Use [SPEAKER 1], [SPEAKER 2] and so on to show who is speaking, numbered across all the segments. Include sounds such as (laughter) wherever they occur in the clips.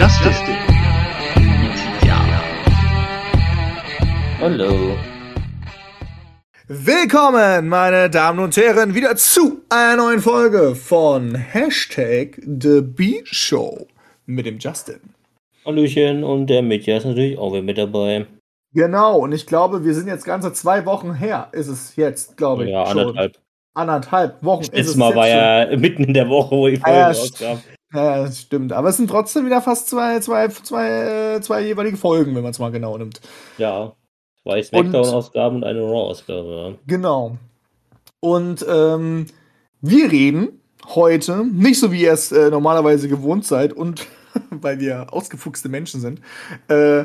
[SPEAKER 1] Justice. Ja.
[SPEAKER 2] Hallo.
[SPEAKER 3] Willkommen, meine Damen und Herren, wieder zu einer neuen Folge von Hashtag The Beat Show mit dem Justin.
[SPEAKER 2] Hallöchen und der Mitya ist natürlich auch wieder mit dabei.
[SPEAKER 3] Genau, und ich glaube, wir sind jetzt ganze zwei Wochen her, ist es jetzt, glaube ich.
[SPEAKER 2] Ja,
[SPEAKER 3] schon.
[SPEAKER 2] anderthalb.
[SPEAKER 3] Anderthalb Wochen ist
[SPEAKER 2] Letztes
[SPEAKER 3] es
[SPEAKER 2] Mal
[SPEAKER 3] jetzt
[SPEAKER 2] war ja mitten in der Woche, wo die Folge
[SPEAKER 3] ja,
[SPEAKER 2] rauskam.
[SPEAKER 3] Ja, das stimmt. Aber es sind trotzdem wieder fast zwei, zwei, zwei, äh, zwei jeweilige Folgen, wenn man es mal genau nimmt.
[SPEAKER 2] Ja. Zwei Smackdown-Ausgaben und eine Raw-Ausgabe.
[SPEAKER 3] Genau. Und ähm, wir reden heute, nicht so wie ihr es äh, normalerweise gewohnt seid und (laughs) weil wir ausgefuchste Menschen sind, äh,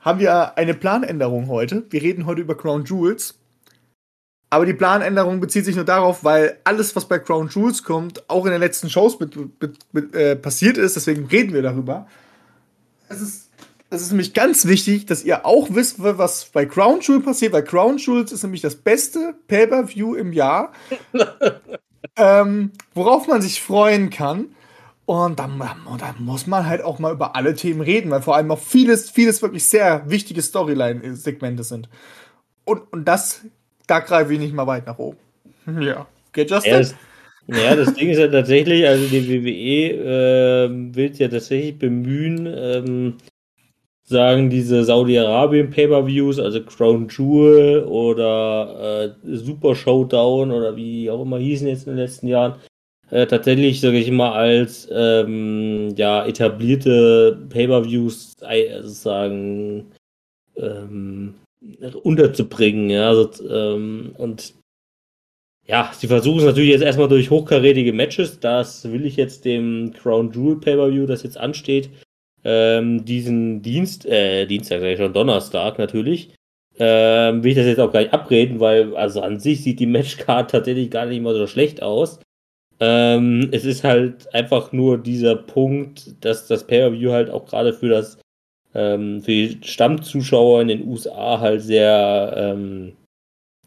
[SPEAKER 3] haben wir eine Planänderung heute. Wir reden heute über Crown Jewels. Aber die Planänderung bezieht sich nur darauf, weil alles, was bei Crown Jewels kommt, auch in den letzten Shows mit, mit, mit, äh, passiert ist. Deswegen reden wir darüber. Es ist, es ist nämlich ganz wichtig, dass ihr auch wisst, was bei Crown Jewel passiert, weil Crown Jewels ist nämlich das beste Pay-Per-View im Jahr, (laughs) ähm, worauf man sich freuen kann. Und dann, dann muss man halt auch mal über alle Themen reden, weil vor allem auch vieles, vieles wirklich sehr wichtige Storyline-Segmente sind. Und, und das, da greife ich nicht mal weit nach oben. Ja. Geht Justin?
[SPEAKER 2] Ja, das, ja, das Ding ist ja tatsächlich, also die WWE äh, will ja tatsächlich bemühen, ähm, sagen diese Saudi-Arabien Pay-Per-Views, also Crown Jewel oder äh, Super Showdown oder wie auch immer hießen jetzt in den letzten Jahren, äh, tatsächlich, sage ich mal, als ähm, ja, etablierte Pay-Per-Views äh, sozusagen ähm, unterzubringen, ja, also, ähm, und ja, sie versuchen es natürlich jetzt erstmal durch hochkarätige Matches, das will ich jetzt dem Crown Jewel Pay-Per-View, das jetzt ansteht, ähm, diesen Dienst, äh, Dienstag, sag ich schon, Donnerstag natürlich, ähm, will ich das jetzt auch gleich abreden, weil also an sich sieht die Matchcard tatsächlich gar nicht mal so schlecht aus. Ähm, es ist halt einfach nur dieser Punkt, dass das Pay-Per-View halt auch gerade für das ähm, für die Stammzuschauer in den USA halt sehr ähm,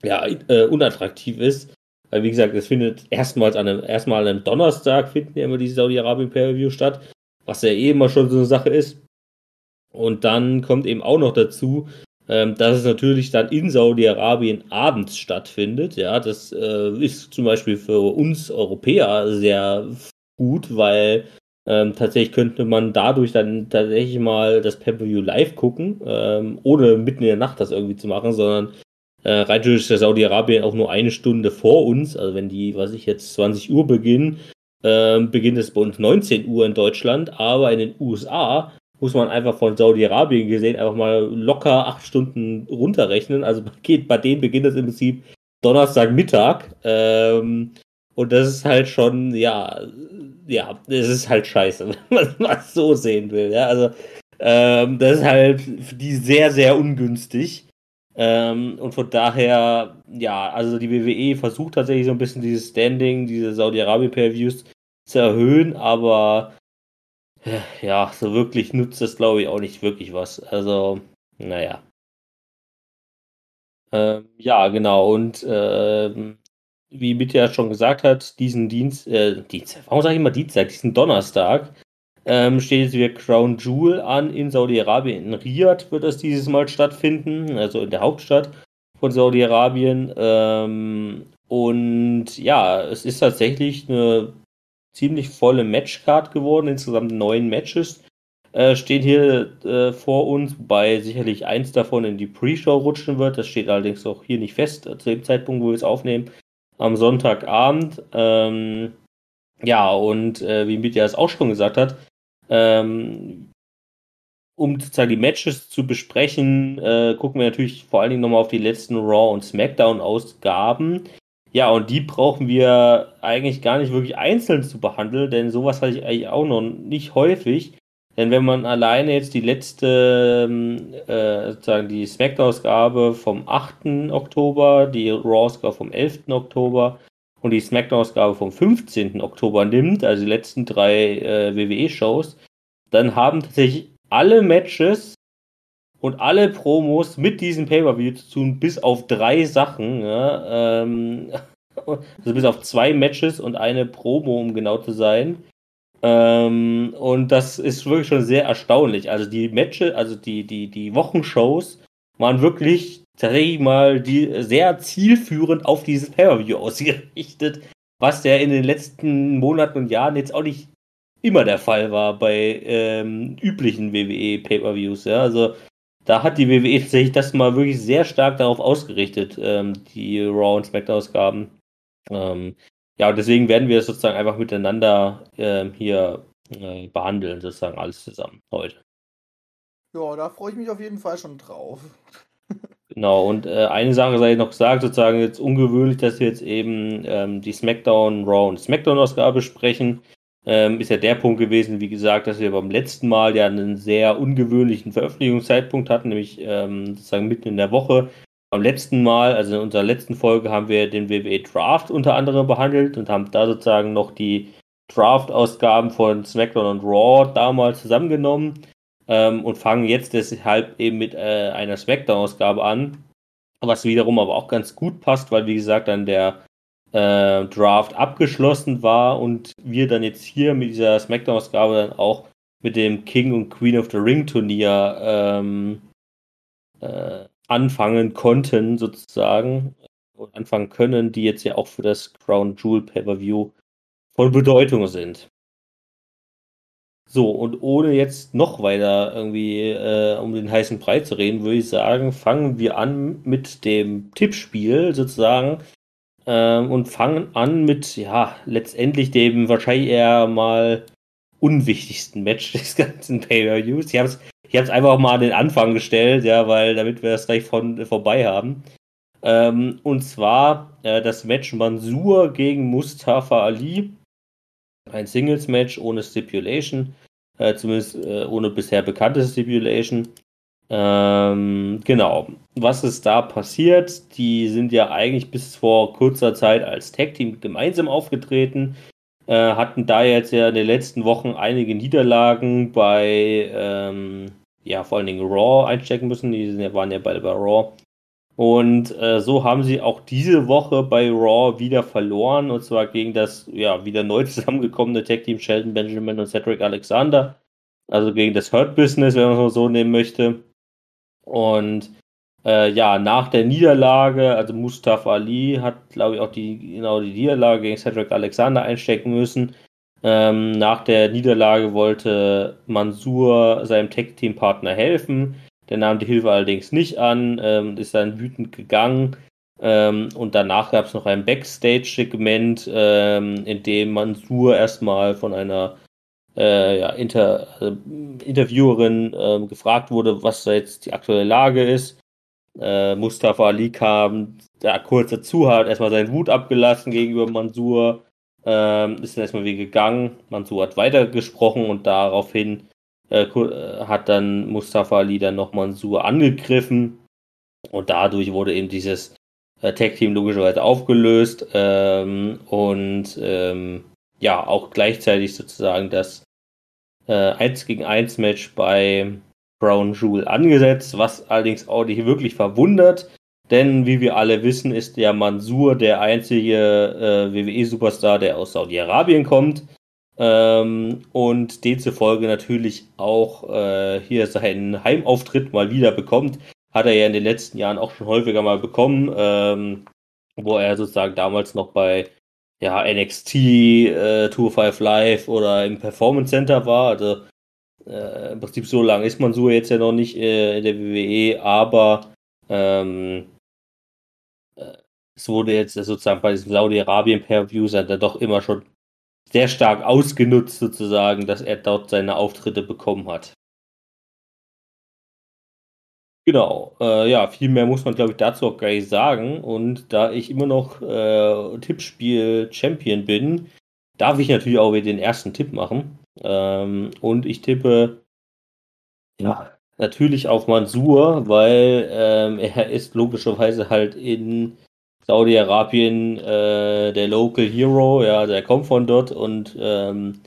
[SPEAKER 2] ja, äh, unattraktiv ist. Weil wie gesagt, es findet erstmals an einem, erstmal an einem Donnerstag finden ja immer die Saudi-Arabien Pay-Per-View statt, was ja eh immer schon so eine Sache ist. Und dann kommt eben auch noch dazu, ähm, dass es natürlich dann in Saudi-Arabien abends stattfindet. Ja, das äh, ist zum Beispiel für uns Europäer sehr gut, weil ähm, tatsächlich könnte man dadurch dann tatsächlich mal das Pay-Per-View live gucken, ähm, ohne mitten in der Nacht das irgendwie zu machen, sondern äh, rein theoretisch Saudi-Arabien auch nur eine Stunde vor uns. Also wenn die, was ich jetzt 20 Uhr beginnen, ähm, beginnt es bei uns 19 Uhr in Deutschland, aber in den USA muss man einfach von Saudi-Arabien gesehen einfach mal locker acht Stunden runterrechnen. Also geht bei denen beginnt es im Prinzip Donnerstagmittag. Ähm, und das ist halt schon, ja, ja, es ist halt scheiße, (laughs) wenn man es so sehen will. Ja, also ähm, das ist halt für die sehr, sehr ungünstig. Ähm, und von daher, ja, also die WWE versucht tatsächlich so ein bisschen dieses Standing, diese Saudi-Arabien-Pay-Views zu erhöhen, aber äh, ja, so wirklich nutzt das, glaube ich, auch nicht wirklich was. Also, naja. Ähm, ja, genau. Und ähm, wie Mitya schon gesagt hat, diesen Dienst, äh, Dienstag, warum sage ich immer Dienstag, diesen Donnerstag, ähm, steht jetzt wieder Crown Jewel an in Saudi-Arabien. In Riyadh wird das dieses Mal stattfinden, also in der Hauptstadt von Saudi-Arabien. Ähm, und ja, es ist tatsächlich eine ziemlich volle Matchcard geworden, insgesamt neun Matches äh, stehen hier äh, vor uns, wobei sicherlich eins davon in die Pre-Show rutschen wird. Das steht allerdings auch hier nicht fest, zu dem Zeitpunkt, wo wir es aufnehmen, am Sonntagabend. Ähm, ja, und äh, wie Mitya es auch schon gesagt hat, ähm, um sozusagen die Matches zu besprechen, äh, gucken wir natürlich vor allen Dingen nochmal auf die letzten Raw- und SmackDown-Ausgaben. Ja, und die brauchen wir eigentlich gar nicht wirklich einzeln zu behandeln, denn sowas hatte ich eigentlich auch noch nicht häufig. Denn wenn man alleine jetzt die letzte, ähm, äh, sozusagen die Smackdown-Ausgabe vom 8. Oktober, die Raw-Ausgabe vom 11. Oktober und die Smackdown-Ausgabe vom 15. Oktober nimmt, also die letzten drei äh, WWE-Shows, dann haben tatsächlich alle Matches und alle Promos mit diesem Pay-Per-View zu tun, bis auf drei Sachen. Ja, ähm, (laughs) also bis auf zwei Matches und eine Promo, um genau zu sein. Ähm, und das ist wirklich schon sehr erstaunlich. Also die Matches, also die, die, die Wochenshows waren wirklich tatsächlich mal die sehr zielführend auf dieses Pay-Per-View ausgerichtet, was ja in den letzten Monaten und Jahren jetzt auch nicht immer der Fall war bei ähm, üblichen WWE Pay-Per-Views. Ja? Also da hat die WWE tatsächlich das mal wirklich sehr stark darauf ausgerichtet, ähm, die Raw und Smackdown-Ausgaben. Ähm, ja, und deswegen werden wir es sozusagen einfach miteinander ähm, hier äh, behandeln, sozusagen alles zusammen heute.
[SPEAKER 3] Ja, da freue ich mich auf jeden Fall schon drauf. (laughs)
[SPEAKER 2] Genau, und äh, eine Sache sei noch gesagt, sozusagen jetzt ungewöhnlich, dass wir jetzt eben ähm, die SmackDown, Raw und SmackDown-Ausgabe sprechen. Ähm, ist ja der Punkt gewesen, wie gesagt, dass wir beim letzten Mal ja einen sehr ungewöhnlichen Veröffentlichungszeitpunkt hatten, nämlich ähm, sozusagen mitten in der Woche. Beim letzten Mal, also in unserer letzten Folge, haben wir den WWE Draft unter anderem behandelt und haben da sozusagen noch die Draft-Ausgaben von SmackDown und Raw damals zusammengenommen ähm, und fangen jetzt deshalb eben mit äh, einer SmackDown-Ausgabe an, was wiederum aber auch ganz gut passt, weil wie gesagt dann der äh, Draft abgeschlossen war und wir dann jetzt hier mit dieser SmackDown-Ausgabe dann auch mit dem King und Queen of the Ring Turnier ähm, äh, anfangen konnten, sozusagen, und anfangen können, die jetzt ja auch für das Crown Jewel Pay-Per-View von Bedeutung sind. So, und ohne jetzt noch weiter irgendwie äh, um den heißen Brei zu reden, würde ich sagen, fangen wir an mit dem Tippspiel sozusagen ähm, und fangen an mit, ja, letztendlich dem wahrscheinlich eher mal unwichtigsten Match (laughs) des ganzen Pay-Per-Views. Ich habe es ich habe es einfach mal an den Anfang gestellt, ja, weil damit wir das gleich von, vorbei haben. Ähm, und zwar äh, das Match Mansur gegen Mustafa Ali. Ein Singles-Match ohne Stipulation. Äh, zumindest äh, ohne bisher bekannte Stipulation. Ähm, genau. Was ist da passiert? Die sind ja eigentlich bis vor kurzer Zeit als Tag-Team gemeinsam aufgetreten. Äh, hatten da jetzt ja in den letzten Wochen einige Niederlagen bei ähm, ja, vor allen Dingen Raw einstecken müssen. Die waren ja beide bei Raw. Und äh, so haben sie auch diese Woche bei Raw wieder verloren. Und zwar gegen das ja wieder neu (laughs) zusammengekommene Tag Team Sheldon Benjamin und Cedric Alexander. Also gegen das Hurt Business, wenn man es so nehmen möchte. Und äh, ja, nach der Niederlage, also Mustafa Ali hat, glaube ich, auch die, genau die Niederlage gegen Cedric Alexander einstecken müssen. Ähm, nach der Niederlage wollte Mansur seinem Tech-Team-Partner helfen. Der nahm die Hilfe allerdings nicht an, ähm, ist dann wütend gegangen. Ähm, und danach gab es noch ein Backstage-Segment, ähm, in dem Mansur erstmal von einer äh, ja, Inter also Interviewerin äh, gefragt wurde, was da jetzt die aktuelle Lage ist. Äh, Mustafa Ali kam da kurz dazu, hat erstmal seinen Wut abgelassen gegenüber Mansur ähm, ist dann erstmal wieder gegangen. Mansur hat weitergesprochen und daraufhin äh, äh, hat dann Mustafa Ali dann noch Mansur angegriffen. Und dadurch wurde eben dieses äh, Tag-Team logischerweise aufgelöst. Ähm, und ähm, ja, auch gleichzeitig sozusagen das äh, 1 gegen 1 Match bei Brown Jewel angesetzt, was allerdings auch nicht wirklich verwundert, denn wie wir alle wissen, ist der Mansur der einzige äh, WWE-Superstar, der aus Saudi-Arabien kommt. Ähm, und demzufolge natürlich auch äh, hier seinen Heimauftritt mal wieder bekommt. Hat er ja in den letzten Jahren auch schon häufiger mal bekommen, ähm, wo er sozusagen damals noch bei ja, NXT, äh, Tour 5 Live oder im Performance Center war. Also äh, im Prinzip so lange ist Mansur jetzt ja noch nicht äh, in der WWE, aber ähm, es wurde jetzt sozusagen bei diesem Saudi-Arabien-Per-View dann doch immer schon sehr stark ausgenutzt, sozusagen, dass er dort seine Auftritte bekommen hat. Genau, äh, ja, viel mehr muss man, glaube ich, dazu auch gar nicht sagen. Und da ich immer noch äh, Tippspiel-Champion bin, darf ich natürlich auch wieder den ersten Tipp machen. Ähm, und ich tippe, ja, natürlich auf Mansur, weil ähm, (laughs) er ist logischerweise halt in Saudi-Arabien äh, der Local Hero, ja, der kommt von dort und ähm,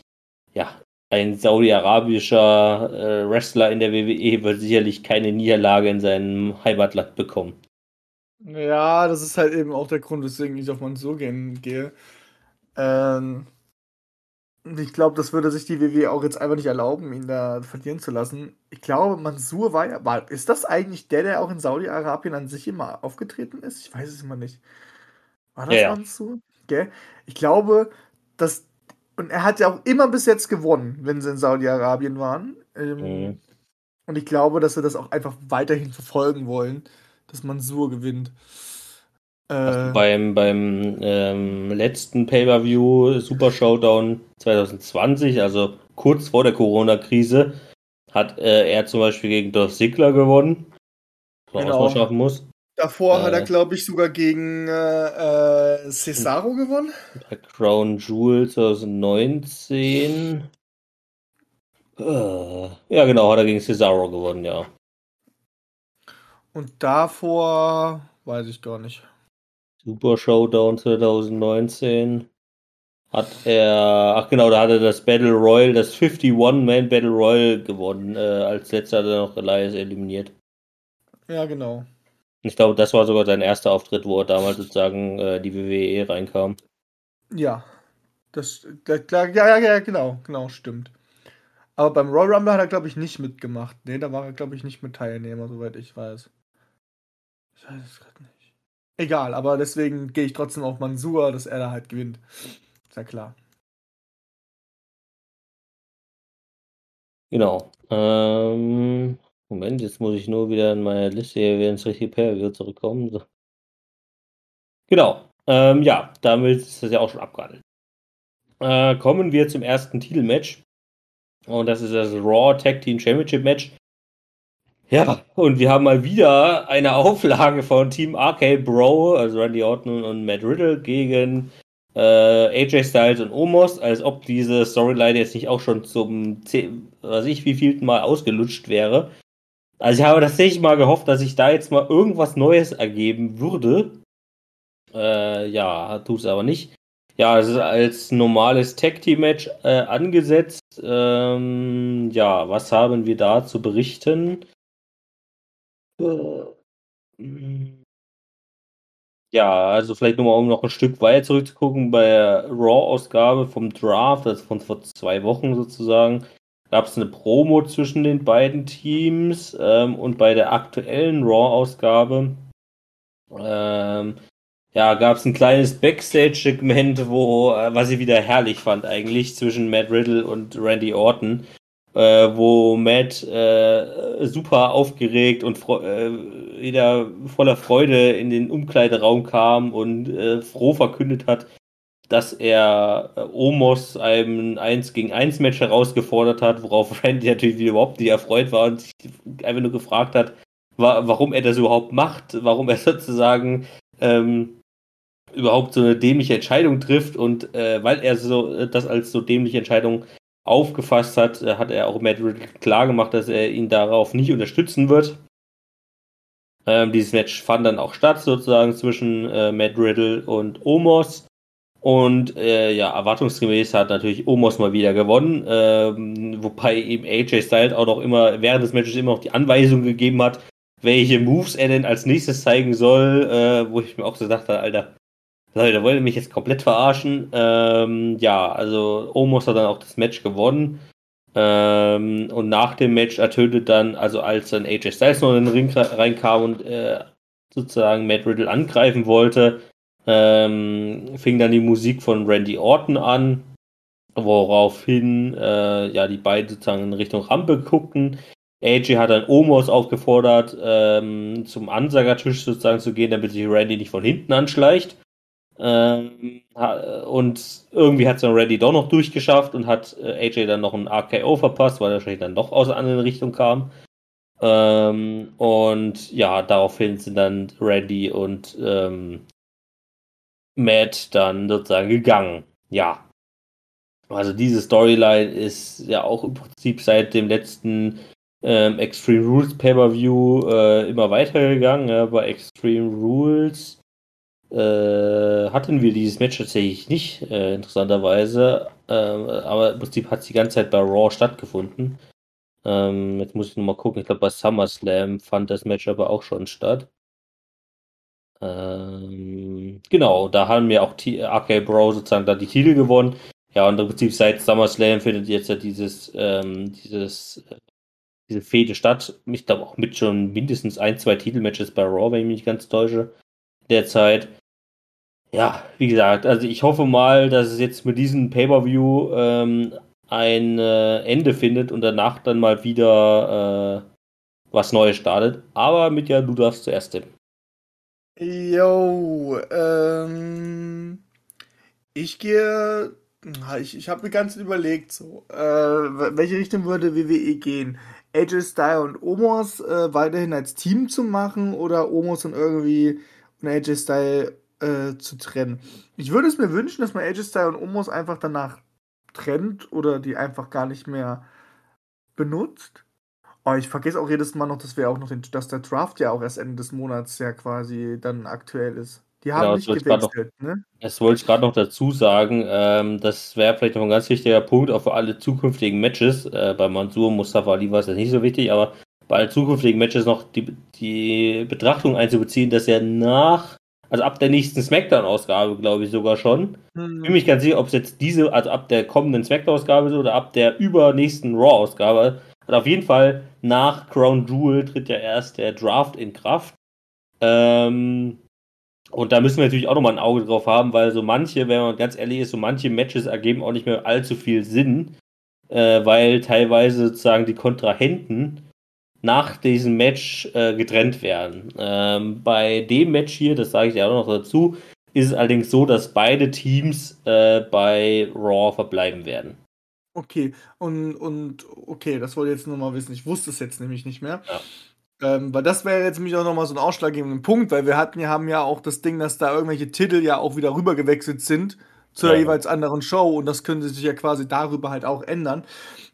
[SPEAKER 2] ja, ein saudi-arabischer äh, Wrestler in der WWE wird sicherlich keine Niederlage in seinem Heimatland bekommen.
[SPEAKER 3] Ja, das ist halt eben auch der Grund, weswegen ich auf Mansur gehen gehe. Ähm, Ich glaube, das würde sich die WWE auch jetzt einfach nicht erlauben, ihn da verlieren zu lassen. Ich glaube, Mansur war ja. War, ist das eigentlich der, der auch in Saudi-Arabien an sich immer aufgetreten ist? Ich weiß es immer nicht. War das
[SPEAKER 2] Ja, ja.
[SPEAKER 3] Mansur? Gell? Ich glaube, dass. Und er hat ja auch immer bis jetzt gewonnen, wenn sie in Saudi-Arabien waren. Ähm,
[SPEAKER 2] Mhm.
[SPEAKER 3] Und ich glaube, dass wir das auch einfach weiterhin verfolgen wollen, dass Mansur gewinnt. Äh,
[SPEAKER 2] Beim, beim ähm, letzten Pay-Per-View Super Showdown 2020, also kurz vor der Corona-Krise, hat äh, er zum Beispiel gegen Dolph Ziggler gewonnen. Was man
[SPEAKER 3] Genau.
[SPEAKER 2] mal schaffen muss.
[SPEAKER 3] davor hat er,
[SPEAKER 2] äh,
[SPEAKER 3] glaube ich, sogar gegen äh, äh, Cesaro gewonnen.
[SPEAKER 2] Bei Crown Jewel 2019. Äh, ja, genau, hat er gegen Cesaro gewonnen, ja.
[SPEAKER 3] Und davor weiß ich gar nicht.
[SPEAKER 2] Super Showdown 2019 hat er, ach genau, da hat er das Battle Royal, das 51-Man Battle Royal gewonnen. Äh, als letzter hat er noch Elias eliminiert.
[SPEAKER 3] Ja, genau.
[SPEAKER 2] Ich glaube, das war sogar sein erster Auftritt, wo er damals sozusagen äh, die WWE reinkam.
[SPEAKER 3] Ja. Das, da- klar, ja, ja, ja, genau, genau, stimmt. Aber beim Royal Rumble hat er, glaube ich, nicht mitgemacht. Nee, da war er, glaube ich, nicht mit Teilnehmer, soweit ich weiß. Ich weiß es gerade nicht. Egal, aber deswegen gehe ich trotzdem auf Mansur, dass er da halt gewinnt. Ist ja klar.
[SPEAKER 2] Genau. Ähm, Moment, jetzt muss ich nur wieder in meine Liste hier wieder ins richtige Pay zurückkommen. So. Genau. Ähm, ja, damit ist das ja auch schon abgehandelt. Äh, kommen wir zum ersten Titelmatch. Und das ist das Raw Tag Team Championship Match. Ja, und wir haben mal wieder eine Auflage von Team RK Bro, also Randy Orton und Matt Riddle gegen äh, AJ Styles und Omos, als ob diese Storyline jetzt nicht auch schon zum, zehn- weiß ich, wievielten Mal ausgelutscht wäre. Also ich habe tatsächlich mal gehofft, dass sich da jetzt mal irgendwas Neues ergeben würde. Äh, ja, tut es aber nicht. Ja, es ist als normales Tag-Team-Match äh, angesetzt. Ähm, ja, was haben wir da zu berichten? Äh, mm. Ja, also vielleicht nochmal, um noch ein Stück weiter zurückzugucken, bei der Raw-Ausgabe vom Draft, also von vor zwei Wochen sozusagen, gab es eine Promo zwischen den beiden Teams ähm, und bei der aktuellen Raw-Ausgabe ähm, ja, gab es ein kleines Backstage-Segment, wo, äh, was ich wieder herrlich fand eigentlich, zwischen Matt Riddle und Randy Orton, äh, wo Matt äh, super aufgeregt und äh, wieder voller Freude in den Umkleideraum kam und äh, froh verkündet hat, dass er äh, Omos einem 1 gegen 1 Match herausgefordert hat, worauf (laughs) Randy natürlich überhaupt nicht erfreut war und sich einfach nur gefragt hat, wa warum er das überhaupt macht, warum er (laughs) sozusagen ähm, überhaupt so eine dämliche Entscheidung trifft und äh, weil er so äh, das als so dämliche Entscheidung aufgefasst hat, äh, hat er auch Matt Riddle klar gemacht, dass er ihn darauf nicht unterstützen wird. Ähm, dieses Match fand dann auch statt, sozusagen zwischen äh, Matt Riddle und Omos. Und äh, ja, erwartungsgemäß hat natürlich Omos mal wieder gewonnen, ähm, wobei ihm AJ Styles auch noch immer während des Matches immer noch die Anweisung gegeben hat, welche Moves er denn als nächstes zeigen soll, äh, wo ich mir auch so dachte, Alter, Leute, wollt ihr mich jetzt komplett verarschen? Ähm, ja, also Omos hat dann auch das Match gewonnen. Ähm, und nach dem Match ertönte dann, also als dann AJ Styles noch in den Ring re- reinkam und äh, sozusagen Matt Riddle angreifen wollte, ähm, fing dann die Musik von Randy Orton an, woraufhin äh, ja die beiden sozusagen in Richtung Rampe guckten. AJ hat dann Omos aufgefordert, ähm, zum Ansagertisch sozusagen zu gehen, damit sich Randy nicht von hinten anschleicht. Ähm, und irgendwie hat es dann Randy doch noch durchgeschafft und hat äh, AJ dann noch ein RKO verpasst, weil er wahrscheinlich dann doch aus einer anderen Richtung kam. Ähm, und ja, daraufhin sind dann Randy und ähm, Matt dann sozusagen gegangen. Ja. Also diese Storyline ist ja auch im Prinzip seit dem letzten ähm, Extreme Rules Pay-Per-View äh, immer weitergegangen. Ja, bei Extreme Rules hatten wir dieses Match tatsächlich nicht, äh, interessanterweise. Ähm, aber im Prinzip hat es die ganze Zeit bei Raw stattgefunden. Ähm, jetzt muss ich nochmal gucken. Ich glaube, bei SummerSlam fand das Match aber auch schon statt. Ähm, genau, da haben wir auch T RK Bro sozusagen da die Titel gewonnen. Ja, und im Prinzip seit SummerSlam findet jetzt ja dieses, ähm, dieses, äh, diese Fehde statt. Ich glaube auch mit schon mindestens ein, zwei Titelmatches bei Raw, wenn ich mich nicht ganz täusche, derzeit. Ja, wie gesagt, also ich hoffe mal, dass es jetzt mit diesem Pay-Per-View ähm, ein äh, Ende findet und danach dann mal wieder äh, was Neues startet. Aber mit ja, du darfst zuerst tippen.
[SPEAKER 3] Yo, ähm, ich gehe, ich, ich habe mir ganz überlegt, so, äh, welche Richtung würde WWE gehen? AJ Styles und Omos äh, weiterhin als Team zu machen oder Omos und irgendwie und AJ Styles äh, zu trennen? Ich würde es mir wünschen, dass man AJ Styles und Omos einfach danach trennt oder die einfach gar nicht mehr benutzt. Oh, ich vergesse auch jedes Mal noch, dass wir auch noch den, dass der Draft ja auch erst Ende des Monats ja quasi dann aktuell ist. Die haben
[SPEAKER 2] Genau,
[SPEAKER 3] nicht gewechselt, ne?
[SPEAKER 2] Das wollte ich gerade noch dazu sagen. Ähm, das wäre vielleicht noch ein ganz wichtiger Punkt auch für alle zukünftigen Matches. Äh, bei Mansur, Mustafa Ali war es jetzt nicht so wichtig, aber bei allen zukünftigen Matches noch die, die Betrachtung einzubeziehen, dass er nach, also ab der nächsten Smackdown-Ausgabe, glaube ich sogar schon,
[SPEAKER 3] Hm.
[SPEAKER 2] bin mich ganz sicher, ob es jetzt diese, also ab der kommenden Smackdown-Ausgabe ist oder ab der übernächsten Raw-Ausgabe. Also auf jeden Fall nach Crown Jewel tritt ja erst der Draft in Kraft. Ähm, und da müssen wir natürlich auch nochmal ein Auge drauf haben, weil so manche, wenn man ganz ehrlich ist, so manche Matches ergeben auch nicht mehr allzu viel Sinn, äh, weil teilweise sozusagen die Kontrahenten nach diesem Match äh, getrennt werden. Ähm, bei dem Match hier, das sage ich ja auch noch dazu, ist es allerdings so, dass beide Teams äh, bei Raw verbleiben werden.
[SPEAKER 3] Okay, und, und okay, das wollte ich jetzt nur mal wissen. Ich wusste es jetzt nämlich nicht mehr.
[SPEAKER 2] Ja.
[SPEAKER 3] Ähm, weil das wäre jetzt nämlich auch nochmal so ein ausschlaggebender Punkt, weil wir hatten ja, haben ja auch das Ding, dass da irgendwelche Titel ja auch wieder rübergewechselt sind zur
[SPEAKER 2] Ja.
[SPEAKER 3] jeweils anderen Show und das könnte sich ja quasi darüber halt auch ändern.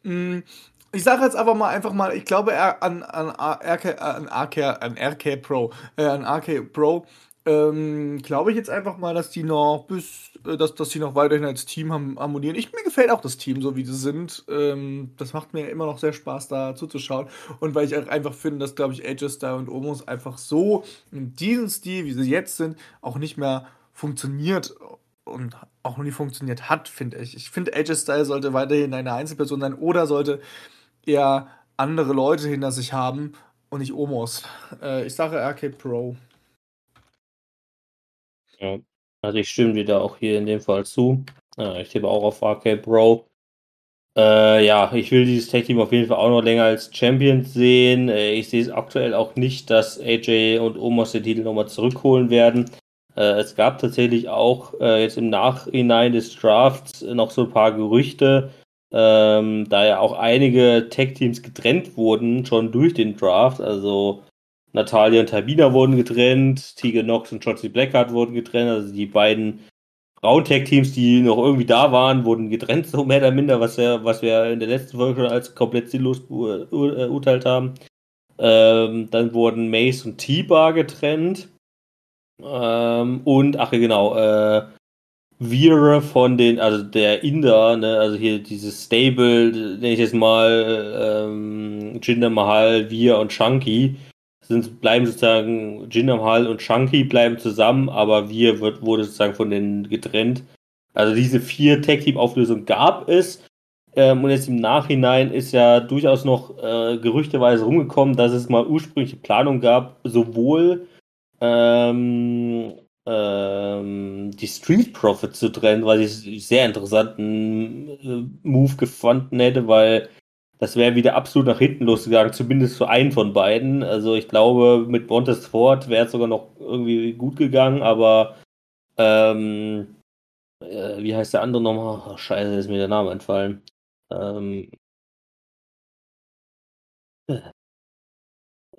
[SPEAKER 3] Mm, Ich sage jetzt aber mal einfach mal, ich glaube an, an, RK, an, RK, an RK Pro, äh, an RK Pro, ähm, glaube ich jetzt einfach mal, dass die noch bis, äh, dass, dass die noch weiterhin als Team harmonieren. Ich, mir gefällt auch das Team, so wie sie sind. Ähm, das macht mir immer noch sehr Spaß, da zuzuschauen. Und weil ich auch einfach finde, dass, glaube ich, Styles und Omos einfach so in diesem Stil, wie sie jetzt sind, auch nicht mehr funktioniert und auch noch nie funktioniert hat, finde ich. Ich finde, AJ Styles sollte weiterhin eine Einzelperson sein oder sollte eher andere Leute hinter sich haben und nicht Omos. Äh, ich sage Arcade Pro.
[SPEAKER 2] Ja. Also ich stimme dir da auch hier in dem Fall zu. Ja, ich tippe auch auf RK Bro. Äh, ja, ich will dieses Tag Team auf jeden Fall auch noch länger als Champions sehen. Äh, ich sehe es aktuell auch nicht, dass AJ und Omos den Titel nochmal zurückholen werden. Äh, es gab tatsächlich auch äh, jetzt im Nachhinein des Drafts noch so ein paar Gerüchte, ähm, da ja auch einige Tag Teams getrennt wurden, schon durch den Draft. Also Natalia und Tabina wurden getrennt, Tegan Knox und Shotzi Blackheart wurden getrennt, also die beiden Frauen-Tag-Teams, die noch irgendwie da waren, wurden getrennt, so mehr oder minder, was wir, was wir in der letzten Folge schon als komplett sinnlos beurteilt haben. Ähm, dann wurden Mace und T-Bar getrennt. Ähm, und, ach ja, genau, äh, Veer von den, also der Inder, ne, also hier dieses Stable, nenne ich jetzt mal, ähm, Jinder Mahal, Veer und Shanky, sind, bleiben sozusagen, Jinder Mahal und Shanky bleiben zusammen, aber Veer wird, wurde sozusagen von denen getrennt. Also diese vier Tag-Team-Auflösungen gab es. Ähm, und jetzt im Nachhinein ist ja durchaus noch äh, gerüchteweise rumgekommen, dass es mal ursprüngliche Planung gab, sowohl ähm, ähm, die Street Profits zu trennen, weil ich einen sehr interessanten äh, Move gefunden hätte, weil das wäre wieder absolut nach hinten losgegangen, zumindest für einen von beiden. Also ich glaube, mit Montes Ford wäre es sogar noch irgendwie gut gegangen, aber ähm, äh, wie heißt der andere nochmal? Ach, scheiße, ist mir der Name entfallen. Ähm, äh,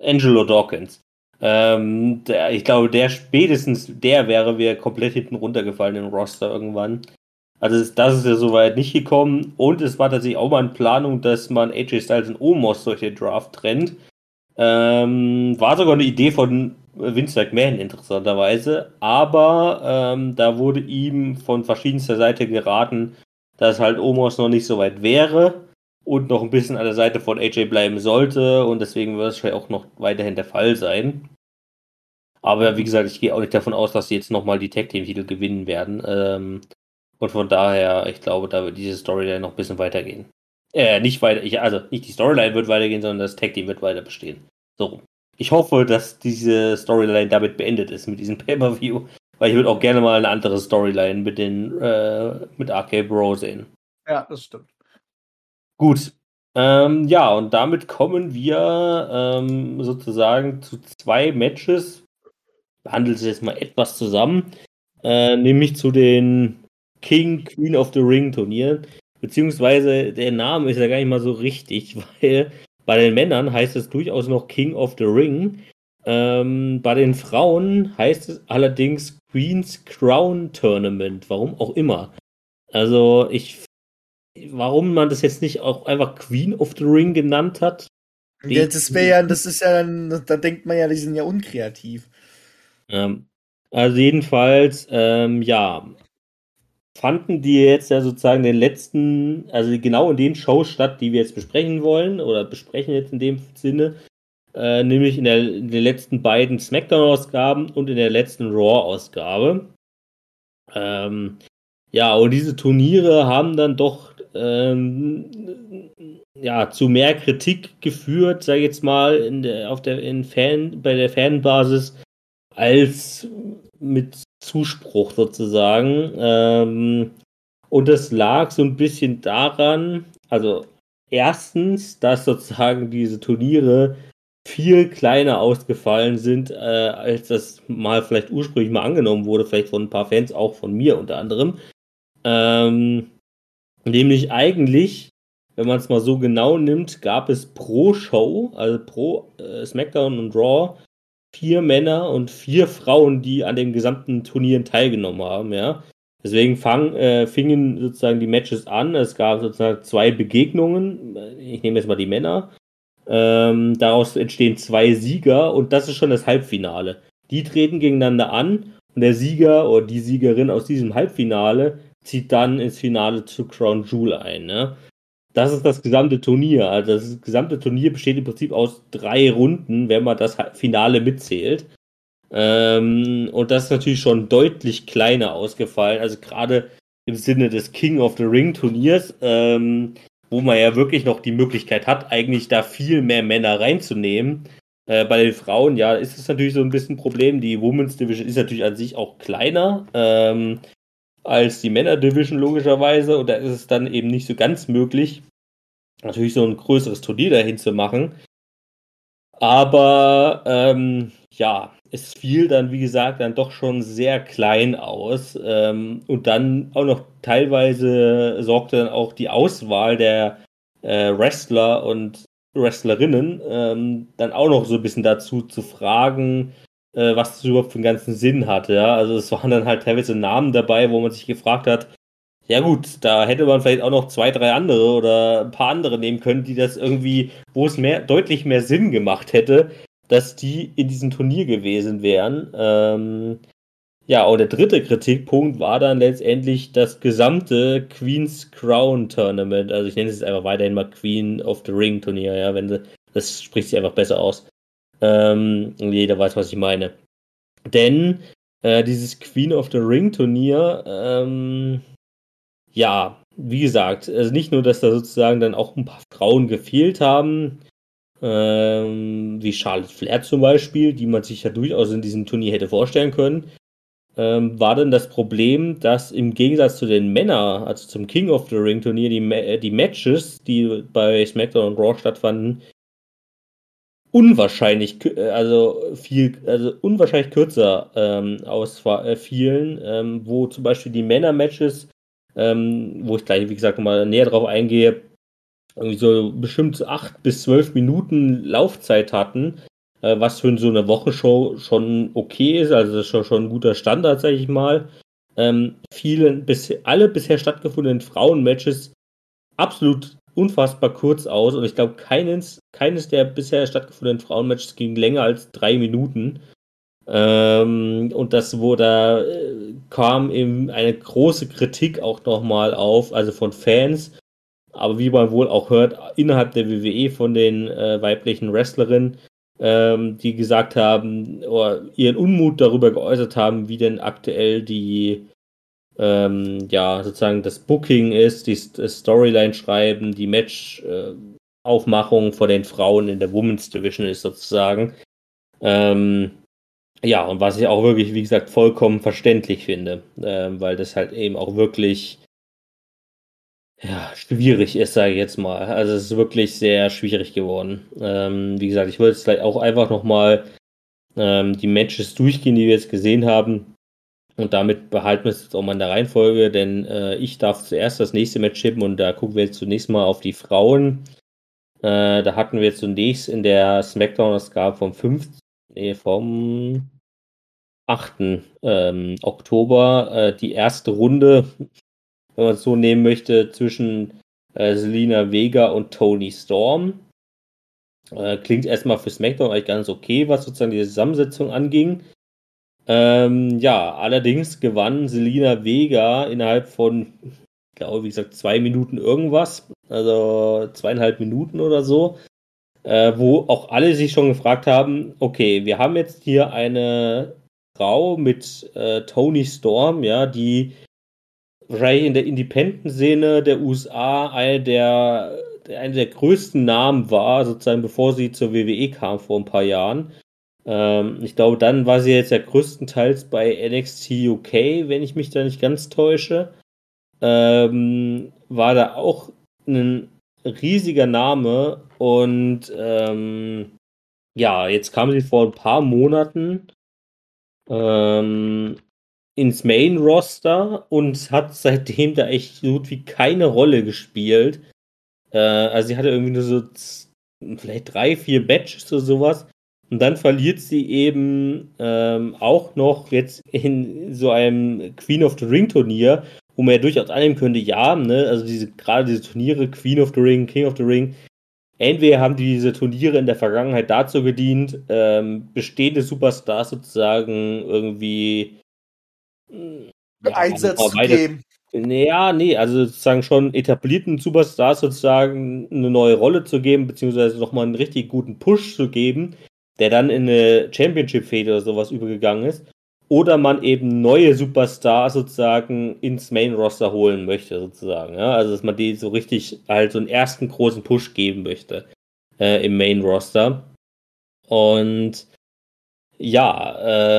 [SPEAKER 2] Angelo Dawkins. Ähm, der, ich glaube, der spätestens, der wäre wieder komplett hinten runtergefallen im Roster irgendwann. Also das, das ist ja soweit nicht gekommen. Und es war tatsächlich auch mal in Planung, dass man AJ Styles und Omos durch den Draft trennt. Ähm, war sogar eine Idee von Vince McMahon interessanterweise. Aber ähm, da wurde ihm von verschiedenster Seite geraten, dass halt Omos noch nicht so weit wäre und noch ein bisschen an der Seite von AJ bleiben sollte. Und deswegen wird es wahrscheinlich auch noch weiterhin der Fall sein. Aber wie gesagt, ich gehe auch nicht davon aus, dass sie jetzt nochmal die Tag Team Titel gewinnen werden. Ähm, Und von daher, ich glaube, da wird diese Storyline noch ein bisschen weitergehen. Äh, nicht weiter, ich, also nicht die Storyline wird weitergehen, sondern das Tag Team wird weiter bestehen. So Ich hoffe, dass diese Storyline damit beendet ist, mit diesem (laughs) Pay-Per-View. Weil ich würde auch gerne mal eine andere Storyline mit den, äh, mit RK Bro sehen.
[SPEAKER 3] Ja, das stimmt.
[SPEAKER 2] Gut. Ähm, ja, und damit kommen wir ähm, sozusagen zu zwei Matches. Behandelt es jetzt mal etwas zusammen. Äh, nämlich zu den King, Queen of the Ring Turnieren. Beziehungsweise der Name ist ja gar nicht mal so richtig, (laughs) weil bei den Männern heißt es durchaus noch King of the Ring. Ähm, bei den Frauen heißt es allerdings Queen's Crown Tournament, warum auch immer. Also ich, warum man das jetzt nicht auch einfach Queen of the Ring genannt hat.
[SPEAKER 3] Ja, das wäre ja, das ist ja dann, da denkt man ja, die sind ja unkreativ.
[SPEAKER 2] Ähm, also jedenfalls, ähm, ja, fanden die jetzt ja sozusagen den letzten, also genau in den Shows statt, die wir jetzt besprechen wollen oder besprechen jetzt in dem Sinne, äh, nämlich in, der, in, den letzten beiden SmackDown-Ausgaben und in der letzten Raw-Ausgabe. Ähm, ja, und diese Turniere haben dann doch ähm, ja, zu mehr Kritik geführt, sage ich jetzt mal, in der, auf der, in Fan, bei der Fanbasis, als mit Zuspruch sozusagen. Ähm, und das lag so ein bisschen daran, also erstens, dass sozusagen diese Turniere viel kleiner ausgefallen sind, äh, als das mal vielleicht ursprünglich mal angenommen wurde, vielleicht von ein paar Fans, auch von mir unter anderem. Ähm, nämlich eigentlich, wenn man es mal so genau nimmt, gab es pro Show, also pro äh, SmackDown und Raw, vier Männer und vier Frauen, die an den gesamten Turnieren teilgenommen haben, ja. Deswegen fang, äh, fingen sozusagen die Matches an. Es gab sozusagen zwei Begegnungen. Ich nehme jetzt mal die Männer. Ähm, daraus entstehen zwei Sieger und das ist schon das Halbfinale. Die treten gegeneinander an und der Sieger oder die Siegerin aus diesem Halbfinale zieht dann ins Finale zu Crown Jewel ein. Ne? Das ist das gesamte Turnier. Also das gesamte Turnier besteht im Prinzip aus drei Runden, wenn man das Finale mitzählt. Ähm, und das ist natürlich schon deutlich kleiner ausgefallen. Also gerade im Sinne des King of the Ring Turniers, ähm, wo man ja wirklich noch die Möglichkeit hat, eigentlich da viel mehr Männer reinzunehmen. Äh, bei den Frauen, ja, ist es natürlich so ein bisschen ein Problem. Die Women's Division ist natürlich an sich auch kleiner. Ähm, als die Männer-Division logischerweise. Und da ist es dann eben nicht so ganz möglich, natürlich so ein größeres Turnier dahin zu machen. Aber ähm, ja, es fiel dann, wie gesagt, dann doch schon sehr klein aus. Ähm, und dann auch noch teilweise sorgte dann auch die Auswahl der äh, Wrestler und Wrestlerinnen ähm, dann auch noch so ein bisschen dazu zu fragen, äh, was das überhaupt für einen ganzen Sinn hatte. Ja? Also es waren dann halt teilweise Namen dabei, wo man sich gefragt hat, ja gut, da hätte man vielleicht auch noch zwei, drei andere oder ein paar andere nehmen können, die das irgendwie, wo es mehr, deutlich mehr Sinn gemacht hätte, dass die in diesem Turnier gewesen wären. Ähm, ja, und der dritte Kritikpunkt war dann letztendlich das gesamte Queen's Crown Tournament. Also ich nenne es einfach weiterhin mal Queen of the Ring Turnier, ja, wenn sie, das spricht sich einfach besser aus. Ähm, jeder weiß, was ich meine. Denn äh, dieses Queen of the Ring Turnier, ähm, ja, wie gesagt, also nicht nur, dass da sozusagen dann auch ein paar Frauen gefehlt haben, ähm, wie Charlotte Flair zum Beispiel, die man sich ja durchaus in diesem Turnier hätte vorstellen können, ähm, war dann das Problem, dass im Gegensatz zu den Männern, also zum King of the Ring Turnier, die, die Matches, die bei SmackDown und Raw stattfanden, unwahrscheinlich, äh, also viel, also unwahrscheinlich kürzer ähm, ausfielen, äh, ähm, wo zum Beispiel die Männer-Matches, ähm, wo ich gleich, wie gesagt, nochmal näher drauf eingehe, irgendwie so bestimmt acht bis zwölf Minuten Laufzeit hatten, äh, was für so eine Wochenshow schon okay ist, also das ist schon, schon ein guter Standard, sag ich mal. Ähm, viele, bis, alle bisher stattgefundenen Frauenmatches absolut unfassbar kurz aus und ich glaube, keines, keines der bisher stattgefundenen Frauenmatches ging länger als drei Minuten. Ähm, und das wurde, äh, kam eben eine große Kritik auch nochmal auf, also von Fans, aber wie man wohl auch hört, innerhalb der WWE von den äh, weiblichen Wrestlerinnen, ähm, die gesagt haben, oder ihren Unmut darüber geäußert haben, wie denn aktuell die ähm, ja, sozusagen das Booking ist, die Storyline schreiben, die Match-Aufmachung äh, von den Frauen in der Women's Division ist sozusagen. Ähm, ja, und was ich auch wirklich, wie gesagt, vollkommen verständlich finde, äh, weil das halt eben auch wirklich ja, schwierig ist, sage ich jetzt mal. Also es ist wirklich sehr schwierig geworden. Ähm, wie gesagt, ich wollte jetzt vielleicht auch einfach nochmal ähm, die Matches durchgehen, die wir jetzt gesehen haben. Und damit behalten wir es jetzt auch mal in der Reihenfolge, denn äh, ich darf zuerst das nächste Match schippen und da gucken wir jetzt zunächst mal auf die Frauen. Äh, da hatten wir zunächst in der Smackdown-Ausgabe vom 5. Nee, vom 8. Ähm, Oktober äh, die erste Runde wenn man es so nehmen möchte, zwischen äh, Selina Vega und Tony Storm. Äh, klingt erstmal für SmackDown eigentlich ganz okay, was sozusagen die Zusammensetzung anging. Ähm, ja, allerdings gewann Selina Vega innerhalb von, glaube, wie gesagt, zwei Minuten irgendwas, also zweieinhalb Minuten oder so, äh, wo auch alle sich schon gefragt haben, okay, wir haben jetzt hier eine Frau mit äh, Tony Storm, ja, die wahrscheinlich in der Independent-Szene der USA eine der, eine der größten Namen war, sozusagen bevor sie zur WWE kam vor ein paar Jahren. Ähm, ich glaube, dann war sie jetzt ja größtenteils bei NXT UK, wenn ich mich da nicht ganz täusche. Ähm, war da auch ein riesiger Name und ähm, ja, jetzt kam sie vor ein paar Monaten ähm, ins Main-Roster und hat seitdem da echt so gut wie keine Rolle gespielt. Äh, also sie hatte irgendwie nur so vielleicht drei, vier Matches oder sowas. Und dann verliert sie eben ähm, auch noch jetzt in so einem Queen of the Ring Turnier, wo man ja durchaus annehmen könnte, ja, ne, also diese, gerade diese Turniere, Queen of the Ring, King of the Ring, entweder haben diese Turniere in der Vergangenheit dazu gedient, ähm, bestehende Superstars sozusagen irgendwie
[SPEAKER 3] ja, Einsatz zu geben.
[SPEAKER 2] Ja, nee, also sozusagen schon etablierten Superstars sozusagen eine neue Rolle zu geben, beziehungsweise nochmal einen richtig guten Push zu geben, der dann in eine Championship-Fehde oder sowas übergegangen ist. Oder man eben neue Superstars sozusagen ins Main-Roster holen möchte, sozusagen. Ja? Also, dass man die so richtig halt so einen ersten großen Push geben möchte äh, im Main-Roster. Und ja,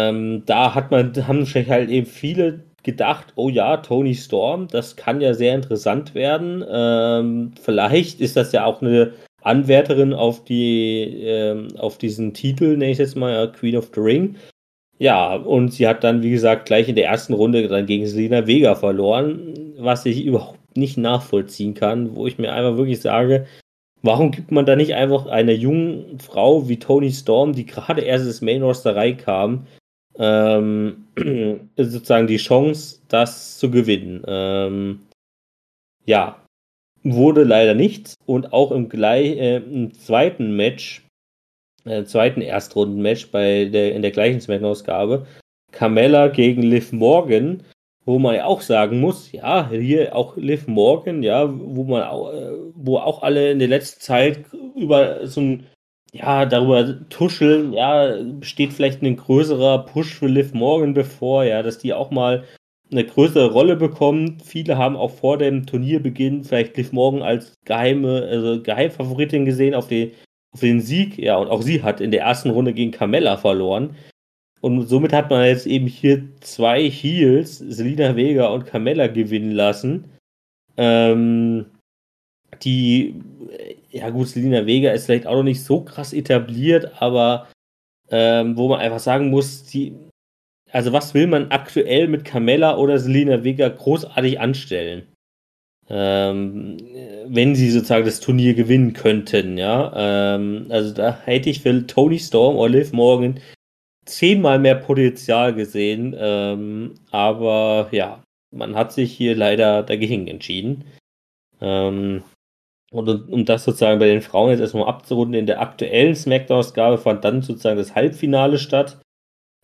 [SPEAKER 2] ähm, da hat man, haben wahrscheinlich halt eben viele gedacht, oh ja, Tony Storm, das kann ja sehr interessant werden. Ähm, vielleicht ist das ja auch eine Anwärterin auf die, ähm, auf diesen Titel, nenne ich jetzt mal, Queen of the Ring. Ja, und sie hat dann, wie gesagt, gleich in der ersten Runde dann gegen Selena Vega verloren, was ich überhaupt nicht nachvollziehen kann, wo ich mir einfach wirklich sage, Warum gibt man da nicht einfach einer jungen Frau wie Tony Storm, die gerade erst ins Main Roster reinkam, ähm, (clears throat) sozusagen die Chance, das zu gewinnen? Ähm, ja, wurde leider nichts und auch im, gleich, äh, im zweiten Match, äh, zweiten Erstrunden-Match bei der, in der gleichen Smackdown-Ausgabe, Carmella gegen Liv Morgan wo man ja auch sagen muss, ja, hier auch Liv Morgan, ja, wo man auch, äh, wo auch alle in der letzten Zeit über so ein, ja, darüber tuscheln, ja, besteht vielleicht ein größerer Push für Liv Morgan bevor, ja, dass die auch mal eine größere Rolle bekommt. Viele haben auch vor dem Turnierbeginn vielleicht Liv Morgan als geheime, also Geheimfavoritin gesehen auf den, auf den Sieg, ja, und auch sie hat in der ersten Runde gegen Carmella verloren. Und somit hat man jetzt eben hier zwei Heels, Selina Vega und Carmella, gewinnen lassen. Ähm, die, ja gut, Selina Vega ist vielleicht auch noch nicht so krass etabliert, aber ähm, wo man einfach sagen muss, die, also was will man aktuell mit Carmella oder Selina Vega großartig anstellen? Ähm, wenn sie sozusagen das Turnier gewinnen könnten, ja. Ähm, also da hätte ich für Tony Storm oder Liv Morgan zehnmal mehr Potenzial gesehen. Ähm, aber ja, man hat sich hier leider dagegen entschieden. Ähm, und um das sozusagen bei den Frauen jetzt erstmal abzurunden, in der aktuellen Smackdown-Ausgabe fand dann sozusagen das Halbfinale statt,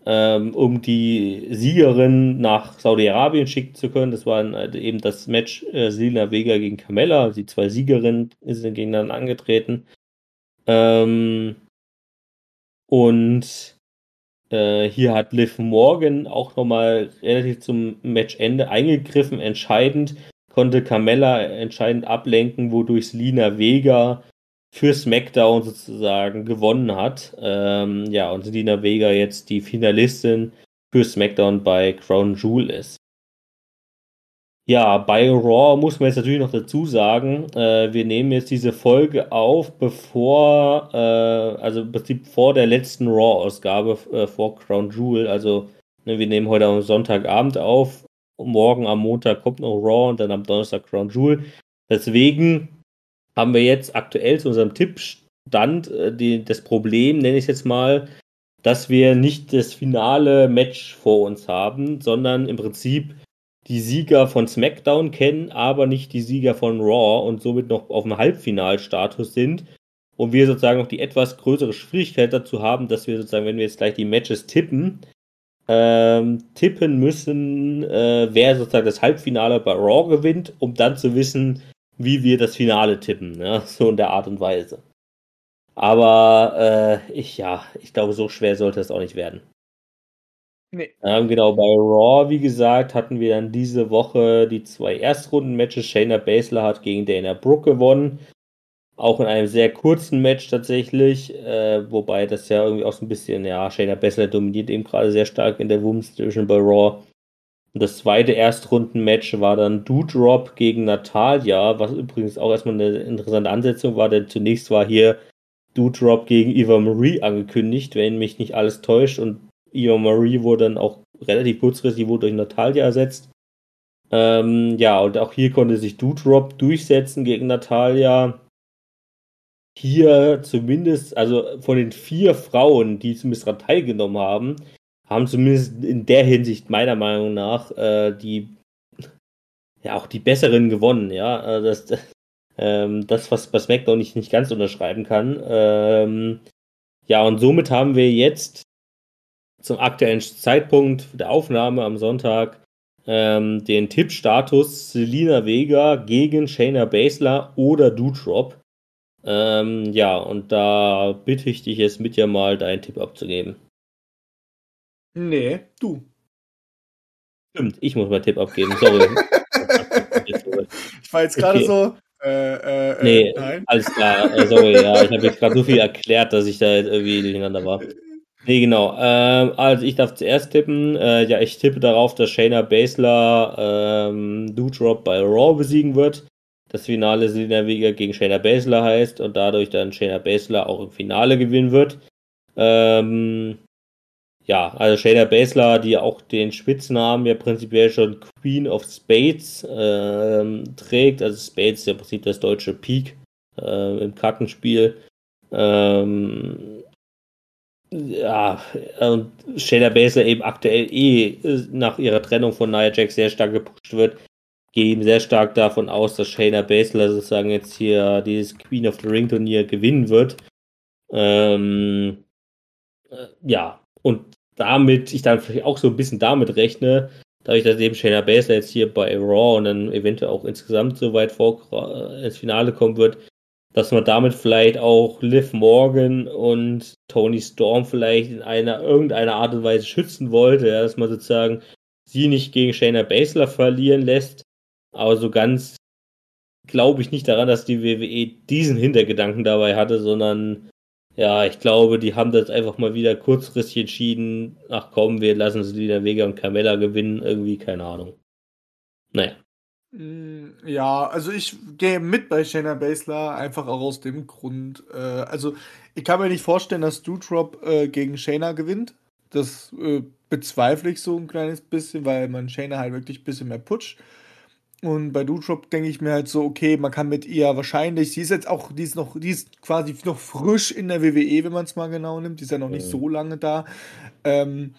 [SPEAKER 2] ähm, um die Siegerin nach Saudi-Arabien schicken zu können. Das war äh, eben das Match äh, Selina Vega gegen Carmella. Die zwei Siegerinnen sind gegeneinander angetreten. Ähm, und Äh, hier hat Liv Morgan auch nochmal relativ zum Matchende eingegriffen, entscheidend, konnte Carmella entscheidend ablenken, wodurch Lina Vega für SmackDown sozusagen gewonnen hat. Ähm, ja, und Lina Vega jetzt die Finalistin für SmackDown bei Crown Jewel ist. Ja, bei Raw muss man jetzt natürlich noch dazu sagen, äh, wir nehmen jetzt diese Folge auf, bevor, äh, also im Prinzip vor der letzten Raw-Ausgabe äh, vor Crown Jewel. Also ne, wir nehmen heute am Sonntagabend auf, morgen am Montag kommt noch Raw und dann am Donnerstag Crown Jewel. Deswegen haben wir jetzt aktuell zu unserem Tippstand äh, die, das Problem, nenne ich es jetzt mal, dass wir nicht das finale Match vor uns haben, sondern im Prinzip die Sieger von SmackDown kennen, aber nicht die Sieger von Raw und somit noch auf dem Halbfinalstatus sind. Und wir sozusagen noch die etwas größere Schwierigkeit dazu haben, dass wir sozusagen, wenn wir jetzt gleich die Matches tippen, ähm, tippen müssen, äh, wer sozusagen das Halbfinale bei Raw gewinnt, um dann zu wissen, wie wir das Finale tippen. Ja? (laughs) So in der Art und Weise. Aber äh, ich, ja, ich glaube, so schwer sollte es auch nicht werden. Nee. Ähm, genau, bei Raw, wie gesagt, hatten wir dann diese Woche die zwei Erstrunden-Matches. Shayna Baszler hat gegen Dana Brooke gewonnen. Auch in einem sehr kurzen Match tatsächlich. Äh, wobei das ja irgendwie auch so ein bisschen, ja, Shayna Baszler dominiert eben gerade sehr stark in der Women's Division bei Raw. Und das zweite Erstrunden-Match war dann Doudrop gegen Natalia, was übrigens auch erstmal eine interessante Ansetzung war, denn zunächst war hier Doudrop gegen Eva Marie angekündigt, wenn mich nicht alles täuscht. Und Eva Marie wurde dann auch relativ kurzfristig wurde durch Natalia ersetzt. Ähm, ja, und auch hier konnte sich Doudrop durchsetzen gegen Natalia. Hier zumindest, also von den vier Frauen, die zumindest daran teilgenommen haben, haben zumindest in der Hinsicht meiner Meinung nach äh, die ja auch die besseren gewonnen, ja. Also das, (laughs) ähm, das, was bei SmackDown nicht, nicht ganz unterschreiben kann. Ähm, ja, und somit haben wir jetzt zum aktuellen Zeitpunkt der Aufnahme am Sonntag ähm, den Tippstatus Selina Vega gegen Shayna Baszler oder Doudrop. Ähm, ja, und da bitte ich dich jetzt mit dir mal deinen Tipp abzugeben.
[SPEAKER 3] Nee, du.
[SPEAKER 2] Stimmt, ich muss meinen Tipp abgeben, sorry.
[SPEAKER 3] ich war jetzt gerade okay. so, äh, äh,
[SPEAKER 2] äh, nee, nein. alles klar. Äh, sorry, ja, ich habe jetzt gerade so viel erklärt, dass ich da jetzt irgendwie durcheinander war. Nee, genau. Ähm, also ich darf zuerst tippen. Äh, ja, ich tippe darauf, dass Shayna Baszler ähm, Doudrop bei Raw besiegen wird. Das Finale Selina Vega gegen Shayna Baszler heißt und dadurch dann Shayna Baszler auch im Finale gewinnen wird. Ähm, ja, also Shayna Baszler, die auch den Spitznamen ja prinzipiell schon Queen of Spades ähm, trägt. Also Spades ist ja im Prinzip das deutsche Peak äh, im Kartenspiel. Ähm, ja, und Shayna Baszler eben aktuell eh nach ihrer Trennung von Nia Jax sehr stark gepusht wird, gehen sehr stark davon aus, dass Shayna Baszler sozusagen jetzt hier dieses Queen of the Ring Turnier gewinnen wird. Ähm, äh, ja, und damit, ich dann vielleicht auch so ein bisschen damit rechne, dadurch, dass eben Shayna Baszler jetzt hier bei Raw und dann eventuell auch insgesamt so weit vor äh, ins Finale kommen wird, dass man damit vielleicht auch Liv Morgan und Tony Storm vielleicht in einer irgendeiner Art und Weise schützen wollte, ja, dass man sozusagen sie nicht gegen Shayna Baszler verlieren lässt, aber so ganz glaube ich nicht daran, dass die WWE diesen Hintergedanken dabei hatte, sondern ja, ich glaube, die haben das einfach mal wieder kurzfristig entschieden. Ach komm, wir lassen es wieder Vega und Carmella gewinnen. Irgendwie, keine Ahnung. Naja.
[SPEAKER 3] Mm, ja, also ich gehe mit bei Shayna Baszler, einfach auch aus dem Grund. Äh, also, ich kann mir nicht vorstellen, dass Doudrop äh, gegen Shayna gewinnt. Das äh, bezweifle ich so ein kleines bisschen, weil man Shayna halt wirklich ein bisschen mehr putscht. Und bei Doudrop denke ich mir halt so, okay, man kann mit ihr wahrscheinlich, sie ist jetzt auch, die ist noch, die ist quasi noch frisch in der WWE, wenn man es mal genau nimmt, die ist ja noch nicht mhm. so lange da. Ähm,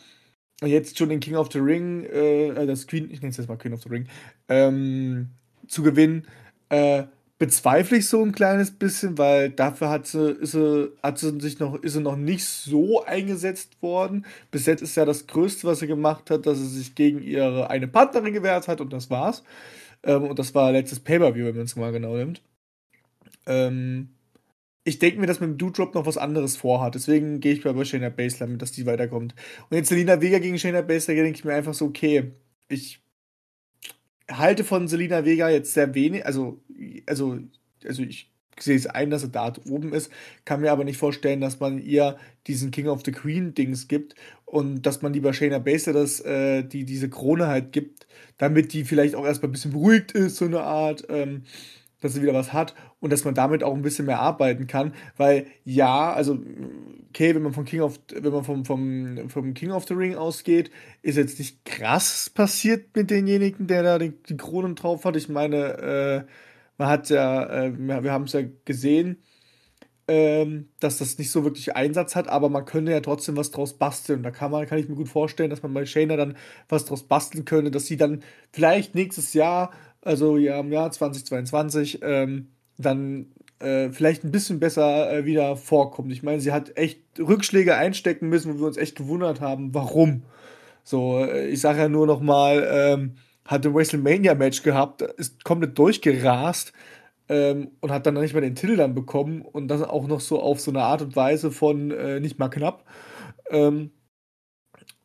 [SPEAKER 3] jetzt schon den King of the Ring, äh, das Queen, ich nenne es jetzt mal Queen of the Ring, ähm, zu gewinnen, äh, bezweifle ich so ein kleines bisschen, weil dafür hat sie, ist sie, hat sie sich noch, ist sie noch nicht so eingesetzt worden. Bis jetzt ist ja das Größte, was sie gemacht hat, dass sie sich gegen ihre eine Partnerin gewehrt hat und das war's. Ähm, und das war letztes Pay-Per-View, wenn man es mal genau nimmt. Ähm, ich denke mir, dass mit dem Doudrop noch was anderes vorhat. Deswegen gehe ich bei Shayna Baszler mit, dass die weiterkommt. Und jetzt Selina Vega gegen Shayna Baszler, denke ich mir einfach so, okay, ich halte von Selina Vega jetzt sehr wenig, also, also, also ich sehe es ein, dass er da oben ist, kann mir aber nicht vorstellen, dass man ihr diesen King of the Queen Dings gibt und dass man lieber Shayna Baszler das, äh, die diese Krone halt gibt, damit die vielleicht auch erstmal ein bisschen beruhigt ist, so eine Art, ähm, dass sie wieder was hat und dass man damit auch ein bisschen mehr arbeiten kann, weil ja, also okay, wenn man vom King of wenn man vom, vom, vom King of the Ring ausgeht, ist jetzt nicht krass passiert mit denjenigen, der da die, die Kronen drauf hat. Ich meine, äh, man hat ja, äh, wir, haben es ja gesehen, ähm, dass das nicht so wirklich Einsatz hat, aber man könnte ja trotzdem was draus basteln. Da kann man, kann ich mir gut vorstellen, dass man bei Shayna dann was draus basteln könnte, dass sie dann vielleicht nächstes Jahr, also ja im Jahr 2022, ähm, dann äh, vielleicht ein bisschen besser äh, wieder vorkommt. Ich meine, sie hat echt Rückschläge einstecken müssen, wo wir uns echt gewundert haben, warum. So, äh, ich sage ja nur noch mal, ähm, hat ein WrestleMania-Match gehabt, ist komplett durchgerast ähm, und hat dann nicht mehr den Titel dann bekommen und das auch noch so auf so eine Art und Weise von äh, nicht mal knapp. Ähm,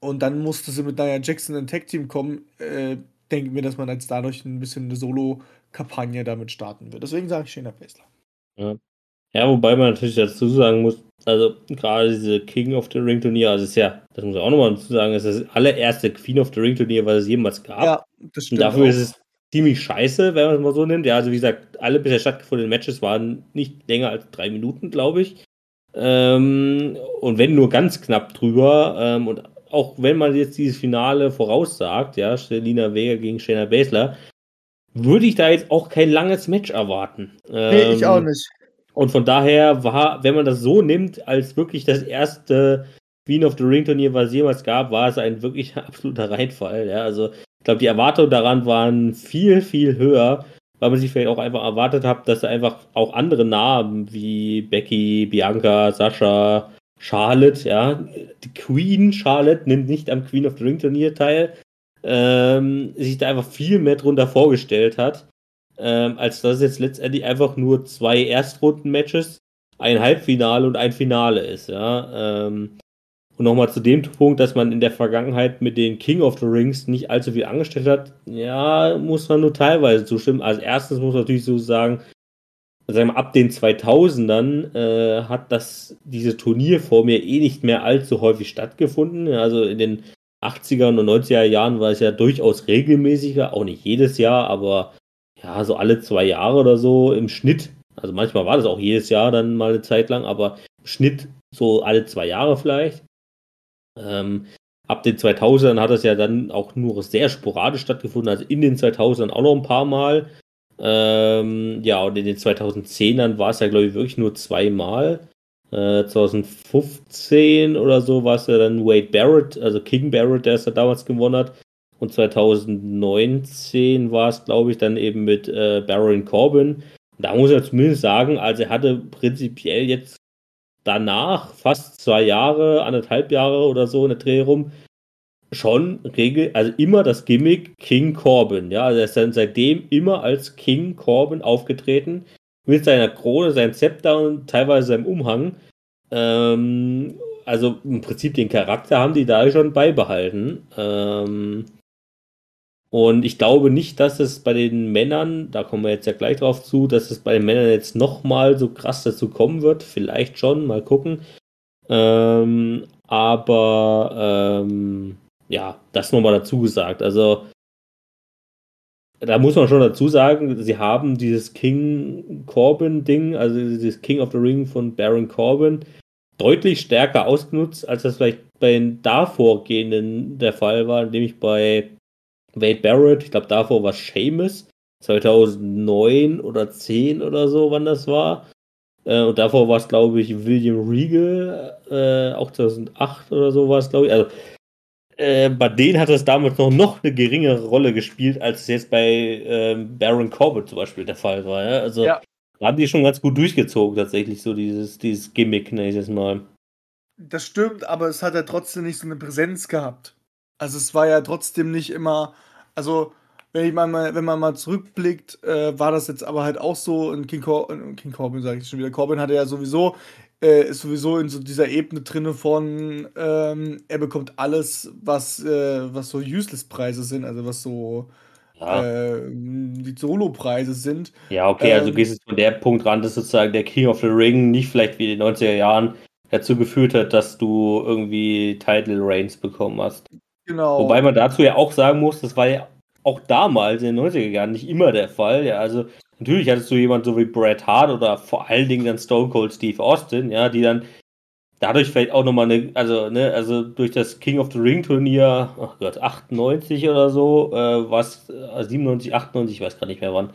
[SPEAKER 3] und dann musste sie mit Nia Jackson in Tag Team kommen. Äh, denke mir, dass man jetzt dadurch ein bisschen eine Solo-Kampagne damit starten wird. Deswegen sage ich Shayna Baszler.
[SPEAKER 2] Ja. Ja, wobei man natürlich dazu sagen muss, also gerade diese King of the Ring Turnier, also ist ja, das muss ich auch nochmal dazu sagen, ist das allererste Queen of the Ring Turnier, was es jemals gab. Ja, das stimmt. Und dafür auch. ist es ziemlich scheiße, wenn man es mal so nimmt. Ja, also wie gesagt, alle bisher stattgefundenen Matches waren nicht länger als drei Minuten, glaube ich. Ähm, und wenn nur ganz knapp drüber. Ähm, und auch wenn man jetzt dieses Finale voraussagt, ja, Selina Vega gegen Shayna Baszler, würde ich da jetzt auch kein langes Match erwarten.
[SPEAKER 3] Ähm, nee, ich auch nicht.
[SPEAKER 2] Und von daher war, wenn man das so nimmt, als wirklich das erste Queen of the Ring Turnier, was es jemals gab, war es ein wirklich (laughs) absoluter Reinfall. Ja, also ich glaube, die Erwartungen daran waren viel, viel höher, weil man sich vielleicht auch einfach erwartet hat, dass einfach auch andere Namen wie Becky, Bianca, Sascha, Charlotte, ja, die Queen Charlotte nimmt nicht am Queen of the Ring Turnier teil, ähm, sich da einfach viel mehr drunter vorgestellt hat ähm, als dass es jetzt letztendlich einfach nur zwei Erstrunden-Matches, ein Halbfinale und ein Finale ist, ja. Ähm, und nochmal zu dem Punkt, dass man in der Vergangenheit mit den King of the Rings nicht allzu viel angestellt hat, ja, muss man nur teilweise zustimmen. Als erstes muss man natürlich so sagen, sagen wir, ab den 2000ern äh, hat das, diese Turnierform ja eh nicht mehr allzu häufig stattgefunden. Also in den 80er und 90er Jahren war es ja durchaus regelmäßiger, auch nicht jedes Jahr, aber ja, so alle zwei Jahre oder so im Schnitt. Also manchmal war das auch jedes Jahr dann mal eine Zeit lang, aber im Schnitt so alle zwei Jahre vielleicht. Ähm, ab den 2000ern hat das ja dann auch nur sehr sporadisch stattgefunden, also in den 2000ern auch noch ein paar Mal. Ähm, ja, und in den 2010ern war es ja, glaube ich, wirklich nur zweimal. Äh, 2015 oder so war es ja dann Wade Barrett, also King Barrett, der es da damals gewonnen hat. Und 2019 war es, glaube ich, dann eben mit äh, Baron Corbin. Da muss er zumindest sagen, also er hatte prinzipiell jetzt danach fast zwei Jahre, anderthalb Jahre oder so in der Dreh rum, schon regel, also immer das Gimmick King Corbin. Ja, also er ist dann seitdem immer als King Corbin aufgetreten. Mit seiner Krone, seinem Zepter und teilweise seinem Umhang. Ähm, also im Prinzip den Charakter haben die da schon beibehalten. Ähm, und ich glaube nicht, dass es bei den Männern, da kommen wir jetzt ja gleich drauf zu, dass es bei den Männern jetzt nochmal so krass dazu kommen wird. Vielleicht schon, mal gucken. Ähm, aber ähm, ja, das nochmal dazu gesagt. Also da muss man schon dazu sagen, sie haben dieses King Corbin-Ding, also dieses King of the Ring von Baron Corbin, deutlich stärker ausgenutzt, als das vielleicht bei den davorgehenden der Fall war, nämlich bei Wade Barrett, ich glaube davor war Seamus, 2009 oder 10 oder so, wann das war. Äh, und davor war es, glaube ich, William Regal, äh, auch 2008 oder so war es, glaube ich. Also, äh, bei denen hat es damals noch, noch eine geringere Rolle gespielt, als es jetzt bei ähm, Baron Corbett zum Beispiel der Fall war. Ja? Also, ja. haben die schon ganz gut durchgezogen, tatsächlich, so dieses, dieses Gimmick, nenne ich es mal.
[SPEAKER 3] Das stimmt, aber es hat ja trotzdem nicht so eine Präsenz gehabt. Also es war ja trotzdem nicht immer, also wenn ich mal, wenn man mal zurückblickt, äh, war das jetzt aber halt auch so. Und King, Cor King Corbin, sage ich schon wieder. Corbin hatte ja sowieso, äh, ist sowieso in so dieser Ebene drinne von, ähm, er bekommt alles, was, äh, was so Useless-Preise sind, also was so
[SPEAKER 2] Ja.
[SPEAKER 3] äh, die Solo-Preise sind.
[SPEAKER 2] Ja, okay, also
[SPEAKER 3] Ähm,
[SPEAKER 2] gehst jetzt von der Punkt ran, dass sozusagen der King of the Ring nicht vielleicht wie in den 90er Jahren dazu geführt hat, dass du irgendwie Title Reigns bekommen hast.
[SPEAKER 3] Genau.
[SPEAKER 2] Wobei man dazu ja auch sagen muss, das war ja auch damals in den 90er Jahren nicht immer der Fall. Ja, also natürlich hattest du jemanden so wie Bret Hart oder vor allen Dingen dann Stone Cold Steve Austin, ja, die dann dadurch vielleicht auch nochmal eine, also, ne, also durch das King of the Ring Turnier, ach Gott, 98 oder so, äh, was, äh, 97, 98, ich weiß gar nicht mehr wann,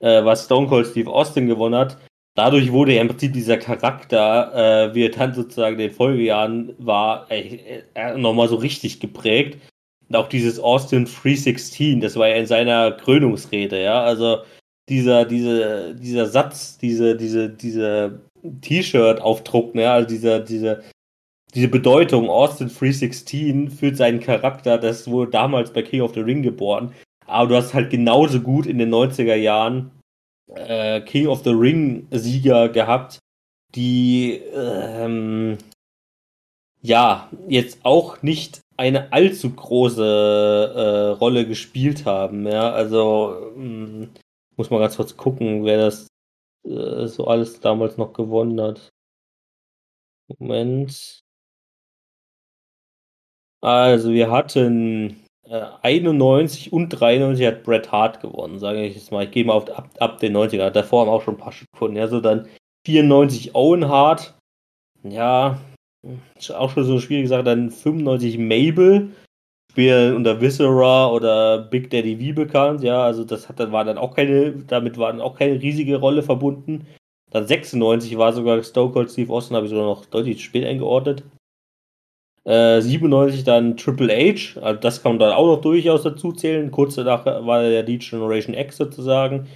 [SPEAKER 2] äh, was Stone Cold Steve Austin gewonnen hat. Dadurch wurde ja im Prinzip dieser Charakter, äh, wie er dann sozusagen in den Folgejahren war, äh, äh, nochmal so richtig geprägt. Und auch dieses Austin 316, das war ja in seiner Krönungsrede, ja, also dieser, diese, dieser Satz, diese, diese, diese T-Shirt-Aufdruck, ne, also dieser, diese, diese Bedeutung Austin 316 für seinen Charakter, das wurde damals bei King of the Ring geboren. Aber du hast halt genauso gut in den 90er Jahren äh, King of the Ring Sieger gehabt, die ähm, ja jetzt auch nicht eine allzu große äh, Rolle gespielt haben. Ja, also mh, muss man ganz kurz gucken, wer das äh, so alles damals noch gewonnen hat. Moment. Also wir hatten 91 und 93 hat Bret Hart gewonnen, sage ich jetzt mal. Ich gehe mal auf, ab, ab den 90er. Davor haben auch schon ein paar Sekunden. Ja, so dann 94 Owen Hart. Ja, ist auch schon so eine schwierige Sache. Dann 95 Mabel. Spielen unter Viscera oder Big Daddy V bekannt. Ja, also das hat dann war dann auch keine, damit war dann auch keine riesige Rolle verbunden. Dann 96 war sogar Stone Cold Steve Austin, habe ich sogar noch deutlich spät eingeordnet. Äh, 97 dann Triple H, also das kann man dann auch noch durchaus dazu zählen. Kurz danach war ja die Generation X sozusagen.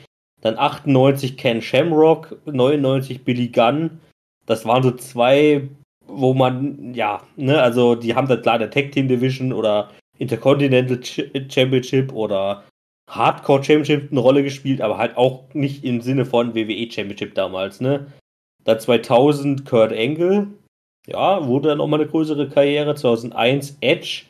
[SPEAKER 2] Dann 98 Ken Shamrock, 99 Billy Gunn. Das waren so zwei, wo man, ja, ne, also die haben dann klar der Tag Team Division oder Intercontinental Ch Championship oder Hardcore Championship eine Rolle gespielt, aber halt auch nicht im Sinne von WWE Championship damals, ne? Dann 2000 Kurt Angle, ja, wurde dann auch mal eine größere Karriere. 2001 Edge,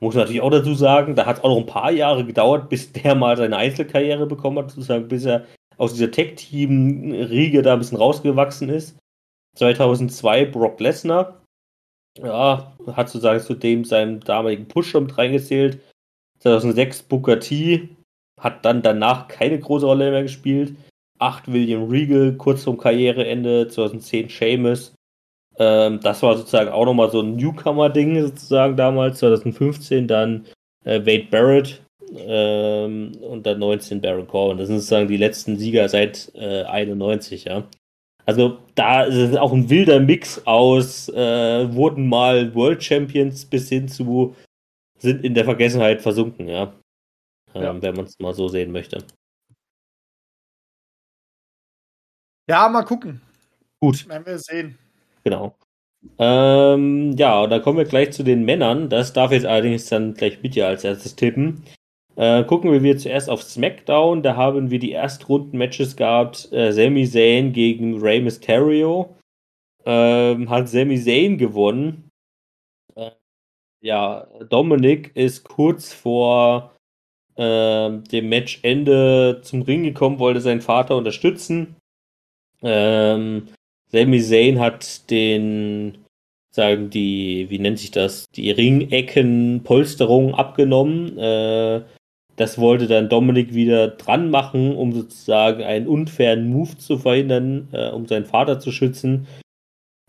[SPEAKER 2] muss man natürlich auch dazu sagen, da hat es auch noch ein paar Jahre gedauert, bis der mal seine Einzelkarriere bekommen hat, sozusagen, bis er aus dieser Tech-Team-Riege da ein bisschen rausgewachsen ist. 2002 Brock Lesnar, ja, hat sozusagen zu dem seinem damaligen Push mit reingezählt. 2006 Booker T, hat dann danach keine große Rolle mehr gespielt. 8 William Regal, kurz vorm Karriereende, 2010 Sheamus. Ähm, das war sozusagen auch nochmal so ein Newcomer-Ding sozusagen damals. 2015 dann äh, Wade Barrett ähm, und dann 19 Baron Corbin. Das sind sozusagen die letzten Sieger seit äh, 91, ja. Also da ist es auch ein wilder Mix aus, äh, wurden mal World Champions bis hin zu sind in der Vergessenheit versunken, ja. Ähm,
[SPEAKER 3] Ja.
[SPEAKER 2] Wenn man es mal so sehen möchte.
[SPEAKER 3] Ja, mal gucken.
[SPEAKER 2] Gut.
[SPEAKER 3] Werden wir sehen.
[SPEAKER 2] Genau. Ähm, ja, und dann kommen wir gleich zu den Männern. Das darf jetzt allerdings dann gleich mit dir als erstes tippen. Äh, gucken wir wieder zuerst auf SmackDown. Da haben wir die Erstrunden-Matches gehabt. Äh, Sami Zayn gegen Rey Mysterio. Ähm, hat Sami Zayn gewonnen. Äh, ja, Dominik ist kurz vor ähm, dem Matchende zum Ring gekommen, wollte seinen Vater unterstützen. Ähm, Sami Zayn hat den, sagen die, wie nennt sich das, die Ringecken-Polsterung abgenommen. Äh, das wollte dann Dominik wieder dran machen, um sozusagen einen unfairen Move zu verhindern, äh, um seinen Vater zu schützen.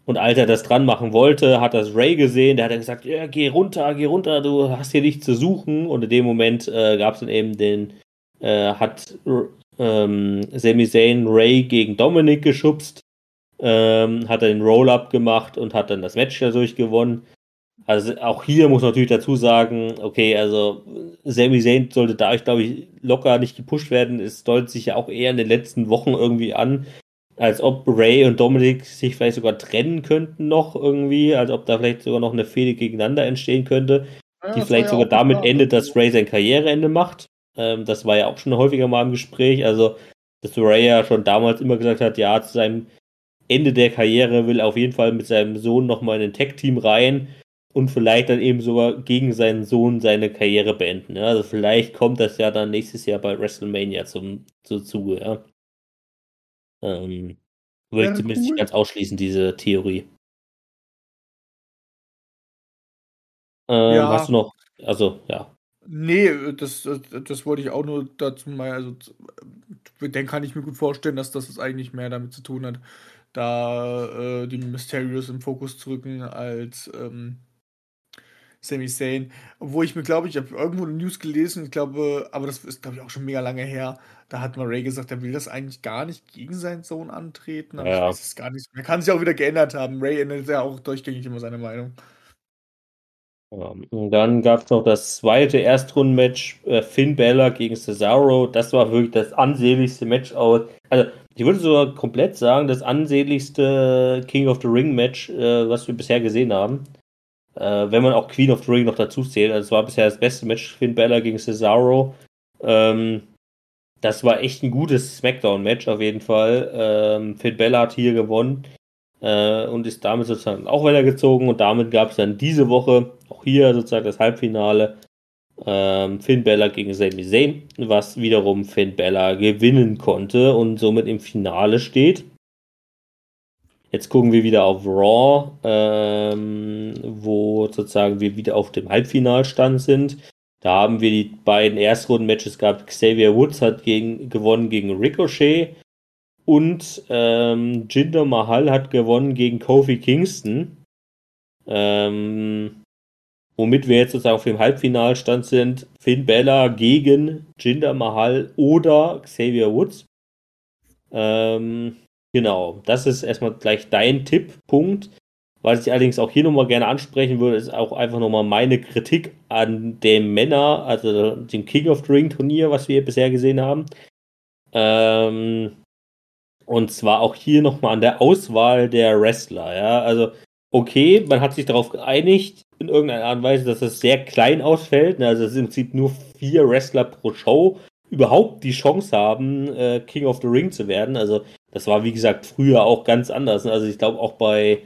[SPEAKER 2] Und als er das dran machen wollte, hat das Ray gesehen, der hat dann gesagt, ja, geh runter, geh runter, du hast hier nichts zu suchen. Und in dem Moment äh, gab es dann eben den, äh, hat ähm, Sami Zayn Ray gegen Dominik geschubst, ähm, hat er den Roll-Up gemacht und hat dann das Match dadurch gewonnen. Also auch hier muss man natürlich dazu sagen, okay, also Sami Zayn sollte dadurch, glaube ich, locker nicht gepusht werden. Es deutet sich ja auch eher in den letzten Wochen irgendwie an, als ob Ray und Dominik sich vielleicht sogar trennen könnten noch irgendwie, als ob da vielleicht sogar noch eine Fehde gegeneinander entstehen könnte,
[SPEAKER 3] Ja,
[SPEAKER 2] die vielleicht
[SPEAKER 3] ja
[SPEAKER 2] sogar damit
[SPEAKER 3] geplant.
[SPEAKER 2] endet, dass Ray sein Karriereende macht. Ähm, das war ja auch schon häufiger mal im Gespräch. Also, dass Ray ja schon damals immer gesagt hat, ja, zu seinem Ende der Karriere will er auf jeden Fall mit seinem Sohn nochmal in ein Tech-Team rein und vielleicht dann eben sogar gegen seinen Sohn seine Karriere beenden. Ja? Also vielleicht kommt das ja dann nächstes Jahr bei WrestleMania zum, zum Zuge, ja. Ähm, würde ich zumindest cool. nicht ganz ausschließen, diese Theorie. Ähm, ja. Hast du noch, also ja.
[SPEAKER 3] Nee, das, das, wollte ich auch nur dazu mal, also dann kann ich mir gut vorstellen, dass das eigentlich mehr damit zu tun hat, da äh, die Mysterios im Fokus zu rücken als ähm, Sami Zayn. Wo ich mir glaube, ich habe irgendwo eine News gelesen, ich glaube, aber das ist glaube ich auch schon mega lange her. Da hat mal Ray gesagt, er will das eigentlich gar nicht gegen seinen Sohn antreten. Aber ja. ich weiß es gar nicht. Er kann sich auch wieder geändert haben. Ray ändert ja auch durchgängig immer seine Meinung.
[SPEAKER 2] Ja, und dann gab es noch das zweite Erstrundenmatch, äh, Finn Balor gegen Cesaro. Das war wirklich das ansehnlichste Match aus. Also, ich würde sogar komplett sagen, das ansehnlichste King of the Ring Match, äh, was wir bisher gesehen haben. Äh, wenn man auch Queen of the Ring noch dazu zählt. Also, es war bisher das beste Match, Finn Balor gegen Cesaro. Ähm, das war echt ein gutes Smackdown-Match auf jeden Fall. Ähm, Finn Balor hat hier gewonnen äh, und ist damit sozusagen auch weitergezogen. Und damit gab es dann diese Woche auch hier sozusagen das Halbfinale. Ähm, Finn Bella gegen Sami Zayn, was wiederum Finn Bella gewinnen konnte und somit im Finale steht. Jetzt gucken wir wieder auf Raw, ähm, wo sozusagen wir wieder auf dem Halbfinalstand sind. Da haben wir die beiden Erstrunden-Matches gehabt. Xavier Woods hat gegen, gewonnen gegen Ricochet und ähm, Jinder Mahal hat gewonnen gegen Kofi Kingston. Ähm, womit wir jetzt sozusagen auf dem Halbfinalstand sind. Finn Bella gegen Jinder Mahal oder Xavier Woods. Ähm, genau, das ist erstmal gleich dein Tipppunkt. Was ich allerdings auch hier nochmal gerne ansprechen würde, ist auch einfach nochmal meine Kritik an dem Männer, also dem King of the Ring Turnier, was wir bisher gesehen haben. Ähm, und zwar auch hier nochmal an der Auswahl der Wrestler, ja. Also, okay, man hat sich darauf geeinigt, in irgendeiner Art und Weise, dass es sehr klein ausfällt. Ne? Also, dass im Prinzip nur vier Wrestler pro Show überhaupt die Chance haben, äh, King of the Ring zu werden. Also, das war wie gesagt früher auch ganz anders. Ne? Also, ich glaube auch bei,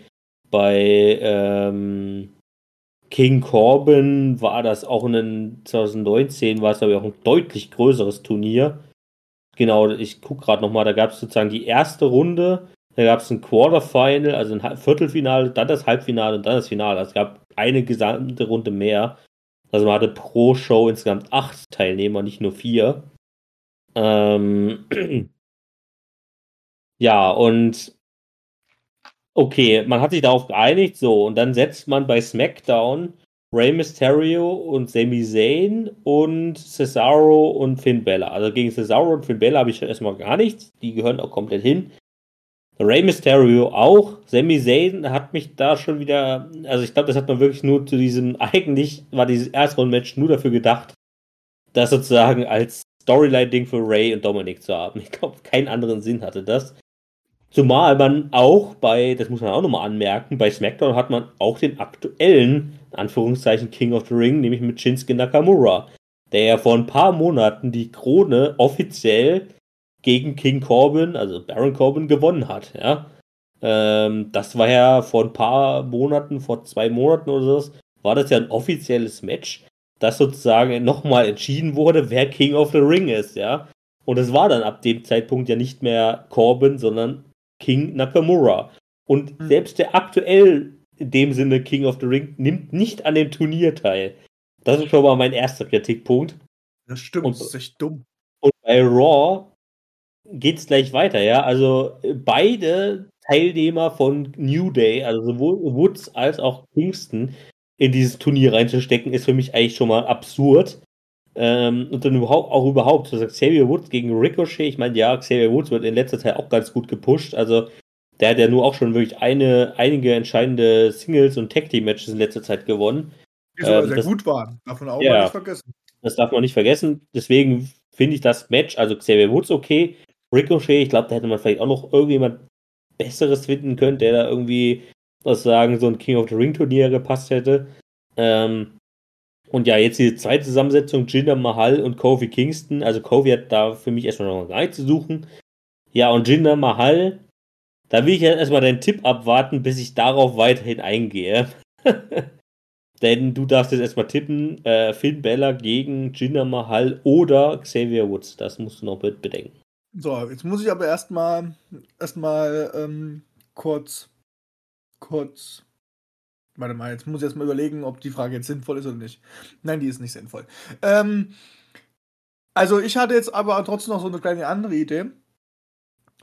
[SPEAKER 2] bei ähm, King Corbin war das auch in 2019, war es aber auch ein deutlich größeres Turnier. Genau, ich gucke gerade nochmal, da gab es sozusagen die erste Runde, da gab es ein Quarterfinal, also ein Viertelfinale, dann das Halbfinale und dann das Finale. Also es gab eine gesamte Runde mehr. Also man hatte pro Show insgesamt acht Teilnehmer, nicht nur vier. Ähm, (clears throat) ja, und okay, man hat sich darauf geeinigt, so, und dann setzt man bei SmackDown Rey Mysterio und Sami Zayn und Cesaro und Finn Bella. Also gegen Cesaro und Finn Bella habe ich erstmal gar nichts. Die gehören auch komplett hin. Rey Mysterio auch. Sami Zayn hat mich da schon wieder, also ich glaube, das hat man wirklich nur zu diesem, (laughs) eigentlich war dieses Erstrunden-Match nur dafür gedacht, das sozusagen als Storyline-Ding für Ray und Dominic zu haben. Ich glaube, keinen anderen Sinn hatte das. Zumal man auch bei, das muss man auch nochmal anmerken, bei SmackDown hat man auch den aktuellen, Anführungszeichen, King of the Ring, nämlich mit Shinsuke Nakamura, der ja vor ein paar Monaten die Krone offiziell gegen King Corbin, also Baron Corbin, gewonnen hat. Ja? Ähm, das war ja vor ein paar Monaten, vor zwei Monaten oder so, war das ja ein offizielles Match, das sozusagen nochmal entschieden wurde, wer King of the Ring ist. Ja? Und es war dann ab dem Zeitpunkt ja nicht mehr Corbin, sondern King Nakamura. Und mhm. selbst der aktuell in dem Sinne King of the Ring nimmt nicht an dem Turnier teil. Das ist schon mal mein erster Kritikpunkt.
[SPEAKER 3] Das stimmt, und, das ist echt dumm.
[SPEAKER 2] Und bei Raw geht's gleich weiter, ja. Also beide Teilnehmer von New Day, also sowohl Woods als auch Kingston, in dieses Turnier reinzustecken, ist für mich eigentlich schon mal absurd. Ähm, und dann überhaupt, auch überhaupt, sagt Xavier Woods gegen Ricochet. Ich meine, ja, Xavier Woods wird in letzter Zeit auch ganz gut gepusht. Also, der hat ja nur auch schon wirklich eine, einige entscheidende Singles- und Tag-Team-Matches in letzter Zeit gewonnen.
[SPEAKER 3] Die sogar ähm, sehr das, gut waren. Darf man auch ja, nicht vergessen.
[SPEAKER 2] Das darf man nicht vergessen. Deswegen finde ich das Match, also Xavier Woods okay, Ricochet, ich glaube, da hätte man vielleicht auch noch irgendjemand Besseres finden können, der da irgendwie, was sagen, so ein King of the Ring Turnier gepasst hätte. Ähm, Und ja, jetzt die zweite Zusammensetzung, Jinder Mahal und Kofi Kingston. Also Kofi hat da für mich erstmal noch gar nichts zu suchen. Ja, und Jinder Mahal, da will ich jetzt erstmal deinen Tipp abwarten, bis ich darauf weiterhin eingehe. (laughs) Denn du darfst jetzt erstmal tippen, äh, Finn Bella gegen Jinder Mahal oder Xavier Woods. Das musst du noch bedenken.
[SPEAKER 3] So, jetzt muss ich aber erstmal erstmal ähm, kurz kurz Warte mal, jetzt muss ich erstmal überlegen, ob die Frage jetzt sinnvoll ist oder nicht. Nein, die ist nicht sinnvoll. Ähm, also ich hatte jetzt aber trotzdem noch so eine kleine andere Idee.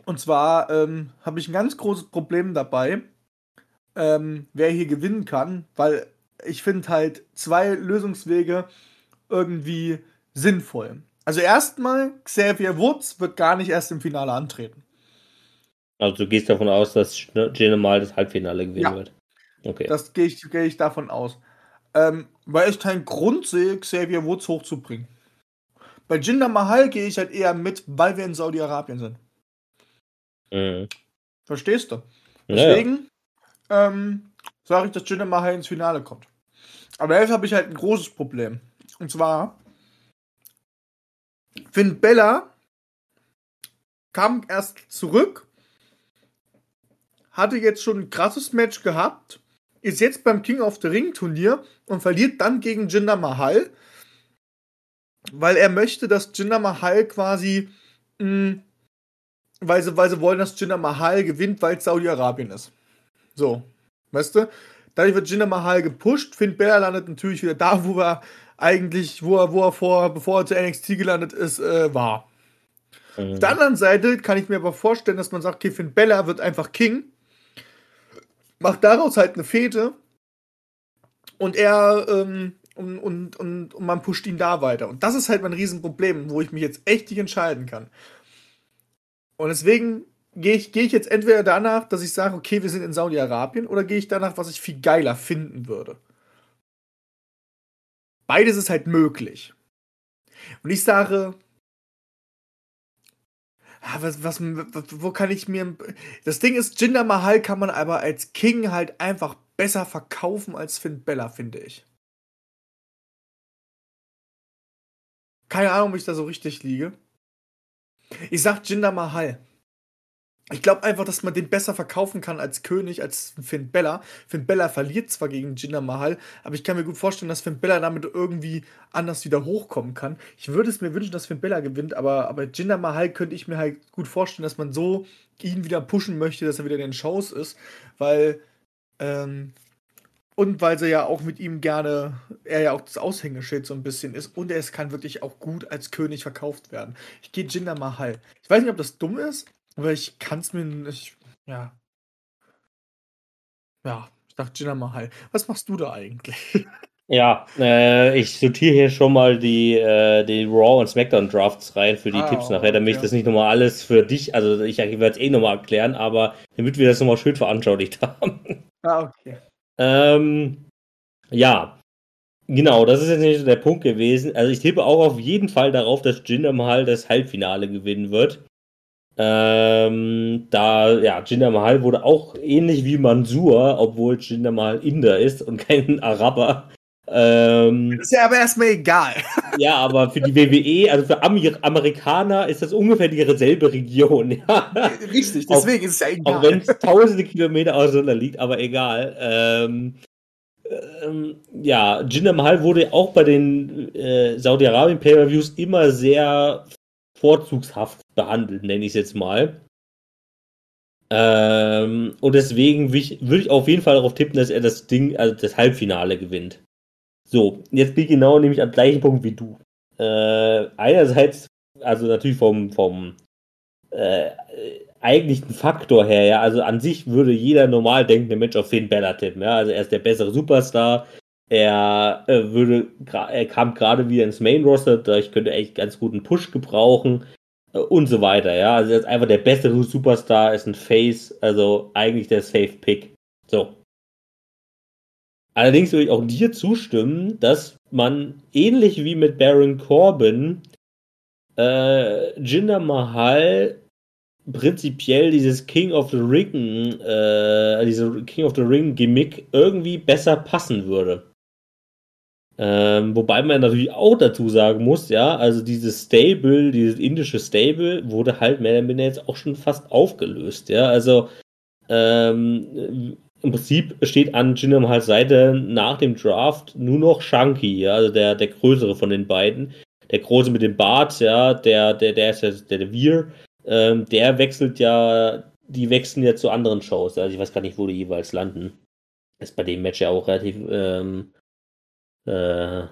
[SPEAKER 3] Und zwar ähm, habe ich ein ganz großes Problem dabei, ähm, wer hier gewinnen kann, weil ich finde halt zwei Lösungswege irgendwie sinnvoll. Also erstmal, Xavier Woods wird gar nicht erst im Finale antreten.
[SPEAKER 2] Also du gehst davon aus, dass Jinder mal das Halbfinale gewinnen ja. wird.
[SPEAKER 3] Okay. Das gehe ich, geh ich davon aus. Ähm, weil ich keinen Grund sehe, Xavier Woods hochzubringen. Bei Jinder Mahal gehe ich halt eher mit, weil wir in Saudi-Arabien sind. Mhm. Verstehst du? Deswegen ja. ähm, sage ich, dass Jinder Mahal ins Finale kommt. Aber jetzt habe ich halt ein großes Problem. Und zwar, Finn Bella kam erst zurück, hatte jetzt schon ein krasses Match gehabt ist jetzt beim King of the Ring Turnier und verliert dann gegen Jinder Mahal, weil er möchte, dass Jinder Mahal quasi, mh, hm, weil, sie, weil sie wollen, dass Jinder Mahal gewinnt, weil es Saudi-Arabien ist. So, weißt du? Dadurch wird Jinder Mahal gepusht. Finn Balor landet natürlich wieder da, wo er eigentlich, wo er, wo er vor, bevor er zu NXT gelandet ist, äh, war. Mhm. Auf der anderen Seite kann ich mir aber vorstellen, dass man sagt, okay, Finn Balor wird einfach King macht daraus halt eine Fete und er ähm, und, und, und, und man pusht ihn da weiter. Und das ist halt mein Riesenproblem, wo ich mich jetzt echt nicht entscheiden kann. Und deswegen gehe ich, geh ich jetzt entweder danach, dass ich sage, okay, wir sind in Saudi-Arabien, oder gehe ich danach, was ich viel geiler finden würde. Beides ist halt möglich. Und ich sage, Ah, was, was, wo kann ich mir. Das Ding ist, Jinder Mahal kann man aber als King halt einfach besser verkaufen als Finn Bella, finde ich. Keine Ahnung, ob ich da so richtig liege. Ich sag Jinder Mahal. Ich glaube einfach, dass man den besser verkaufen kann als König, als Finn Bella. Finn Bella verliert zwar gegen Jinder Mahal, aber ich kann mir gut vorstellen, dass Finn Bella damit irgendwie anders wieder hochkommen kann. Ich würde es mir wünschen, dass Finn Bella gewinnt, aber, aber Jinder Mahal könnte ich mir halt gut vorstellen, dass man so ihn wieder pushen möchte, dass er wieder in den Shows ist, weil, ähm, und weil sie ja auch mit ihm gerne, er ja auch das Aushängeschild so ein bisschen ist und er kann wirklich auch gut als König verkauft werden. Ich gehe Jinder Mahal. Ich weiß nicht, ob das dumm ist, aber ich kann es mir nicht. Ja. Ja, ich dachte Jinder Mahal. Was machst du da eigentlich? (laughs)
[SPEAKER 2] Ja, äh, ich sortiere hier schon mal die, äh, die Raw und SmackDown Drafts rein für die ah, Tipps nachher, damit okay. ich das nicht nochmal alles für dich, also ich, ich werde es eh nochmal erklären, aber damit wir das nochmal schön veranschaulicht (laughs) haben.
[SPEAKER 3] Ah, okay.
[SPEAKER 2] ähm, ja, genau, das ist jetzt nicht der Punkt gewesen. Also ich tippe auch auf jeden Fall darauf, dass Jinder Mahal das Halbfinale gewinnen wird. Ähm, da, ja, Jinder Mahal wurde auch ähnlich wie Mansur, obwohl Jinder Mahal Inder ist und (laughs) kein Araber.
[SPEAKER 3] Ähm, ist ja aber erstmal egal. (laughs)
[SPEAKER 2] Ja, aber für die WWE, also für Amer Amerikaner ist das ungefähr dieselbe Region. (laughs) Ja.
[SPEAKER 3] Richtig, deswegen auch, ist es ja
[SPEAKER 2] egal. Auch wenn es tausende Kilometer auseinander liegt, aber egal. Ähm, ähm, ja, Jinder Mahal wurde auch bei den äh, Saudi-Arabien Pay-Per-Views immer sehr vorzugshaft behandelt, nenne ich es jetzt mal. Ähm, und deswegen würde ich auf jeden Fall darauf tippen, dass er das Ding, also das Halbfinale gewinnt. So, jetzt bin ich genau nämlich am gleichen Punkt wie du. Äh, einerseits, also natürlich vom, vom äh, eigentlichen Faktor her, ja, also an sich würde jeder normal denkende Mensch auf Finn Bella tippen, ja, also er ist der bessere Superstar, er äh, würde, er kam gerade wieder ins Main Roster, da ich könnte echt ganz guten Push gebrauchen äh, und so weiter. Ja, also er ist einfach der bessere Superstar, ist ein Face, also eigentlich der Safe Pick. So. Allerdings würde ich auch dir zustimmen, dass man ähnlich wie mit Baron Corbin äh, Jinder Mahal prinzipiell dieses King of the Ring, äh, diese King of the Ring Gimmick irgendwie besser passen würde. Ähm, wobei man natürlich auch dazu sagen muss, ja, also dieses Stable, dieses indische Stable wurde halt mehr oder weniger jetzt auch schon fast aufgelöst, ja. Also ähm, im Prinzip steht an Jinder Mahals Seite nach dem Draft nur noch Shanky, ja, also der, der größere von den beiden. Der große mit dem Bart, ja, der, der, der ist ja der, der Veer, ähm, der wechselt ja, die wechseln ja zu anderen Shows, also ich weiß gar nicht, wo die jeweils landen. Ist bei dem Match ja auch relativ ähm, äh,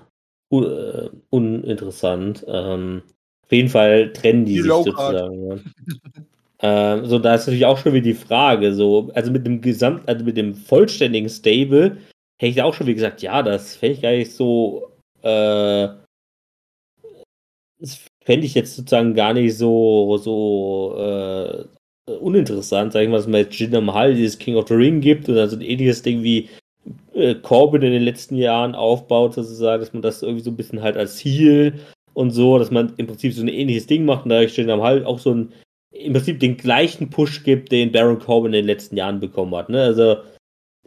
[SPEAKER 2] un uninteressant. Ähm, auf jeden Fall trennen die, die sich sozusagen. Ja. ähm, so, da ist natürlich auch schon wieder die Frage, so, also mit dem Gesamt, also mit dem vollständigen Stable, hätte ich auch schon wieder gesagt, ja, das fände ich gar nicht so, äh, das fände ich jetzt sozusagen gar nicht so, so, äh, uninteressant, sag ich mal, dass man jetzt Jinder Mahal dieses King of the Ring gibt oder so ein ähnliches Ding wie äh, Corbin in den letzten Jahren aufbaut, sozusagen, dass man das irgendwie so ein bisschen halt als Ziel und so, dass man im Prinzip so ein ähnliches Ding macht und dadurch steht am halt auch so ein, im Prinzip den gleichen Push gibt, den Baron Corbin in den letzten Jahren bekommen hat. Ne? Also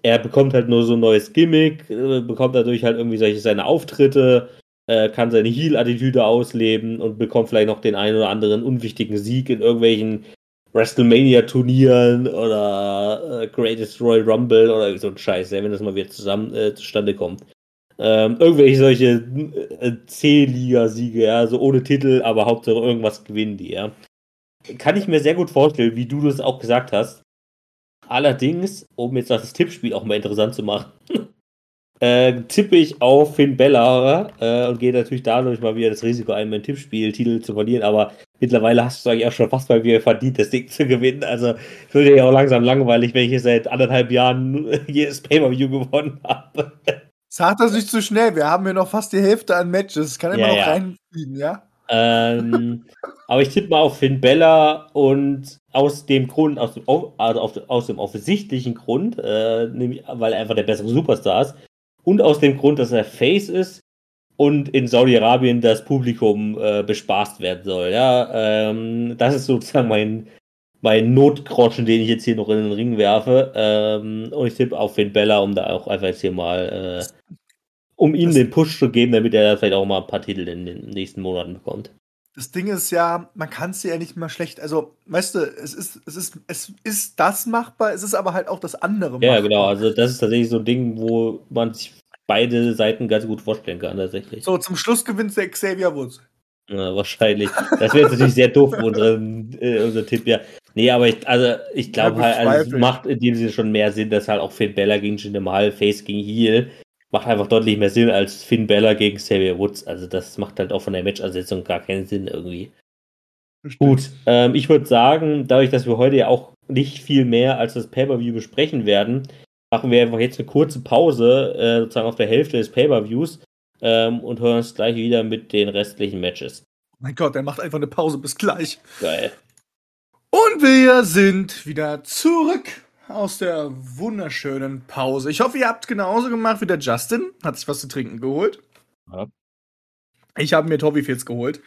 [SPEAKER 2] er bekommt halt nur so ein neues Gimmick, äh, bekommt dadurch halt irgendwie solche seine Auftritte, äh, kann seine Heal-Attitüde ausleben und bekommt vielleicht noch den einen oder anderen unwichtigen Sieg in irgendwelchen WrestleMania-Turnieren oder äh, Greatest Royal Rumble oder so ein Scheiß, wenn das mal wieder zusammen äh, zustande kommt. Ähm, irgendwelche solche äh, C-Liga-Siege, ja, so ohne Titel, aber Hauptsache irgendwas gewinnen die, ja. Kann ich mir sehr gut vorstellen, wie du das auch gesagt hast. Allerdings, um jetzt das Tippspiel auch mal interessant zu machen, (laughs) äh, tippe ich auf Finn Bella äh, und gehe natürlich dadurch mal wieder das Risiko ein, meinen Tippspiel-Titel zu verlieren. Aber mittlerweile hast du eigentlich auch schon fast bei mir verdient, das Ding zu gewinnen. Also es wird ja auch langsam langweilig, wenn ich hier seit anderthalb Jahren (laughs) jedes Pay-Per-View gewonnen habe.
[SPEAKER 3] Sag das nicht zu schnell, wir haben hier noch fast die Hälfte an Matches. Es kann immer ja, noch ja. reinfliegen, ja?
[SPEAKER 2] Ähm, (laughs) aber ich tippe mal auf Finn Bella und aus dem Grund, aus dem, also aus dem offensichtlichen Grund, äh, nämlich, weil er einfach der bessere Superstar ist, und aus dem Grund, dass er Face ist und in Saudi-Arabien das Publikum äh, bespaßt werden soll. Ja, ähm, das ist sozusagen mein, mein Notgroschen, den ich jetzt hier noch in den Ring werfe. Ähm, und ich tippe auf Finn Bella, um da auch einfach jetzt hier mal, äh, um ihm den Push zu geben, damit er vielleicht auch mal ein paar Titel in den nächsten Monaten bekommt.
[SPEAKER 3] Das Ding ist ja, man kann es ja nicht mal schlecht, also, weißt du, es ist, es ist, es ist das machbar, es ist aber halt auch das andere
[SPEAKER 2] machbar. Ja, genau, also das ist tatsächlich so ein Ding, wo man sich beide Seiten ganz gut vorstellen kann, tatsächlich.
[SPEAKER 3] So, zum Schluss gewinnt der Xavier Woods.
[SPEAKER 2] Ja, wahrscheinlich. Das wäre natürlich sehr doof unseren, äh, unser Tipp, ja. Nee, aber ich, also, ich glaube halt, also, es macht in dem Sinne schon mehr Sinn, dass halt auch Finn Bella gegen Jinder Mahal, Face gegen Heel, macht einfach deutlich mehr Sinn als Finn Bella gegen Xavier Woods. Also, das macht halt auch von der Match-Ansetzung gar keinen Sinn irgendwie. Bestimmt. Gut, ähm, ich würde sagen, dadurch, dass wir heute ja auch nicht viel mehr als das Pay-Per-View besprechen werden, machen wir einfach jetzt eine kurze Pause, äh, sozusagen auf der Hälfte des Pay-Per-Views ähm, und hören uns gleich wieder mit den restlichen Matches.
[SPEAKER 3] Mein Gott, er macht einfach eine Pause. Bis gleich.
[SPEAKER 2] Geil.
[SPEAKER 3] Und wir sind wieder zurück aus der wunderschönen Pause. Ich hoffe, ihr habt genauso gemacht wie der Justin. Hat sich was zu trinken geholt. Ja. Ich habe mir Toffifees geholt.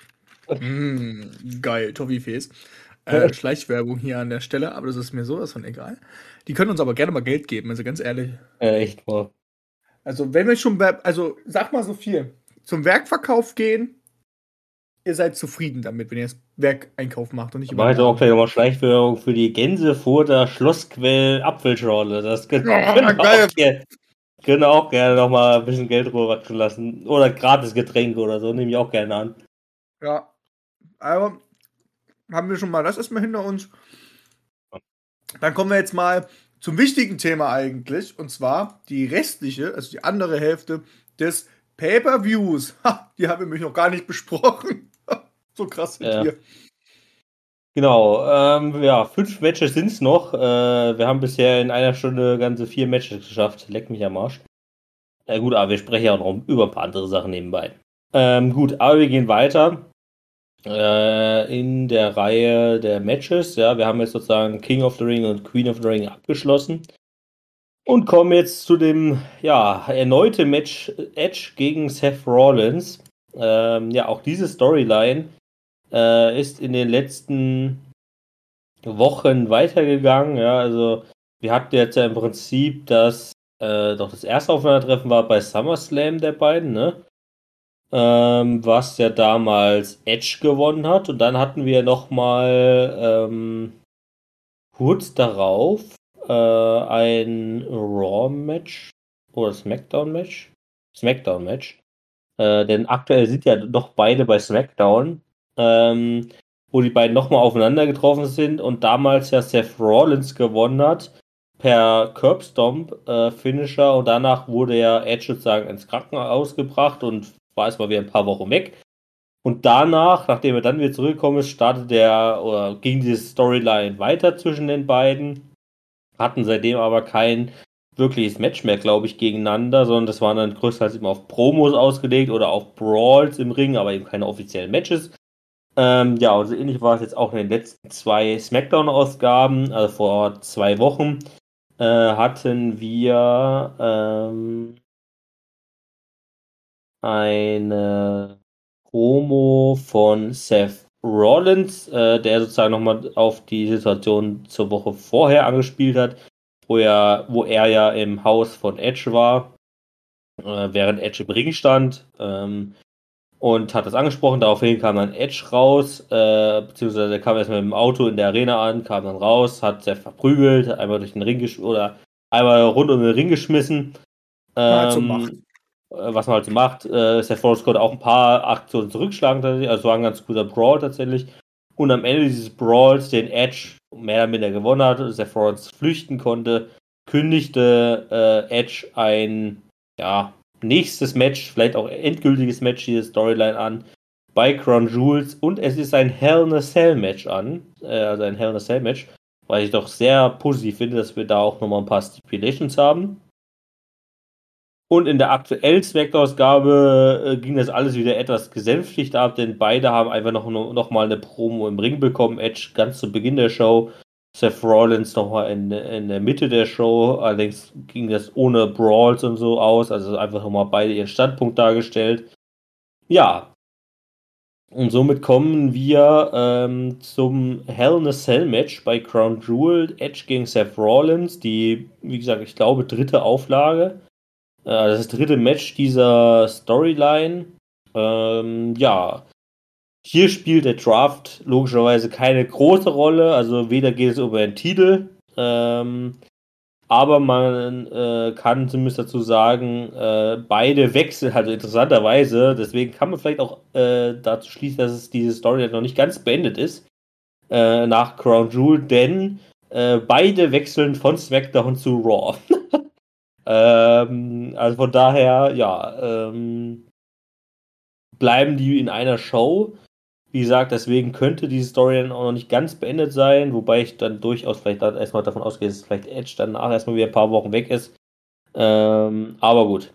[SPEAKER 3] mm, geil, Toffifees. (laughs) Äh, Schleichwerbung hier an der Stelle, aber das ist mir sowas von egal. Die können uns aber gerne mal Geld geben, also ganz ehrlich.
[SPEAKER 2] Äh, echt mal.
[SPEAKER 3] Also, wenn wir schon, also sag mal so viel, zum Werkverkauf gehen, ihr seid zufrieden damit, wenn ihr das Werkeinkauf macht und nicht
[SPEAKER 2] über. auch gleich nochmal Schleichwerbung für die Gänsefurter Schlossquell Apfelschorle. Das können, ja, können. Auch gerne, können auch gerne nochmal ein bisschen Geld rüberwachsen lassen. Oder gratis Getränke oder so, nehme ich auch gerne an.
[SPEAKER 3] Ja. Aber haben wir schon mal das erstmal hinter uns. Dann kommen wir jetzt mal zum wichtigen Thema eigentlich, und zwar die restliche, also die andere Hälfte des Pay-per-Views. Die haben wir nämlich noch gar nicht besprochen. (laughs) so krass sind ja. wir.
[SPEAKER 2] Genau, ähm, ja, fünf Matches sind es noch. Äh, wir haben bisher in einer Stunde ganze vier Matches geschafft. Leck mich am Arsch. Ja gut, aber wir sprechen ja auch noch über ein paar andere Sachen nebenbei. Ähm, gut, aber wir gehen weiter äh, in der Reihe der Matches. Ja, wir haben jetzt sozusagen King of the Ring und Queen of the Ring abgeschlossen. Und kommen jetzt zu dem, ja, erneute Match Edge gegen Seth Rollins. Ähm, ja, auch diese Storyline äh, ist in den letzten Wochen weitergegangen. Ja, also wir hatten jetzt ja im Prinzip das äh, doch das erste Aufeinandertreffen war bei SummerSlam der beiden, ne? Ähm, was ja damals Edge gewonnen hat. Und dann hatten wir nochmal ähm, kurz darauf äh, ein Raw-Match oder SmackDown-Match. SmackDown-Match. Äh, denn aktuell sind ja doch beide bei SmackDown. Ähm, wo die beiden nochmal aufeinander getroffen sind und damals ja Seth Rollins gewonnen hat per Curbstomp äh, Finisher und danach wurde ja Edge sozusagen ins Krankenhaus gebracht und war erstmal wieder ein paar Wochen weg. Und danach, nachdem er dann wieder zurückgekommen ist, startet der oder ging diese Storyline weiter zwischen den beiden. Hatten seitdem aber kein wirkliches Match mehr, glaube ich, gegeneinander, sondern das waren dann größtenteils immer auf Promos ausgelegt oder auf Brawls im Ring, aber eben keine offiziellen Matches. Ähm, ja, und so ähnlich war es jetzt auch in den letzten zwei Smackdown-Ausgaben, also vor zwei Wochen, äh, hatten wir ähm, eine Promo von Seth Rollins, äh, der sozusagen nochmal auf die Situation zur Woche vorher angespielt hat, wo er, wo er ja im Haus von Edge war, äh, während Edge im Ring stand. Ähm, und hat das angesprochen. Daraufhin kam dann Edge raus, äh, beziehungsweise er kam erstmal mit dem Auto in der Arena an, kam dann raus, hat sehr verprügelt, einmal durch den Ring oder einmal rund um den Ring geschmissen. Ähm, äh, was man halt so macht. Äh, Seth Rollins konnte auch ein paar Aktionen zurückschlagen, also war ein ganz guter Brawl tatsächlich. Und am Ende dieses Brawls, den Edge mehr oder minder gewonnen hat, Seth Rollins flüchten konnte, kündigte äh, Edge ein, ja, nächstes Match, vielleicht auch endgültiges Match diese Storyline an bei Crown Jewels und es ist ein Hell in a Cell Match an, äh, also ein Hell in a Cell Match, weil ich doch sehr positiv finde, dass wir da auch nochmal ein paar Stipulations haben. Und in der aktuellen Smackdown-Ausgabe äh, ging das alles wieder etwas gesänftigt ab, denn beide haben einfach noch, noch mal eine Promo im Ring bekommen. Edge ganz zu Beginn der Show, Seth Rollins nochmal in, in der Mitte der Show. Allerdings ging das ohne Brawls und so aus, also einfach nochmal beide ihren Standpunkt dargestellt. Ja. Und somit kommen wir ähm, zum Hell in a Cell Match bei Crown Jewel, Edge gegen Seth Rollins, die, wie gesagt, ich glaube, dritte Auflage. Äh, das dritte Match dieser Storyline. Ähm, ja. Hier spielt der Draft logischerweise keine große Rolle, also weder geht es um einen Titel, ähm, aber man äh, kann zumindest dazu sagen, äh, beide wechseln, also interessanterweise, deswegen kann man vielleicht auch äh, dazu schließen, dass es diese Story noch nicht ganz beendet ist, äh, nach Crown Jewel, denn äh, beide wechseln von SmackDown zu Raw. (laughs) ähm, also von daher, ja, ähm, bleiben die in einer Show. Wie gesagt, deswegen könnte diese Story dann auch noch nicht ganz beendet sein, wobei ich dann durchaus vielleicht erstmal davon ausgehe, dass vielleicht Edge danach erstmal wieder ein paar Wochen weg ist. Ähm, aber gut.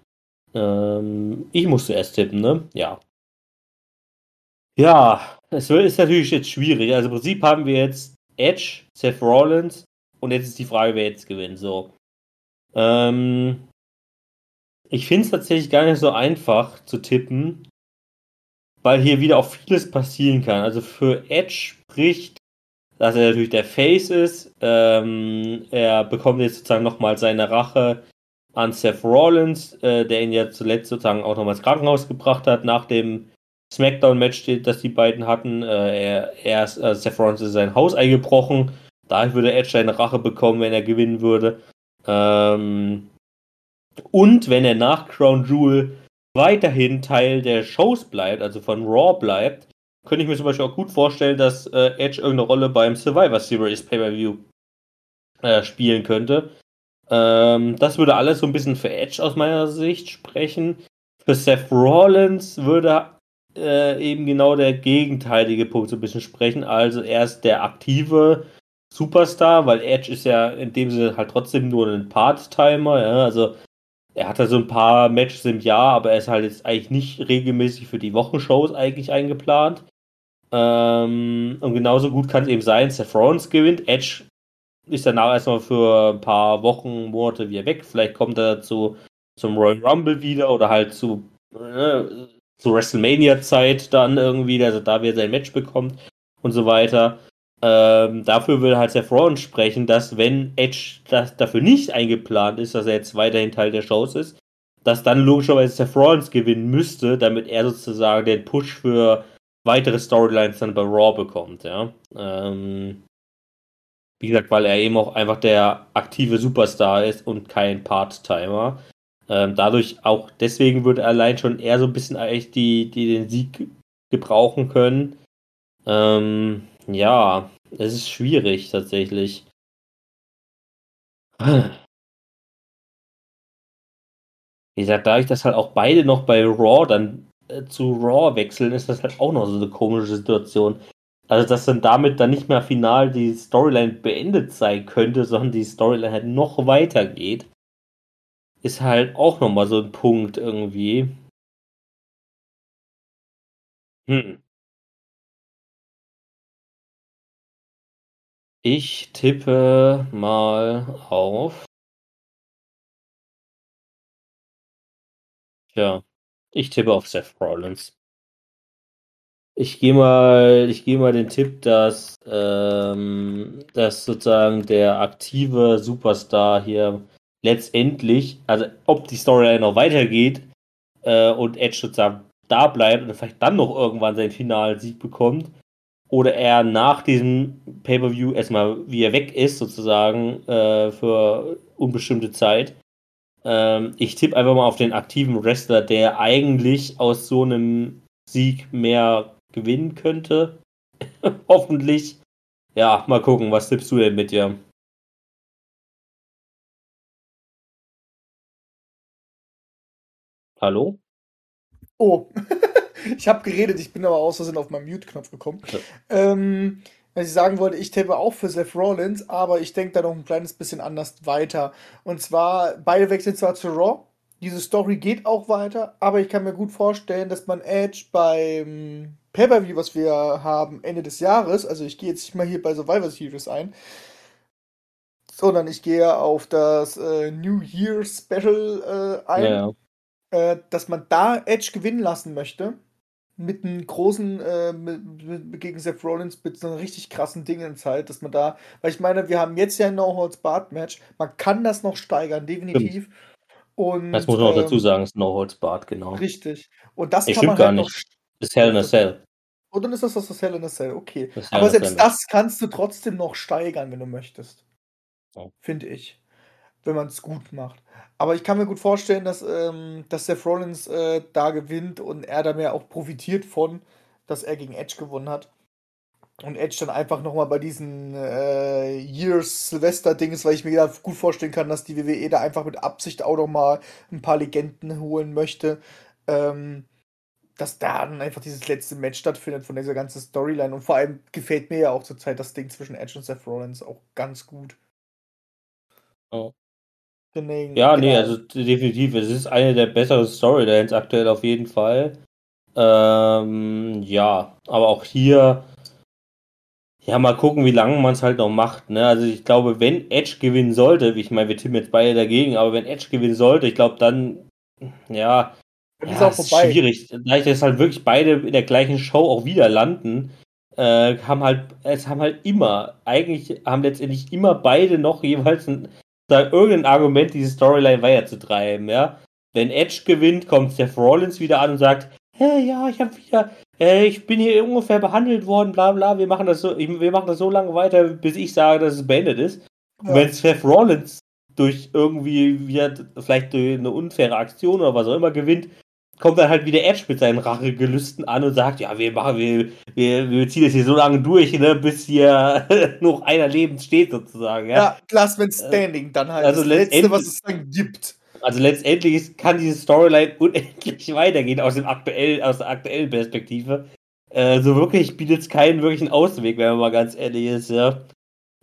[SPEAKER 2] Ähm, ich musste erst tippen, ne? Ja. Ja, es ist natürlich jetzt schwierig. Also im Prinzip haben wir jetzt Edge, Seth Rollins und jetzt ist die Frage, wer jetzt gewinnt. So. Ähm, ich finde es tatsächlich gar nicht so einfach zu tippen, weil hier wieder auch vieles passieren kann. Also für Edge spricht, dass er natürlich der Face ist. Ähm, er bekommt jetzt sozusagen nochmal seine Rache an Seth Rollins, äh, der ihn ja zuletzt sozusagen auch nochmal ins Krankenhaus gebracht hat nach dem Smackdown-Match, das die beiden hatten. Äh, er, er ist, äh, Seth Rollins ist in sein Haus eingebrochen. Da würde Edge seine Rache bekommen, wenn er gewinnen würde. Ähm, und wenn er nach Crown Jewel weiterhin Teil der Shows bleibt, also von Raw bleibt, könnte ich mir zum Beispiel auch gut vorstellen, dass äh, Edge irgendeine Rolle beim Survivor Series Pay-Per-View äh, spielen könnte. Ähm, das würde alles so ein bisschen für Edge aus meiner Sicht sprechen. Für Seth Rollins würde äh, eben genau der gegenteilige Punkt so ein bisschen sprechen. Also er ist der aktive Superstar, weil Edge ist ja in dem Sinne halt trotzdem nur ein Part-Timer. Ja? Also er hat ja so ein paar Matches im Jahr, aber er ist halt jetzt eigentlich nicht regelmäßig für die Wochenshows eigentlich eingeplant. Ähm, und genauso gut kann es eben sein, Seth Rollins gewinnt. Edge ist danach erstmal für ein paar Wochen, Monate wieder weg. Vielleicht kommt er zu, zum Royal Rumble wieder oder halt zu, äh, zu WrestleMania-Zeit dann irgendwie, also da wir sein Match bekommt und so weiter. Ähm, dafür will halt Seth Rollins sprechen, dass wenn Edge das dafür nicht eingeplant ist, dass er jetzt weiterhin Teil der Shows ist, dass dann logischerweise Seth Rollins gewinnen müsste, damit er sozusagen den Push für weitere Storylines dann bei Raw bekommt, ja. Ähm, wie gesagt, weil er eben auch einfach der aktive Superstar ist und kein Part-Timer. Ähm, dadurch auch, deswegen würde er allein schon eher so ein bisschen eigentlich die, die den Sieg gebrauchen können. Ähm, ja, es ist schwierig tatsächlich. Wie gesagt, dadurch, dass halt auch beide noch bei Raw dann äh, zu Raw wechseln, ist das halt auch noch so eine komische Situation. Also, dass dann damit dann nicht mehr final die Storyline beendet sein könnte, sondern die Storyline halt noch weitergeht, ist halt auch nochmal so ein Punkt irgendwie. Hm. Ich tippe mal auf. Ja, ich tippe auf Seth Rollins. Ich gehe mal, ich gehe mal den Tipp, dass, ähm, dass sozusagen der aktive Superstar hier letztendlich, also ob die Storyline noch weitergeht äh, und Edge sozusagen da bleibt und vielleicht dann noch irgendwann seinen finalen Sieg bekommt, oder er nach diesem Pay-per-View erstmal wie er weg ist, sozusagen, äh, für unbestimmte Zeit. Ähm, ich tippe einfach mal auf den aktiven Wrestler, der eigentlich aus so einem Sieg mehr gewinnen könnte. (laughs) Hoffentlich. Ja, mal gucken, was tippst du denn mit dir? Hallo?
[SPEAKER 3] Oh, (laughs) ich habe geredet, ich bin aber aus Versehen auf meinen Mute-Knopf gekommen. Ja. Ähm, was ich sagen wollte, ich tippe auch für Seth Rollins, aber ich denke da noch ein kleines bisschen anders weiter. Und zwar, beide wechseln zwar zu Raw, diese Story geht auch weiter, aber ich kann mir gut vorstellen, dass man Edge beim Pay-Per-View, was wir haben, Ende des Jahres, also ich gehe jetzt nicht mal hier bei Survivor Series ein, sondern ich gehe auf das äh, New Year Special äh, ein, ja, ja. Äh, dass man da Edge gewinnen lassen möchte mit einem großen, äh, mit, mit, gegen Seth Rollins mit so einem richtig krassen Ding in Zeit, dass man da, weil ich meine, wir haben jetzt ja ein No-Holds-Bart-Match, man kann das noch steigern, definitiv.
[SPEAKER 2] Und, das muss man auch ähm, dazu sagen, ist No-Holds-Bart, genau.
[SPEAKER 3] Richtig. Und das
[SPEAKER 2] nee, kann man halt gar nicht. Noch, ist Hell in a Cell.
[SPEAKER 3] Und dann ist das das Hell in a Cell, okay. Aber selbst das kannst du trotzdem noch steigern, wenn du möchtest. Oh. Finde ich. Wenn man es gut macht. Aber ich kann mir gut vorstellen, dass, ähm, dass Seth Rollins äh, da gewinnt und er da mehr auch profitiert von, dass er gegen Edge gewonnen hat. Und Edge dann einfach nochmal bei diesen äh, Years-Silvester-Dings, weil ich mir da gut vorstellen kann, dass die WWE da einfach mit Absicht auch nochmal ein paar Legenden holen möchte. Ähm, dass da dann einfach dieses letzte Match stattfindet von dieser ganzen Storyline. Und vor allem gefällt mir ja auch zurzeit das Ding zwischen Edge und Seth Rollins auch ganz gut.
[SPEAKER 2] Oh. Den, ja, genau. nee, also definitiv. Es ist eine der besseren Storylines aktuell auf jeden Fall. Ähm, ja, aber auch hier, ja, mal gucken, wie lange man es halt noch macht. Ne? Also ich glaube, wenn Edge gewinnen sollte, ich meine, wir tippen jetzt beide dagegen, aber wenn Edge gewinnen sollte, ich glaube dann, ja, ja, ist auch vorbei. schwierig. Da ich halt wirklich beide in der gleichen Show auch wieder landen, äh, haben halt, es haben halt immer, eigentlich haben letztendlich immer beide noch jeweils ein, sagen, irgendein Argument, diese Storyline weiterzutreiben, ja. Wenn Edge gewinnt, kommt Seth Rollins wieder an und sagt, hey, ja, ich habe wieder, äh, ich bin hier ungefähr behandelt worden, bla bla, wir machen das so, wir machen das so lange weiter, bis ich sage, dass es beendet ist. Ja. Wenn Seth Rollins durch irgendwie wieder, vielleicht durch eine unfaire Aktion oder was auch immer gewinnt, kommt dann halt wieder Edge mit seinen Rachegelüsten an und sagt, ja, wir machen, wir, wir, wir ziehen das hier so lange durch, ne, bis hier (laughs) noch einer lebend steht, sozusagen. Ja, ja
[SPEAKER 3] Last Man Standing dann halt. Also das Letzte, was es dann gibt.
[SPEAKER 2] Also letztendlich kann diese Storyline (laughs) unendlich weitergehen aus, dem aktuell, aus der aktuellen Perspektive. Äh, so wirklich bietet es keinen wirklichen Ausweg, wenn man mal ganz ehrlich ist, ja.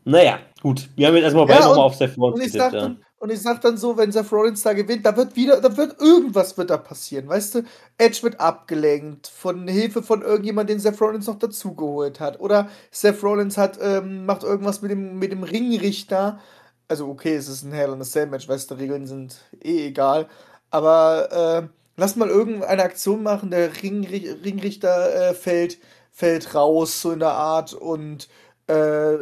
[SPEAKER 2] Naja, gut. Wir haben jetzt erstmal ja, beide nochmal auf Seth Rollins
[SPEAKER 3] getippt, ja. Und ich sag dann so, wenn Seth Rollins da gewinnt, da wird wieder, da wird irgendwas wird da passieren, weißt du? Edge wird abgelenkt von Hilfe von irgendjemandem, den Seth Rollins noch dazugeholt hat. Oder Seth Rollins hat, ähm, macht irgendwas mit dem, mit dem Ringrichter. Also okay, es ist ein Hell in a Cell Match, weißt du, Regeln sind eh egal. Aber äh, lass mal irgendeine Aktion machen, der Ringrichter äh, fällt, fällt raus, so in der Art und äh,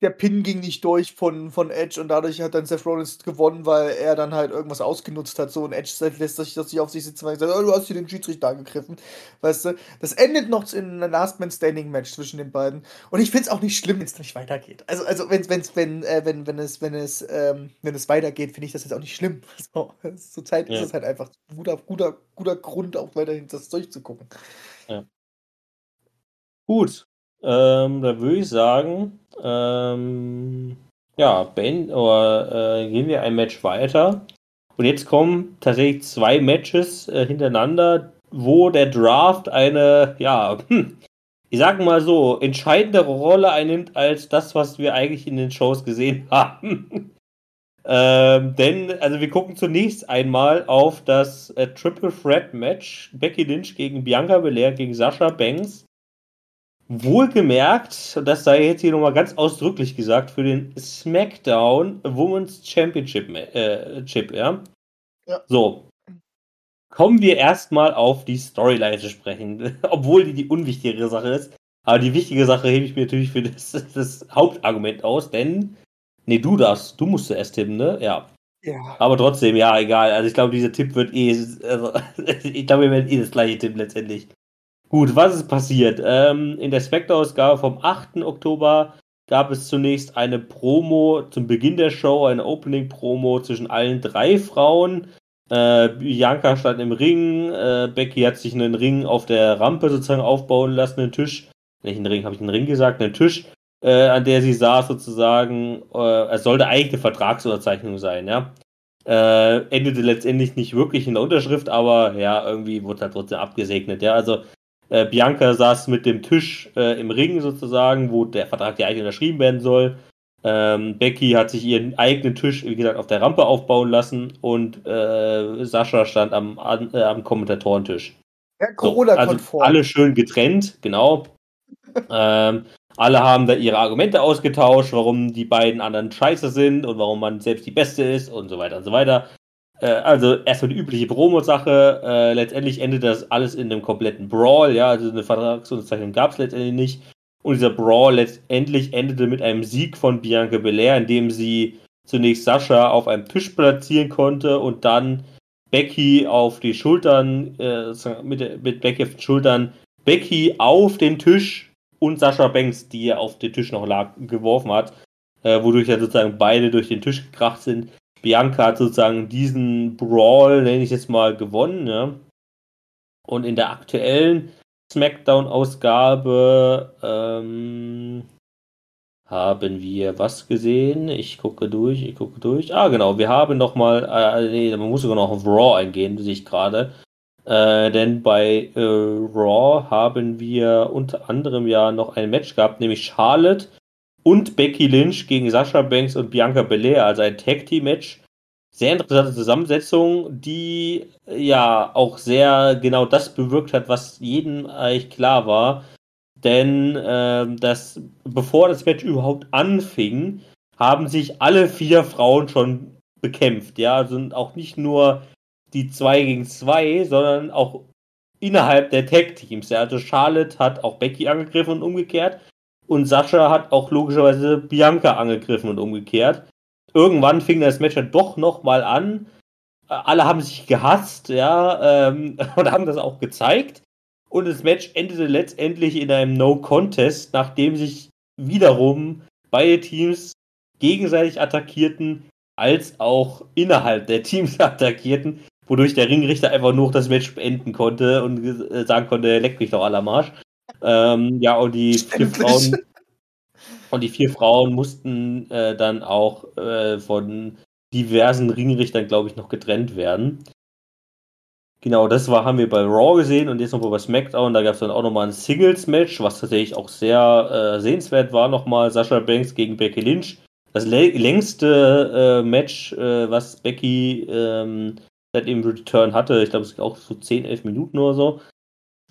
[SPEAKER 3] der Pin ging nicht durch von, von Edge und dadurch hat dann Seth Rollins gewonnen, weil er dann halt irgendwas ausgenutzt hat. So und Edge lässt sich das nicht auf sich sitzen, weil er sagt, oh, du hast hier den Schiedsrichter angegriffen. Weißt du, das endet noch in einem Last Man Standing Match zwischen den beiden. Und ich finde es auch nicht schlimm, wenn es nicht weitergeht. Also, also wenn, wenn's, wenn, äh, wenn, wenn es, wenn es, ähm, wenn es weitergeht, finde ich das jetzt auch nicht schlimm. (laughs) So, Zurzeit ja. ist es halt einfach ein guter, guter, guter Grund, auch weiterhin das durchzugucken.
[SPEAKER 2] Ja. Gut, ähm, da würde ich sagen, ähm, ja, Ben, oder äh, gehen wir ein Match weiter. Und jetzt kommen tatsächlich zwei Matches äh, hintereinander, wo der Draft eine, ja, hm, ich sag mal so, entscheidendere Rolle einnimmt als das, was wir eigentlich in den Shows gesehen (laughs) haben. ähm, denn, also wir gucken zunächst einmal auf das äh, Triple Threat Match. Becky Lynch gegen Bianca Belair gegen Sasha Banks. Wohlgemerkt, und das sei jetzt hier nochmal ganz ausdrücklich gesagt, für den SmackDown Women's Championship, äh, Chip, ja? ja. So. Kommen wir erstmal auf die Storyline zu sprechen, (laughs) obwohl die die unwichtigere Sache ist. Aber die wichtige Sache hebe ich mir natürlich für das, (laughs) das Hauptargument aus, denn, nee, du darfst, du musst zuerst tippen, ne? Ja. Ja. Aber trotzdem, ja, egal. Also ich glaube, dieser Tipp wird eh, also, (laughs) ich glaube, wir werden eh das gleiche tippen letztendlich. Gut, was ist passiert? Ähm, in der Spectre-Ausgabe vom 8. Oktober gab es zunächst eine Promo zum Beginn der Show, eine Opening-Promo zwischen allen drei Frauen. Äh, Bianca stand im Ring, äh, Becky hat sich einen Ring auf der Rampe sozusagen aufbauen lassen, einen Tisch. Nicht einen Ring, habe ich einen Ring gesagt, einen Tisch, äh, an der sie saß sozusagen. Äh, es sollte eigentlich eine Vertragsunterzeichnung sein, ja. Äh, endete letztendlich nicht wirklich in der Unterschrift, aber ja, irgendwie wurde halt trotzdem abgesegnet, ja. Also äh, Bianca saß mit dem Tisch äh, im Ring sozusagen, wo der Vertrag ja eigentlich unterschrieben werden soll. Ähm, Becky hat sich ihren eigenen Tisch, wie gesagt, auf der Rampe aufbauen lassen und äh, Sascha stand am, an, äh, am Kommentatorentisch.
[SPEAKER 3] Ja, Corona-konform.
[SPEAKER 2] So, also alle schön getrennt, genau. (laughs) ähm, alle haben da ihre Argumente ausgetauscht, warum die beiden anderen scheiße sind und warum man selbst die Beste ist und so weiter und so weiter. Äh, also erstmal die übliche Promo-Sache. Äh, letztendlich endet das alles in einem kompletten Brawl. Ja, also eine Vertragsunterzeichnung gab es letztendlich nicht. Und dieser Brawl letztendlich endete mit einem Sieg von Bianca Belair, indem sie zunächst Sascha auf einem Tisch platzieren konnte und dann Becky auf die Schultern, äh, mit, mit Becky auf den Schultern, Becky auf den Tisch und Sascha Banks, die ja auf den Tisch noch lag, geworfen hat, äh, wodurch ja sozusagen beide durch den Tisch gekracht sind. Bianca hat sozusagen diesen Brawl, nenne ich jetzt mal, gewonnen. Ja? Und in der aktuellen SmackDown-Ausgabe ähm, haben wir was gesehen? Ich gucke durch, ich gucke durch. Ah, genau, wir haben nochmal, äh, nee, man muss sogar noch auf Raw eingehen, sehe ich gerade. Äh, denn bei äh, Raw haben wir unter anderem ja noch ein Match gehabt, nämlich Charlotte und Becky Lynch gegen Sasha Banks und Bianca Belair, also ein Tag Team Match. Sehr interessante Zusammensetzung, die ja auch sehr genau das bewirkt hat, was jedem eigentlich klar war. Denn äh, das, bevor das Match überhaupt anfing, haben sich alle vier Frauen schon bekämpft. Ja, also auch nicht nur die zwei gegen zwei, sondern auch innerhalb der Tag Teams. Ja, also Charlotte hat auch Becky angegriffen und umgekehrt. Und Sascha hat auch logischerweise Bianca angegriffen und umgekehrt. Irgendwann fing das Match dann doch nochmal an. Alle haben sich gehasst, ja, ähm, (laughs) und haben das auch gezeigt. Und das Match endete letztendlich in einem No-Contest, nachdem sich wiederum beide Teams gegenseitig attackierten, als auch innerhalb der Teams (laughs) attackierten, wodurch der Ringrichter einfach nur das Match beenden konnte und äh, sagen konnte, leck mich doch aller Marsch. Ähm, ja, und die vier Frauen. Und die vier Frauen mussten äh, dann auch äh, von diversen Ringrichtern, glaube ich, noch getrennt werden. Genau, das war, haben wir bei Raw gesehen und jetzt noch bei SmackDown. Da gab es dann auch nochmal ein Singles-Match, was tatsächlich auch sehr äh, sehenswert war. Nochmal Sascha Banks gegen Becky Lynch. Das längste äh, Match, äh, was Becky ähm, seit ihrem Return hatte. Ich glaube, es ist auch so 10, 11 Minuten oder so.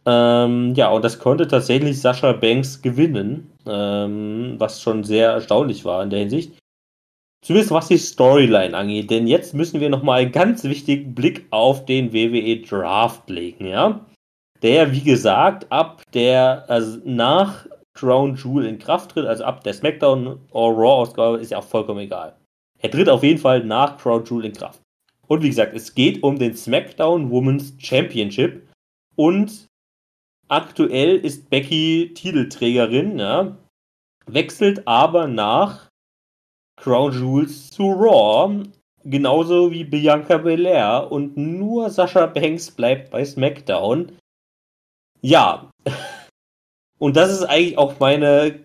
[SPEAKER 2] Ähm, ja, und das konnte tatsächlich Sascha Banks gewinnen, ähm, was schon sehr erstaunlich war in der Hinsicht. Zumindest was die Storyline angeht, denn jetzt müssen wir nochmal einen ganz wichtigen Blick auf den WWE Draft legen, ja. Der, wie gesagt, ab der, also nach Crown Jewel in Kraft tritt, also ab der SmackDown or Raw-Ausgabe, ist ja auch vollkommen egal. Er tritt auf jeden Fall nach Crown Jewel in Kraft. Und wie gesagt, es geht um den SmackDown Women's Championship. Und aktuell ist Becky Titelträgerin, ja, wechselt aber nach Crown Jewels zu Raw. Genauso wie Bianca Belair. Und nur Sascha Banks bleibt bei SmackDown. Ja. (laughs) Und das ist eigentlich auch meine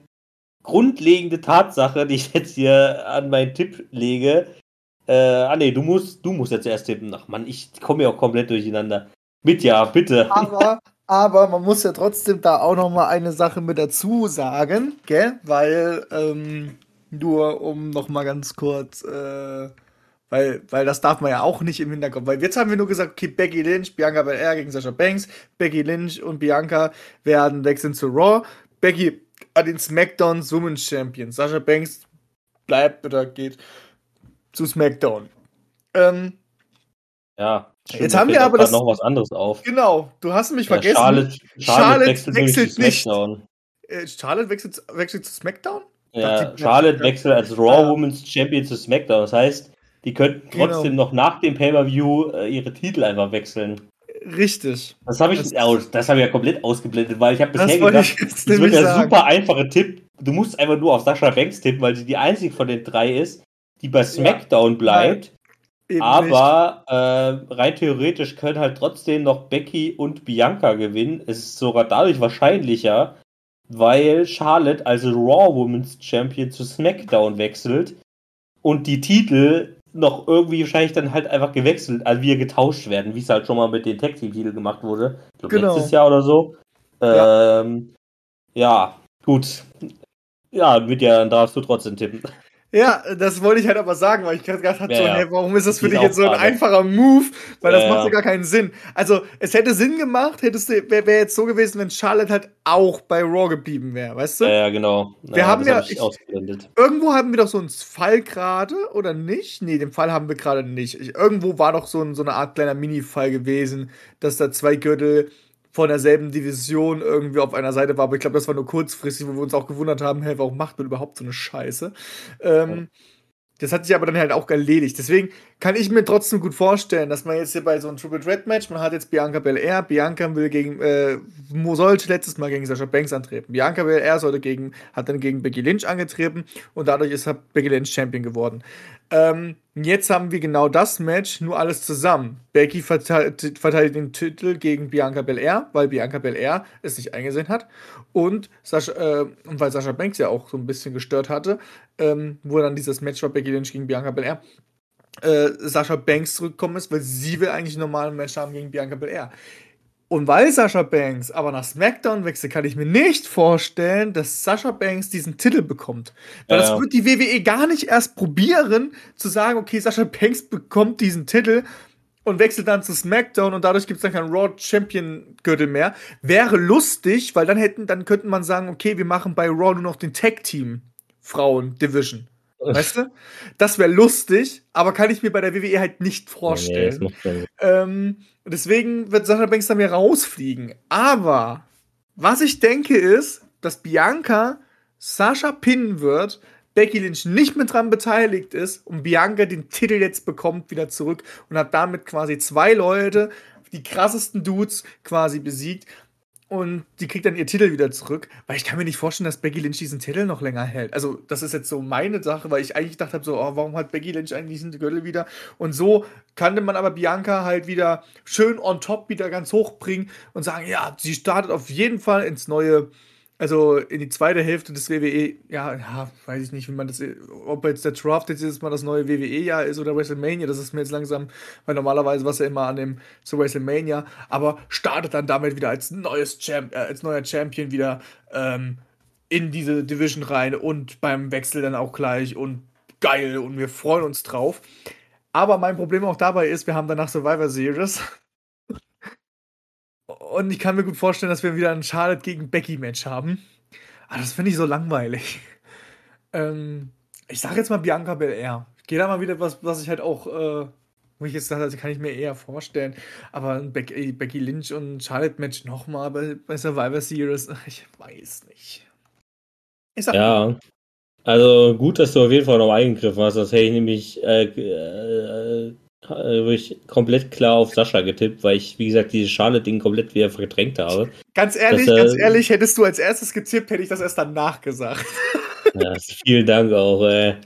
[SPEAKER 2] grundlegende Tatsache, die ich jetzt hier an meinen Tipp lege. Äh, ah nee, du musst, du musst jetzt erst tippen. Ach man, ich komme ja auch komplett durcheinander. Mit ja, bitte.
[SPEAKER 3] Aber, aber man muss ja trotzdem da auch noch mal eine Sache mit dazu sagen, gell? Weil, ähm, nur um noch mal ganz kurz, äh, weil, weil das darf man ja auch nicht im Hinterkopf. Weil jetzt haben wir nur gesagt, okay, Becky Lynch, Bianca Belair gegen Sasha Banks. Becky Lynch und Bianca werden wechseln zu Raw. Becky an den SmackDown Women's Champion. Sasha Banks bleibt oder geht zu SmackDown. Ähm,
[SPEAKER 2] Ja.
[SPEAKER 3] Jetzt haben wir aber
[SPEAKER 2] das noch was anderes auf.
[SPEAKER 3] genau, du hast mich
[SPEAKER 2] Ja,
[SPEAKER 3] vergessen.
[SPEAKER 2] Charlotte, Charlotte,
[SPEAKER 3] Charlotte
[SPEAKER 2] wechselt,
[SPEAKER 3] wechselt nicht.
[SPEAKER 2] SmackDown.
[SPEAKER 3] Äh, Charlotte wechselt, wechselt zu SmackDown?
[SPEAKER 2] Ja, Charlotte wechselt als Raw
[SPEAKER 3] Ja.
[SPEAKER 2] Women's Champion zu SmackDown. Das heißt, die könnten
[SPEAKER 3] Genau.
[SPEAKER 2] trotzdem noch nach dem Pay-Per-View äh, ihre Titel einfach wechseln.
[SPEAKER 3] Richtig.
[SPEAKER 2] Das habe ich,
[SPEAKER 3] Das-
[SPEAKER 2] aus, das habe ich ja komplett ausgeblendet, weil ich habe bisher gedacht, das wird der
[SPEAKER 3] sagen.
[SPEAKER 2] super einfache Tipp. Du musst einfach nur auf Sascha Banks tippen, weil sie die einzige von den drei ist, die bei SmackDown bleibt.
[SPEAKER 3] Eben.
[SPEAKER 2] Aber äh, rein theoretisch können halt trotzdem noch Becky und Bianca gewinnen. Es ist sogar dadurch wahrscheinlicher, weil Charlotte als Raw Women's Champion zu SmackDown wechselt und die Titel noch irgendwie wahrscheinlich dann halt einfach gewechselt, also wir getauscht werden, wie es halt schon mal mit den Tag Team Titeln gemacht wurde. Ich glaub,
[SPEAKER 3] Genau.
[SPEAKER 2] letztes Jahr oder so.
[SPEAKER 3] Ja.
[SPEAKER 2] Ähm, ja, gut. Ja, mit ja, dann darfst du trotzdem tippen.
[SPEAKER 3] Ja, das wollte ich halt aber sagen, weil ich gerade gedacht habe,
[SPEAKER 2] Ja,
[SPEAKER 3] so,
[SPEAKER 2] ja.
[SPEAKER 3] hä, warum ist das für dich jetzt so ein einfacher Move? Weil das
[SPEAKER 2] Ja,
[SPEAKER 3] macht
[SPEAKER 2] ja.
[SPEAKER 3] ja gar keinen Sinn. Also, es hätte Sinn gemacht, hättest du, wäre wär jetzt so gewesen, wenn Charlotte halt auch bei Raw geblieben wäre, weißt du?
[SPEAKER 2] Ja, ja, genau.
[SPEAKER 3] Wir haben
[SPEAKER 2] das
[SPEAKER 3] ja-
[SPEAKER 2] hab ich.
[SPEAKER 3] Irgendwo haben wir doch so einen Fall gerade, oder nicht? Nee, den Fall haben wir gerade nicht. Ich, irgendwo war doch so, ein, so eine Art kleiner Mini-Fall gewesen, dass da zwei Gürtel von derselben Division irgendwie auf einer Seite war. Aber ich glaube, das war nur kurzfristig, wo wir uns auch gewundert haben, hä, warum macht man überhaupt so eine Scheiße? Ähm, Das hat sich aber dann halt auch erledigt. Deswegen kann ich mir trotzdem gut vorstellen, dass man jetzt hier bei so einem Triple Threat Match, man hat jetzt Bianca Belair, Bianca will gegen, äh, sollte letztes Mal gegen Sasha Banks antreten. Bianca Belair sollte gegen, hat dann gegen Becky Lynch angetreten und dadurch ist Becky Lynch Champion geworden. Ähm, jetzt haben wir genau das Match, nur alles zusammen. Becky verteidigt, verteidigt den Titel gegen Bianca Belair, weil Bianca Belair es nicht eingesehen hat. Und, Sascha, äh, weil Sascha Banks ja auch so ein bisschen gestört hatte, ähm, wo dann dieses Match war Becky Lynch gegen Bianca Belair, äh, Sascha Banks zurückgekommen ist, weil sie will eigentlich einen normalen Match haben gegen Bianca Belair. Und weil Sascha Banks aber nach SmackDown wechselt, kann ich mir nicht vorstellen, dass Sascha Banks diesen Titel bekommt. Weil
[SPEAKER 2] Ja,
[SPEAKER 3] das wird die WWE gar nicht erst probieren, zu sagen, okay, Sascha Banks bekommt diesen Titel und wechselt dann zu SmackDown und dadurch gibt es dann keinen Raw Champion Gürtel mehr. Wäre lustig, weil dann hätten, dann könnte man sagen, okay, wir machen bei Raw nur noch den Tag Team Frauen Division. Weißt du? Das wäre lustig, aber kann ich mir bei der WWE halt nicht
[SPEAKER 2] Nee,
[SPEAKER 3] vorstellen.
[SPEAKER 2] keinen Sinn.
[SPEAKER 3] Ähm, deswegen wird Sascha Banks dann wieder rausfliegen. Aber was ich denke ist, dass Bianca Sascha pinnen wird, Becky Lynch nicht mit dran beteiligt ist und Bianca den Titel jetzt bekommt wieder zurück und hat damit quasi zwei Leute, die krassesten Dudes quasi besiegt. Und die kriegt dann ihr Titel wieder zurück, weil ich kann mir nicht vorstellen, dass Becky Lynch diesen Titel noch länger hält. Also, das ist jetzt so meine Sache, weil ich eigentlich gedacht habe, so, oh, warum hat Becky Lynch eigentlich diesen Gürtel wieder? Und so kannte man aber Bianca halt wieder schön on top wieder ganz hoch bringen und sagen, ja, sie startet auf jeden Fall ins neue, also in die zweite Hälfte des WWE, ja, ja, weiß ich nicht, wie man das, ob jetzt der Draft jetzt dieses Mal das neue WWE-Jahr ist oder WrestleMania, das ist mir jetzt langsam, weil normalerweise war es ja immer an dem zu WrestleMania, aber startet dann damit wieder als neues Champ, äh, als neuer Champion wieder ähm, in diese Division rein und beim Wechsel dann auch gleich und geil und wir freuen uns drauf. Aber mein Problem auch dabei ist, wir haben danach Survivor Series. Und ich kann mir gut vorstellen, dass wir wieder ein Charlotte gegen Becky Match haben. Aber das finde ich so langweilig. (laughs) Ähm, ich sage jetzt mal Bianca Belair. Ich gehe da mal wieder was, was ich halt auch, äh, wo ich jetzt sage, also kann ich mir eher vorstellen. Aber ein Becky, Becky Lynch und Charlotte Match nochmal bei, bei Survivor Series, (laughs) ich weiß nicht. Ich sag
[SPEAKER 2] Ja. Also gut, dass du auf jeden Fall noch eingegriffen hast. Das hätte ich nämlich äh, äh, äh, wirklich komplett klar auf Sascha getippt, weil ich, wie gesagt, dieses Charlotte-Ding komplett wieder verdrängt habe.
[SPEAKER 3] Ganz ehrlich,
[SPEAKER 2] Das, äh,
[SPEAKER 3] ganz ehrlich, hättest du als erstes getippt, hätte ich das erst danach gesagt. (laughs)
[SPEAKER 2] Ja, vielen Dank auch. Äh,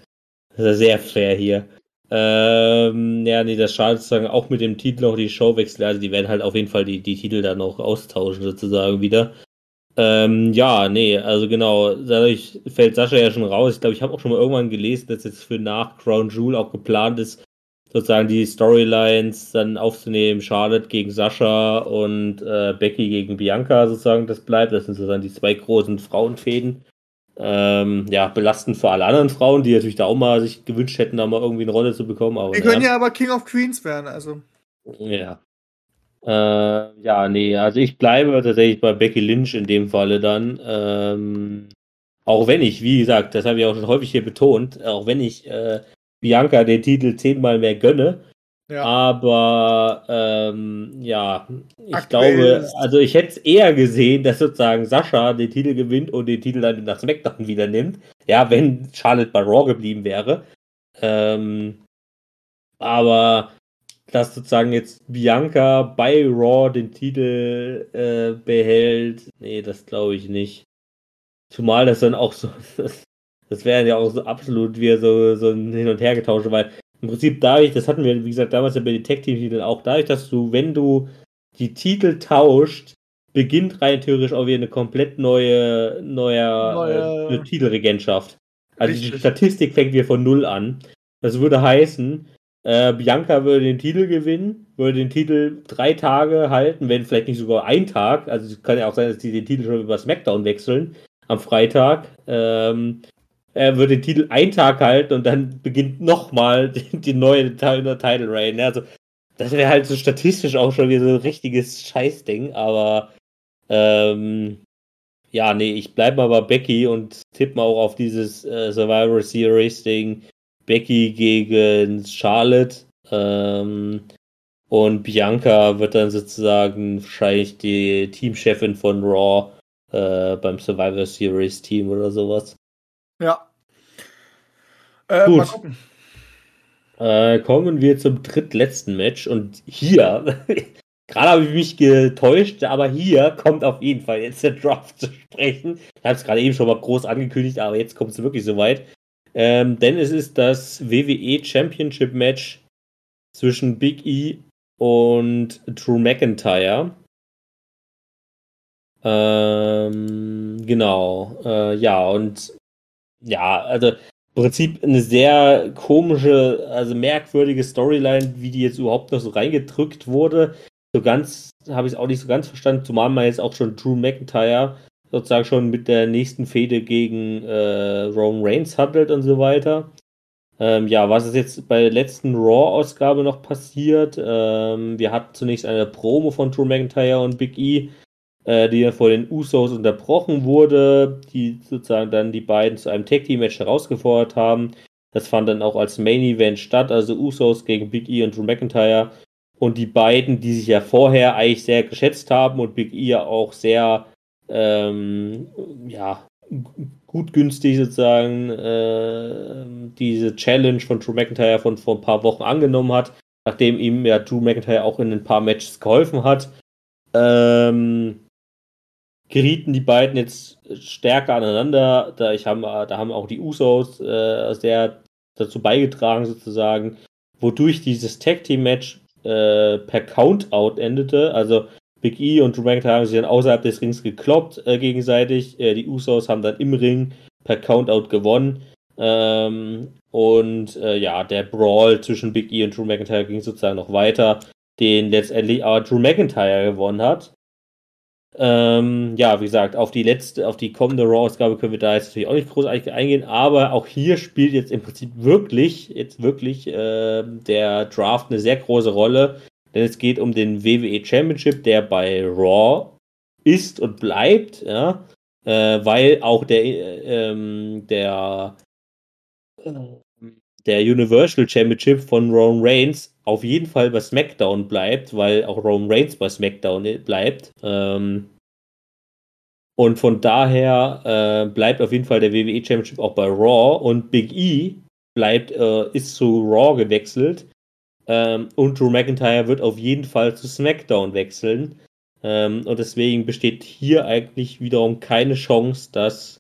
[SPEAKER 2] das ist sehr fair hier. Ähm, ja, nee, das Charlotte sozusagen auch mit dem Titel noch die Show wechseln. Also die werden halt auf jeden Fall die, die Titel dann auch austauschen sozusagen wieder. Ähm, ja, nee, also genau, dadurch fällt Sascha ja schon raus. Ich glaube, ich habe auch schon mal irgendwann gelesen, dass jetzt für nach Crown Jewel auch geplant ist, sozusagen die Storylines dann aufzunehmen. Charlotte gegen Sascha und äh, Becky gegen Bianca sozusagen, das bleibt. Das sind sozusagen die zwei großen Frauenfäden. Ähm, ja, belastend für alle anderen Frauen, die natürlich da auch mal sich gewünscht hätten, da mal irgendwie eine Rolle zu bekommen. Aber
[SPEAKER 3] Wir können ja aber King of Queens werden, also.
[SPEAKER 2] Ja. Äh, ja, nee, also ich bleibe tatsächlich bei Becky Lynch in dem Falle dann. Ähm, auch wenn ich, wie gesagt, das habe ich auch schon häufig hier betont, auch wenn ich äh, Bianca den Titel zehnmal mehr gönne.
[SPEAKER 3] Ja.
[SPEAKER 2] Aber ähm, ja, ich
[SPEAKER 3] Aktuell
[SPEAKER 2] glaube, also ich hätte es eher gesehen, dass sozusagen Sascha den Titel gewinnt und den Titel dann nach SmackDown wieder nimmt. Ja, wenn Charlotte bei Raw geblieben wäre. Ähm, aber dass sozusagen jetzt Bianca bei Raw den Titel äh, behält, nee, das glaube ich nicht. Zumal das dann auch so, (laughs) das, das wäre ja auch so absolut wieder so, so ein Hin- und Hergetausche, weil im Prinzip dadurch, das hatten wir, wie gesagt, damals ja bei den Tag-Team-Titeln auch, dadurch, dass du, wenn du die Titel tauscht, beginnt rein theoretisch auch wieder eine komplett neue, neuer,
[SPEAKER 3] Neue-
[SPEAKER 2] äh, eine Titelregentschaft. Also die
[SPEAKER 3] Richtig.
[SPEAKER 2] Statistik fängt wieder von Null an. Das würde heißen, äh, Bianca würde den Titel gewinnen, würde den Titel drei Tage halten, wenn vielleicht nicht sogar ein Tag. Also es kann ja auch sein, dass die den Titel schon über SmackDown wechseln am Freitag. Ähm, er würde den Titel einen Tag halten und dann beginnt nochmal (laughs) die, die neue Ti- Title Reign. Also das wäre halt so statistisch auch schon wieder so ein richtiges Scheißding, aber ähm, ja, nee, ich bleibe mal bei Becky und tippe mal auch auf dieses äh, Survivor Series Ding. Becky gegen Charlotte. Ähm, und Bianca wird dann sozusagen wahrscheinlich die Teamchefin von Raw äh, beim Survivor Series Team oder sowas.
[SPEAKER 3] Ja. Äh,
[SPEAKER 2] Gut.
[SPEAKER 3] mal gucken.
[SPEAKER 2] Äh, kommen wir zum drittletzten Match und hier, (laughs) gerade habe ich mich getäuscht, aber hier kommt auf jeden Fall jetzt der Draft zu sprechen. Ich habe es gerade eben schon mal groß angekündigt, aber jetzt kommt es wirklich soweit. Ähm, denn es ist das WWE Championship Match zwischen Big E und Drew McIntyre. Ähm, genau, äh, ja, und ja, also im Prinzip eine sehr komische, also merkwürdige Storyline, wie die jetzt überhaupt noch so reingedrückt wurde. So ganz habe ich es auch nicht so ganz verstanden, zumal man jetzt auch schon Drew McIntyre sozusagen schon mit der nächsten Fehde gegen äh, Roman Reigns handelt und so weiter. Ähm, ja, was ist jetzt bei der letzten Raw-Ausgabe noch passiert? Ähm, wir hatten zunächst eine Promo von Drew McIntyre und Big E, äh, die vor den Usos unterbrochen wurde, die sozusagen dann die beiden zu einem Tag-Team-Match herausgefordert haben. Das fand dann auch als Main-Event statt, also Usos gegen Big E und Drew McIntyre. Und die beiden, die sich ja vorher eigentlich sehr geschätzt haben und Big E ja auch sehr, ähm, ja, gut günstig sozusagen äh, diese Challenge von Drew McIntyre von vor ein paar Wochen angenommen hat, nachdem ihm ja Drew McIntyre auch in ein paar Matches geholfen hat. Ähm, gerieten die beiden jetzt stärker aneinander. Da, ich haben, da haben auch die Usos äh, sehr dazu beigetragen, sozusagen, wodurch dieses Tag Team Match äh, per Countout endete. Also Big E und Drew McIntyre haben sich dann außerhalb des Rings gekloppt äh, gegenseitig. Äh, die Usos haben dann im Ring per Countout gewonnen. Ähm, und äh, ja, der Brawl zwischen Big E und Drew McIntyre ging sozusagen noch weiter, den letztendlich aber Drew McIntyre gewonnen hat. Ähm, ja, wie gesagt, auf die letzte, auf die kommende Raw-Ausgabe können wir da jetzt natürlich auch nicht großartig eingehen, aber auch hier spielt jetzt im Prinzip wirklich, jetzt wirklich äh, der Draft eine sehr große Rolle, denn es geht um den WWE Championship, der bei Raw ist und bleibt, ja, äh, weil auch der, äh, ähm, der, äh, der Universal Championship von Roman Reigns auf jeden Fall bei SmackDown bleibt, weil auch Roman Reigns bei SmackDown bleibt. Ähm, Und von daher äh, bleibt auf jeden Fall der WWE Championship auch bei Raw und Big E bleibt, äh, ist zu Raw gewechselt. Ähm, und Drew McIntyre wird auf jeden Fall zu SmackDown wechseln. Ähm, und deswegen besteht hier eigentlich wiederum keine Chance, dass,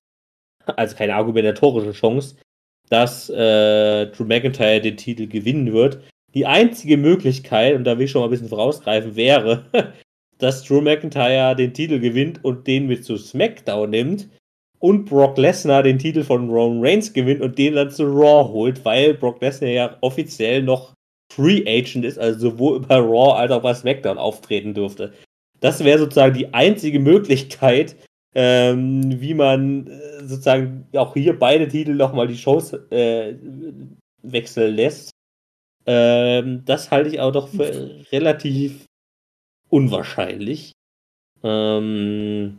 [SPEAKER 2] also keine argumentatorische Chance, dass äh, Drew McIntyre den Titel gewinnen wird. Die einzige Möglichkeit, und da will ich schon mal ein bisschen vorausgreifen, wäre, (laughs) dass Drew McIntyre den Titel gewinnt und den mit zu SmackDown nimmt und Brock Lesnar den Titel von Roman Reigns gewinnt und den dann zu Raw holt, weil Brock Lesnar ja offiziell noch Free Agent ist, also sowohl (laughs) bei Raw als auch bei SmackDown auftreten dürfte. Das wäre sozusagen die einzige Möglichkeit, ähm, wie man äh, sozusagen auch hier beide Titel nochmal die Shows äh, wechseln lässt. Ähm, das halte ich auch doch für relativ unwahrscheinlich. Ähm,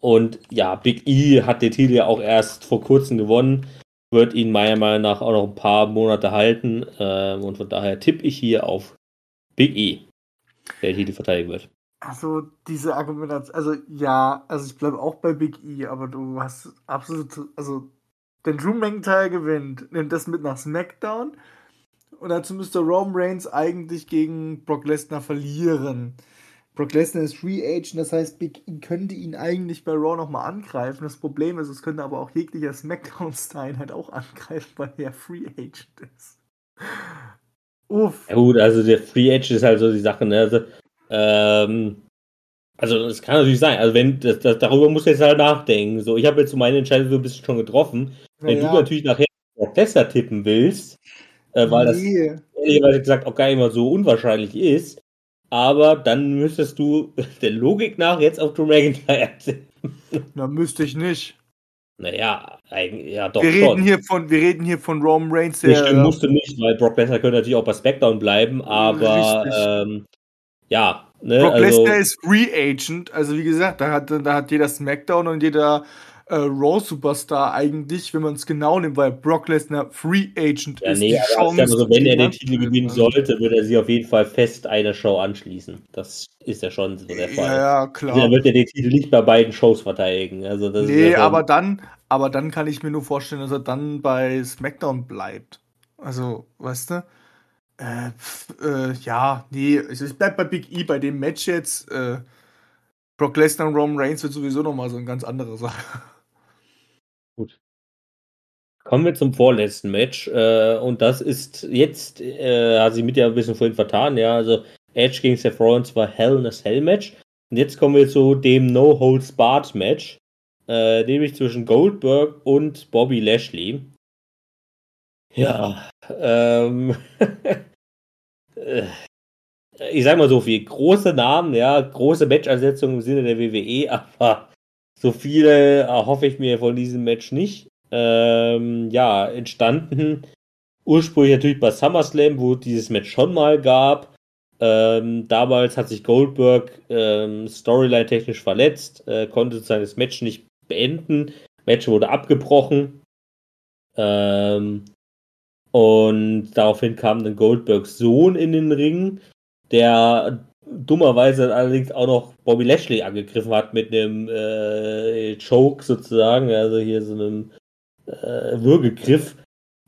[SPEAKER 2] und ja, Big E hat den Titel ja auch erst vor kurzem gewonnen. Wird ihn meiner Meinung nach auch noch ein paar Monate halten. Ähm, und von daher tippe ich hier auf Big E, der den Titel verteidigen wird.
[SPEAKER 3] Also, diese Argumentation, also ja, also ich bleibe auch bei Big E, aber du hast absolut, also, wenn Drew McIntyre gewinnt, nimmt das mit nach SmackDown und dazu müsste Roman Reigns eigentlich gegen Brock Lesnar verlieren. Brock Lesnar ist Free Agent, das heißt, Big E könnte ihn eigentlich bei Raw nochmal angreifen. Das Problem ist, es könnte aber auch jeglicher SmackDown-Style halt auch angreifen, weil er Free Agent ist.
[SPEAKER 2] Uff. Ja gut, also der Free Agent ist halt so die Sache, ne? Also ähm, also es kann natürlich sein. Also wenn das, das, darüber muss ich jetzt halt nachdenken. So, ich habe jetzt so meine Entscheidung so ein bisschen schon getroffen. Wenn ja, du natürlich nachher Prozessor tippen willst, äh, weil nee. das ehrlicherweise gesagt auch gar nicht mal so unwahrscheinlich ist, aber dann müsstest du (laughs) der Logik nach jetzt auf Drew McIntyre
[SPEAKER 3] tippen. Na, müsste ich nicht.
[SPEAKER 2] Naja, eigentlich, ja doch
[SPEAKER 3] wir reden schon. Hier von, wir reden hier von Roman Reigns.
[SPEAKER 2] Der, stimmt, musst du nicht, weil Brock Lesnar könnte natürlich auch bei SmackDown bleiben, aber ähm, ja,
[SPEAKER 3] Ne? Brock also, Lesnar ist Free Agent, also wie gesagt, da hat, da hat jeder SmackDown und jeder äh, Raw Superstar eigentlich, wenn man es genau nimmt, weil Brock Lesnar Free Agent
[SPEAKER 2] ja, ist. Nee, Chance, also, wenn er den Titel gewinnen sollte, würde er sich auf jeden Fall fest einer Show anschließen. Das ist ja schon so der Fall.
[SPEAKER 3] Ja, klar.
[SPEAKER 2] Also, dann wird er den Titel nicht bei beiden Shows verteidigen. Also, das
[SPEAKER 3] nee, ja aber dann, aber dann kann ich mir nur vorstellen, dass er dann bei SmackDown bleibt. Also, weißt du? Äh, äh, ja, nee, also ich bleib bei Big E bei dem Match jetzt. Äh, Brock Lesnar und Roman Reigns wird sowieso nochmal so eine ganz andere Sache.
[SPEAKER 2] Kommen wir zum vorletzten Match. Äh, und das ist jetzt, äh, hat sich mit ja ein bisschen vorhin vertan, ja. Also Edge gegen Seth Rollins war Hell in a Cell Match. Und jetzt kommen wir zu dem No Holds Barred Match. Äh, nämlich zwischen Goldberg und Bobby Lashley. Ja, ähm, (laughs) äh, ich sag mal so viel, große Namen, ja, große Match-Ansetzungen im Sinne der WWE, (laughs) aber so viele erhoffe ich mir von diesem Match nicht. Ähm, ja, entstanden ursprünglich natürlich bei SummerSlam, wo dieses Match schon mal gab. Ähm, damals hat sich Goldberg ähm, Storyline-technisch verletzt, äh, konnte sein Match nicht beenden. Match wurde abgebrochen. Ähm, und daraufhin kam dann Goldbergs Sohn in den Ring, der dummerweise allerdings auch noch Bobby Lashley angegriffen hat mit einem äh, Choke sozusagen, also hier so einem äh, Würgegriff.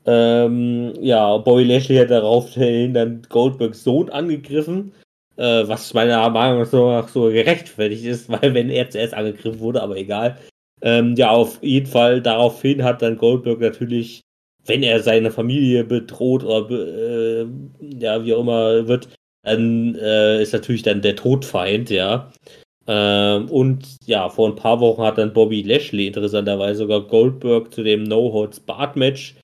[SPEAKER 2] Ähm, ja, Bobby Lashley hat daraufhin dann Goldbergs Sohn angegriffen, äh, was meiner Meinung nach so gerechtfertigt ist, (laughs) weil wenn er zuerst angegriffen wurde, aber egal. Ähm, ja, auf jeden Fall daraufhin hat dann Goldberg natürlich wenn er seine Familie bedroht oder äh, ja, wie auch immer wird, dann äh, ist natürlich dann der Todfeind, ja. Ähm, und ja, vor ein paar Wochen hat dann Bobby Lashley interessanterweise sogar Goldberg zu dem No-Holds-Bart-Match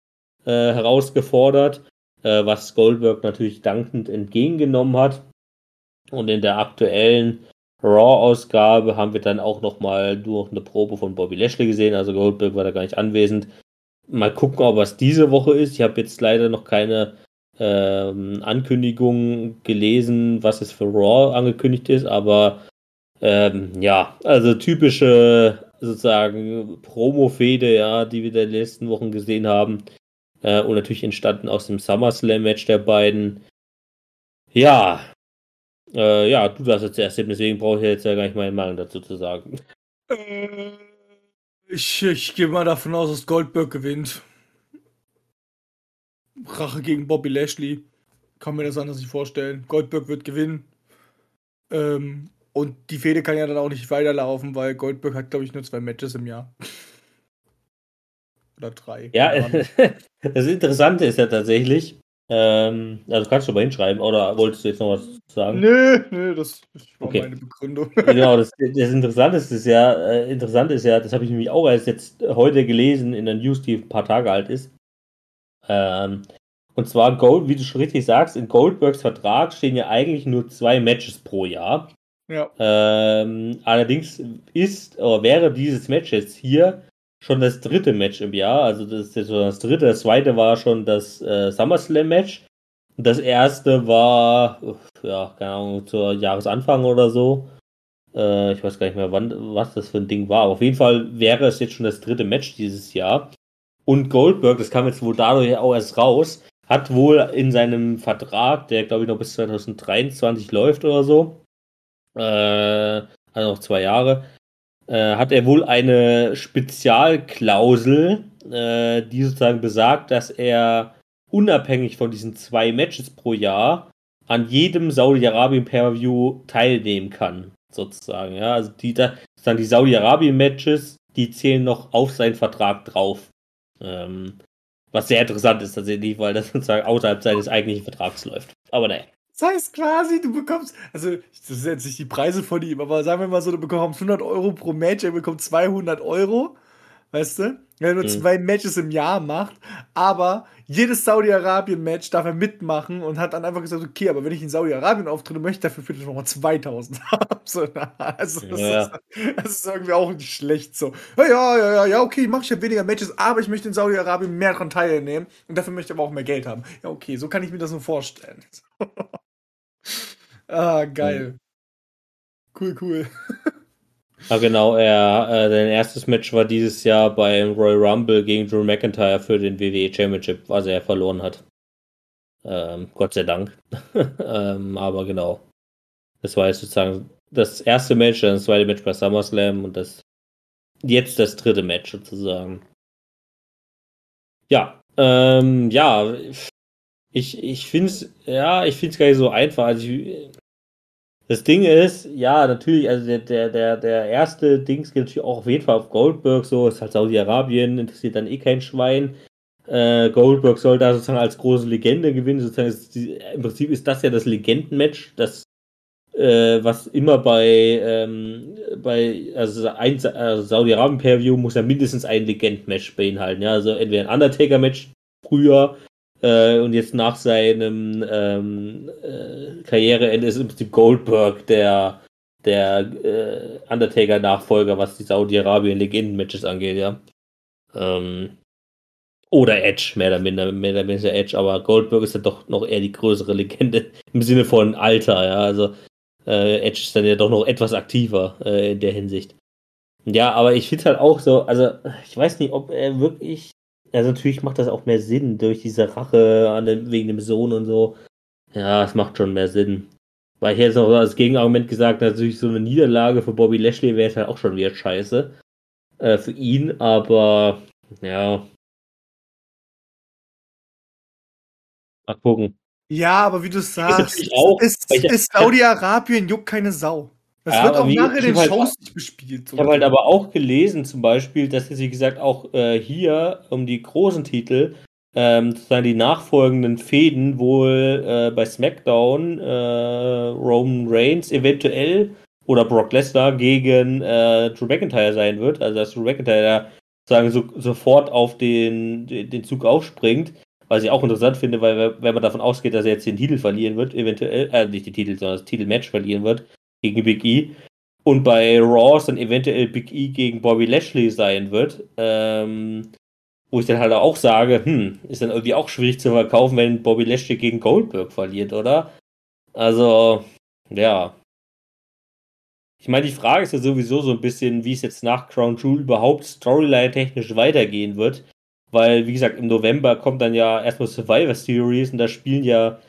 [SPEAKER 2] äh, herausgefordert, äh, was Goldberg natürlich dankend entgegengenommen hat. Und in der aktuellen Raw-Ausgabe haben wir dann auch nochmal nur eine Probe von Bobby Lashley gesehen, also Goldberg war da gar nicht anwesend. Mal gucken, ob es diese Woche ist. Ich habe jetzt leider noch keine ähm, Ankündigung gelesen, was es für Raw angekündigt ist, aber ähm, ja, also typische sozusagen Promo-Fehde, ja, die wir in den letzten Wochen gesehen haben. Äh, und natürlich entstanden aus dem SummerSlam-Match der beiden. Ja, äh, ja, du darfst jetzt erst hin, deswegen brauche ich jetzt ja gar nicht meinen Meinung dazu zu sagen.
[SPEAKER 3] Äh, ich, ich gehe mal davon aus, dass Goldberg gewinnt. Rache gegen Bobby Lashley. Kann mir das anders nicht vorstellen. Goldberg wird gewinnen. Ähm, und die Fehde kann ja dann auch nicht weiterlaufen, weil Goldberg hat, glaube ich, nur zwei Matches im Jahr. Oder drei.
[SPEAKER 2] Ja, (laughs) das Interessante ist ja tatsächlich, ähm, also kannst du mal hinschreiben, oder wolltest du jetzt noch was sagen?
[SPEAKER 3] Nö, nö, das war
[SPEAKER 2] Okay.
[SPEAKER 3] meine Begründung. (laughs)
[SPEAKER 2] Genau, das, das Interessante ist ja, äh, interessant ist ja, das habe ich nämlich auch erst jetzt heute gelesen in der News, die ein paar Tage alt ist. Ähm, und zwar Gold, wie du schon richtig sagst, in Goldbergs Vertrag stehen ja eigentlich nur zwei Matches pro Jahr.
[SPEAKER 3] Ja.
[SPEAKER 2] Ähm, allerdings ist oder wäre dieses Match jetzt hier schon das dritte Match im Jahr. Also das ist jetzt das dritte. Das zweite war schon das äh, SummerSlam-Match. Das erste war, ja, keine Ahnung, zur Jahresanfang oder so. Äh, ich weiß gar nicht mehr, wann, was das für ein Ding war. Aber auf jeden Fall wäre es jetzt schon das dritte Match dieses Jahr. Und Goldberg, das kam jetzt wohl dadurch auch erst raus, hat wohl in seinem Vertrag, der glaube ich noch bis 2023 läuft oder so, äh, also noch zwei Jahre, äh, hat er wohl eine Spezialklausel, äh, die sozusagen besagt, dass er unabhängig von diesen zwei Matches pro Jahr an jedem Saudi-Arabien Pay-Per-View teilnehmen kann, sozusagen. Ja, also die, die Saudi-Arabien-Matches, die zählen noch auf seinen Vertrag drauf. Ähm, was sehr interessant ist tatsächlich, weil das sozusagen außerhalb seines eigentlichen Vertrags läuft. Aber naja.
[SPEAKER 3] Das heißt quasi, du bekommst, also das sind jetzt nicht die Preise von ihm, aber sagen wir mal so, du bekommst 100 Euro pro Match, er bekommt 200 Euro, weißt du? Wenn er nur
[SPEAKER 2] Mhm.
[SPEAKER 3] zwei Matches im Jahr macht, aber jedes Saudi-Arabien-Match darf er mitmachen und hat dann einfach gesagt, okay, aber wenn ich in Saudi-Arabien auftrete, möchte ich dafür bitte nochmal 2000 haben. So, also das,
[SPEAKER 2] Ja.
[SPEAKER 3] ist, das ist irgendwie auch nicht schlecht so. Ja, ja, ja, ja, ja okay, mach ich ja weniger Matches, aber ich möchte in Saudi-Arabien mehr daran teilnehmen und dafür möchte ich aber auch mehr Geld haben. Ja, okay, so kann ich mir das nur vorstellen. (laughs) ah, geil. Cool, cool.
[SPEAKER 2] Ah, genau, er, äh, sein erstes Match war dieses Jahr beim Royal Rumble gegen Drew McIntyre für den WWE Championship, was er verloren hat. Ähm, Gott sei Dank. (laughs) ähm, aber genau. Das war jetzt sozusagen das erste Match, dann das zweite Match bei SummerSlam und das jetzt das dritte Match sozusagen. Ja, ähm, ja, ich, ich finde es, ja, ich finde es gar nicht so einfach. Also ich, das Ding ist, ja, natürlich, also der, der, der, der erste Dings geht natürlich auch auf jeden Fall auf Goldberg, so ist halt Saudi-Arabien, interessiert dann eh kein Schwein. Äh, Goldberg soll da sozusagen als große Legende gewinnen, sozusagen ist die, im Prinzip ist das ja das Legendenmatch, das äh, was immer bei, ähm, bei also ein also Saudi-Arabien Pay-View muss ja mindestens ein Legend-Match beinhalten, ja, also entweder ein Undertaker-Match früher äh, und jetzt nach seinem ähm, äh, Karriereende ist im Prinzip Goldberg der, der äh, Undertaker-Nachfolger, was die Saudi-Arabien-Legenden-Matches angeht, ja. Ähm, oder Edge, mehr oder minder, mehr oder minder Edge, aber Goldberg ist ja doch noch eher die größere Legende (laughs) im Sinne von Alter, ja. Also äh, Edge ist dann ja doch noch etwas aktiver äh, in der Hinsicht. Ja, aber ich finde halt auch so, also ich weiß nicht, ob er wirklich also natürlich macht das auch mehr Sinn durch diese Rache an dem, wegen dem Sohn und so. Ja, es macht schon mehr Sinn. Weil ich jetzt noch als Gegenargument gesagt, natürlich so eine Niederlage für Bobby Lashley wäre halt auch schon wieder scheiße. Äh, für ihn, aber ja. Mal gucken.
[SPEAKER 3] Ja, aber wie du sagst,
[SPEAKER 2] auch,
[SPEAKER 3] ist, ist Saudi-Arabien juckt keine Sau. Das
[SPEAKER 2] Ja,
[SPEAKER 3] wird auch nachher in den
[SPEAKER 2] halt
[SPEAKER 3] Shows nicht bespielt.
[SPEAKER 2] Ich habe halt aber auch gelesen, zum Beispiel, dass jetzt, wie gesagt, auch äh, hier um die großen Titel ähm, sozusagen die nachfolgenden Fäden wohl äh, bei SmackDown äh, Roman Reigns eventuell oder Brock Lesnar gegen äh, Drew McIntyre sein wird. Also dass Drew McIntyre da sozusagen so, sofort auf den, den den Zug aufspringt. Was ich auch interessant finde, weil wenn man davon ausgeht, dass er jetzt den Titel verlieren wird, eventuell, äh, nicht den Titel, sondern das Titelmatch verlieren wird gegen Big E. Und bei Raw dann eventuell Big E gegen Bobby Lashley sein wird. Ähm, wo ich dann halt auch sage, hm, ist dann irgendwie auch schwierig zu verkaufen, wenn Bobby Lashley gegen Goldberg verliert, oder? Also, ja. Ich meine, die Frage ist ja sowieso so ein bisschen, wie es jetzt nach Crown Jewel überhaupt storyline-technisch weitergehen wird. Weil, wie gesagt, im November kommt dann ja erstmal Survivor Series und da spielen ja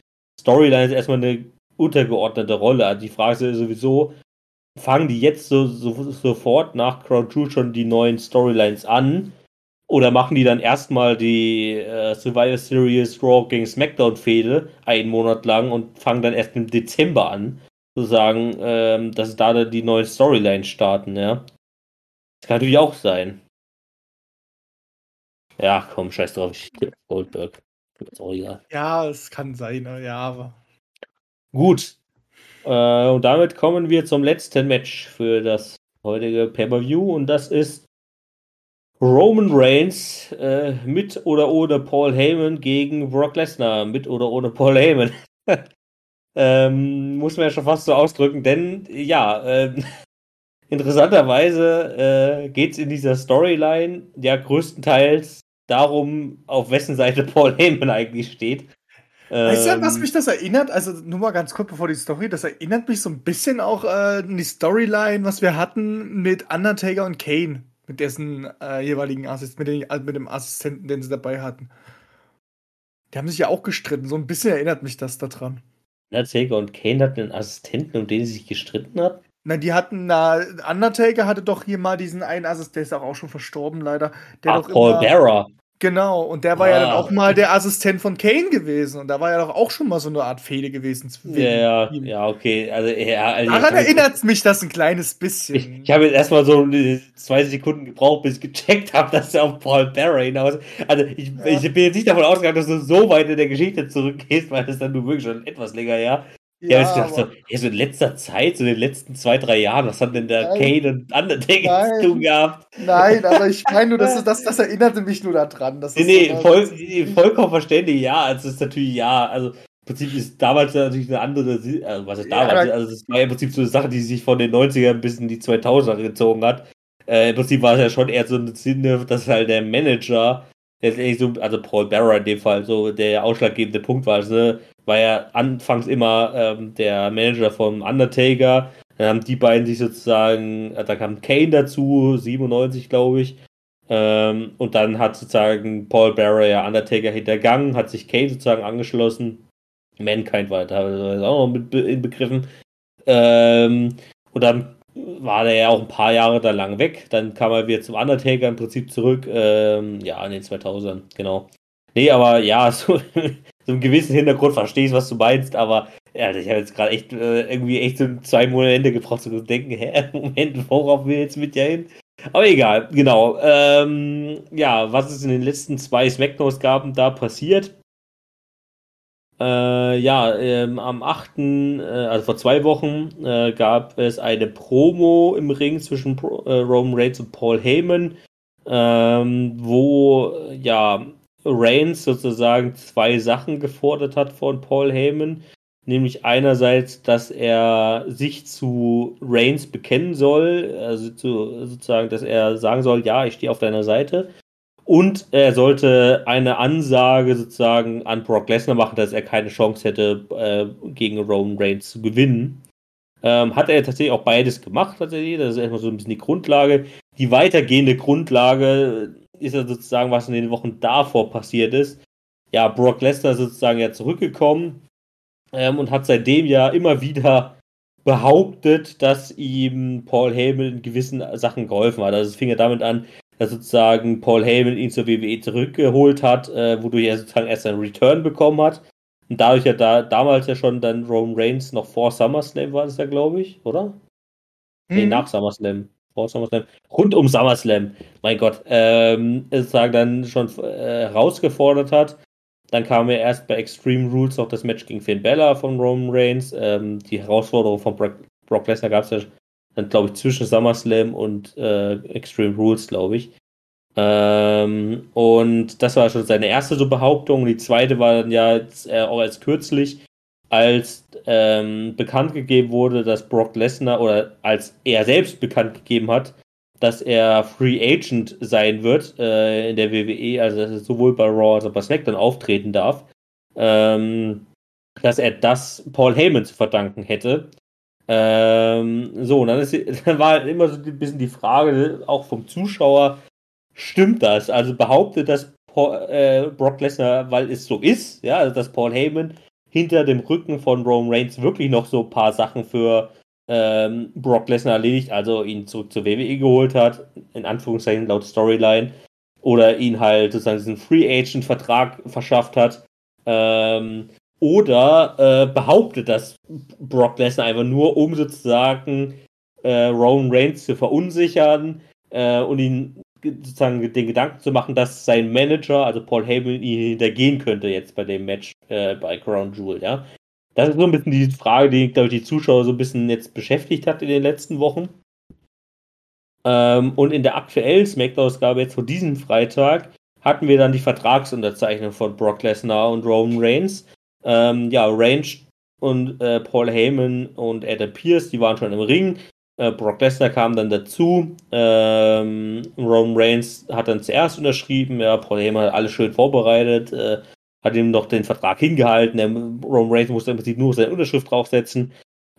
[SPEAKER 2] Storylines erstmal eine untergeordnete Rolle. Also die Frage ist sowieso, fangen die jetzt so, so sofort nach Crown Jewel schon die neuen Storylines an? Oder machen die dann erstmal die äh, Survivor Series Raw gegen SmackDown Fehde einen Monat lang und fangen dann erst im Dezember an, sozusagen, ähm, dass da die neuen Storylines starten, ja? Das kann natürlich auch sein. Ja, komm, scheiß drauf, ich Goldberg.
[SPEAKER 3] Ist auch egal. Ja, es kann sein, ne? ja, aber.
[SPEAKER 2] Gut. Äh, und damit kommen wir zum letzten Match für das heutige Pay-Per-View und das ist Roman Reigns äh, mit oder ohne Paul Heyman gegen Brock Lesnar mit oder ohne Paul Heyman. (laughs) ähm, muss man ja schon fast so ausdrücken, denn ja, äh, (laughs) interessanterweise äh, geht es in dieser Storyline ja größtenteils darum, auf wessen Seite Paul Heyman (laughs) eigentlich steht.
[SPEAKER 3] Weißt du, was ähm, mich das erinnert? Also nur mal ganz kurz bevor die Story, das erinnert mich so ein bisschen auch äh, an die Storyline, was wir hatten mit Undertaker und Kane, mit dessen äh, jeweiligen Assist, mit, den, äh, mit dem Assistenten, den sie dabei hatten. Die haben sich ja auch gestritten. So ein bisschen erinnert mich das daran.
[SPEAKER 2] Undertaker und Kane hatten einen Assistenten, um den sie sich gestritten hat?
[SPEAKER 3] Na, die hatten, na, Undertaker hatte doch hier mal diesen einen Assistenten, der ist auch schon verstorben leider. Der
[SPEAKER 2] ah, Paul immer, Bearer.
[SPEAKER 3] Genau, und der war ah. ja dann ah. auch mal der Assistent von Kane gewesen. Und da war ja doch auch schon mal so eine Art Fehde gewesen.
[SPEAKER 2] Ja, ja, ja, okay. Also, ja,
[SPEAKER 3] also Daran erinnert mich das ein kleines bisschen.
[SPEAKER 2] Ich, ich habe jetzt erstmal so zwei Sekunden gebraucht, bis ich gecheckt habe, dass er auf Paul Bearer hinaus. Also, ich, ja. ich bin jetzt nicht davon ausgegangen, dass du so weit in der Geschichte zurückgehst, weil das dann nur wirklich schon etwas länger her. Ja, ja ich dachte so, ja, so in letzter Zeit, so in den letzten zwei, drei Jahren, was hat denn der Nein. Kane und Undertaker zu tun gehabt?
[SPEAKER 3] Nein, aber ich meine nur, das, (laughs) das, das erinnerte mich nur daran.
[SPEAKER 2] Das nee, nee, voll, vollkommen verständlich, ja. Also, es ist natürlich, ja, also, im Prinzip ist damals natürlich eine andere, also, was ist damals? Ja, also, es war im Prinzip so eine Sache, die sich von den 90ern bis in die 2000er gezogen hat. Äh, Im Prinzip war es ja schon eher so ein Sinne, dass halt der Manager letztendlich so, also Paul Barra in dem Fall, so der ausschlaggebende Punkt war, also, war ja anfangs immer ähm, der Manager vom Undertaker. Dann haben die beiden sich sozusagen, äh, da kam Kane dazu, 97 glaube ich. Ähm, und dann hat sozusagen Paul Bearer ja Undertaker hintergangen, hat sich Kane sozusagen angeschlossen. Mankind war da auch noch mit inbegriffen. Ähm, und dann war der ja auch ein paar Jahre da lang weg. Dann kam er wieder zum Undertaker im Prinzip zurück. Ähm, ja, in den 2000ern, genau. Nee, aber ja, (laughs) so, so einem gewissen Hintergrund verstehe ich, was du meinst, aber ja, ich habe jetzt gerade echt äh, irgendwie echt so zwei Monate gebraucht, zu denken, hä, (laughs) Moment, worauf will jetzt mit dir hin? Aber egal, genau. Ähm, ja, was ist in den letzten zwei Smackdowns-Gaben da passiert? Äh, ja, ähm, am 8., äh, also vor zwei Wochen, äh, gab es eine Promo im Ring zwischen Pro, äh, Roman Reigns und Paul Heyman, ähm, wo ja Reigns sozusagen zwei Sachen gefordert hat von Paul Heyman. Nämlich einerseits, dass er sich zu Reigns bekennen soll, also zu, sozusagen, dass er sagen soll, ja, ich stehe auf deiner Seite. Und er sollte eine Ansage sozusagen an Brock Lesnar machen, dass er keine Chance hätte, äh, gegen Roman Reigns zu gewinnen. Ähm, hat er tatsächlich auch beides gemacht, tatsächlich. Das ist erstmal so ein bisschen die Grundlage. Die weitergehende Grundlage ist ja sozusagen, was in den Wochen davor passiert ist. Ja, Brock Lesnar ist sozusagen ja zurückgekommen ähm, und hat seitdem ja immer wieder behauptet, dass ihm Paul Heyman in gewissen Sachen geholfen hat. Also es fing ja damit an, dass sozusagen Paul Heyman ihn zur WWE zurückgeholt hat, äh, wodurch er sozusagen erst einen Return bekommen hat. Und dadurch ja da damals ja schon dann Roman Reigns noch vor SummerSlam war das ja, glaube ich, oder? Mhm. Nee, nach SummerSlam vor SummerSlam, rund um SummerSlam, mein Gott, ähm, sozusagen dann schon äh, herausgefordert hat. Dann kam ja erst bei Extreme Rules noch das Match gegen Finn Bella von Roman Reigns. Ähm, die Herausforderung von Brock, Brock Lesnar gab es ja dann, glaube ich, zwischen SummerSlam und äh, Extreme Rules, glaube ich. Ähm, und das war schon seine erste so Behauptung. Die zweite war dann ja jetzt, äh, auch als kürzlich als ähm, bekannt gegeben wurde, dass Brock Lesnar oder als er selbst bekannt gegeben hat, dass er Free Agent sein wird äh, in der WWE, also dass er sowohl bei Raw als auch bei SmackDown auftreten darf, ähm, dass er das Paul Heyman zu verdanken hätte. Ähm, so, und dann, ist, (laughs) dann war halt immer so ein bisschen die Frage, auch vom Zuschauer, stimmt das? Also behauptet das Paul, äh, Brock Lesnar, weil es so ist, ja, also dass Paul Heyman hinter dem Rücken von Roman Reigns wirklich noch so ein paar Sachen für ähm, Brock Lesnar erledigt, also ihn zurück zur WWE geholt hat, in Anführungszeichen laut Storyline, oder ihn halt sozusagen diesen Free Agent Vertrag verschafft hat, ähm, oder äh, behauptet, dass Brock Lesnar einfach nur, um sozusagen äh, Roman Reigns zu verunsichern äh, und ihn sozusagen den Gedanken zu machen, dass sein Manager, also Paul Heyman, ihn hintergehen könnte jetzt bei dem Match äh, bei Crown Jewel, ja. Das ist so ein bisschen die Frage, die, glaube ich, die Zuschauer so ein bisschen jetzt beschäftigt hat in den letzten Wochen. Ähm, und in der aktuellen Smackdown-Ausgabe jetzt von diesem Freitag hatten wir dann die Vertragsunterzeichnung von Brock Lesnar und Roman Reigns. Ähm, ja, Reigns und äh, Paul Heyman und Adam Pierce, die waren schon im Ring. Äh, Brock Lesnar kam dann dazu. Ähm, Roman Reigns hat dann zuerst unterschrieben. Ja, Paul Heyman hat alles schön vorbereitet. Äh, hat ihm noch den Vertrag hingehalten. Der Roman Reigns musste im Prinzip nur seine Unterschrift draufsetzen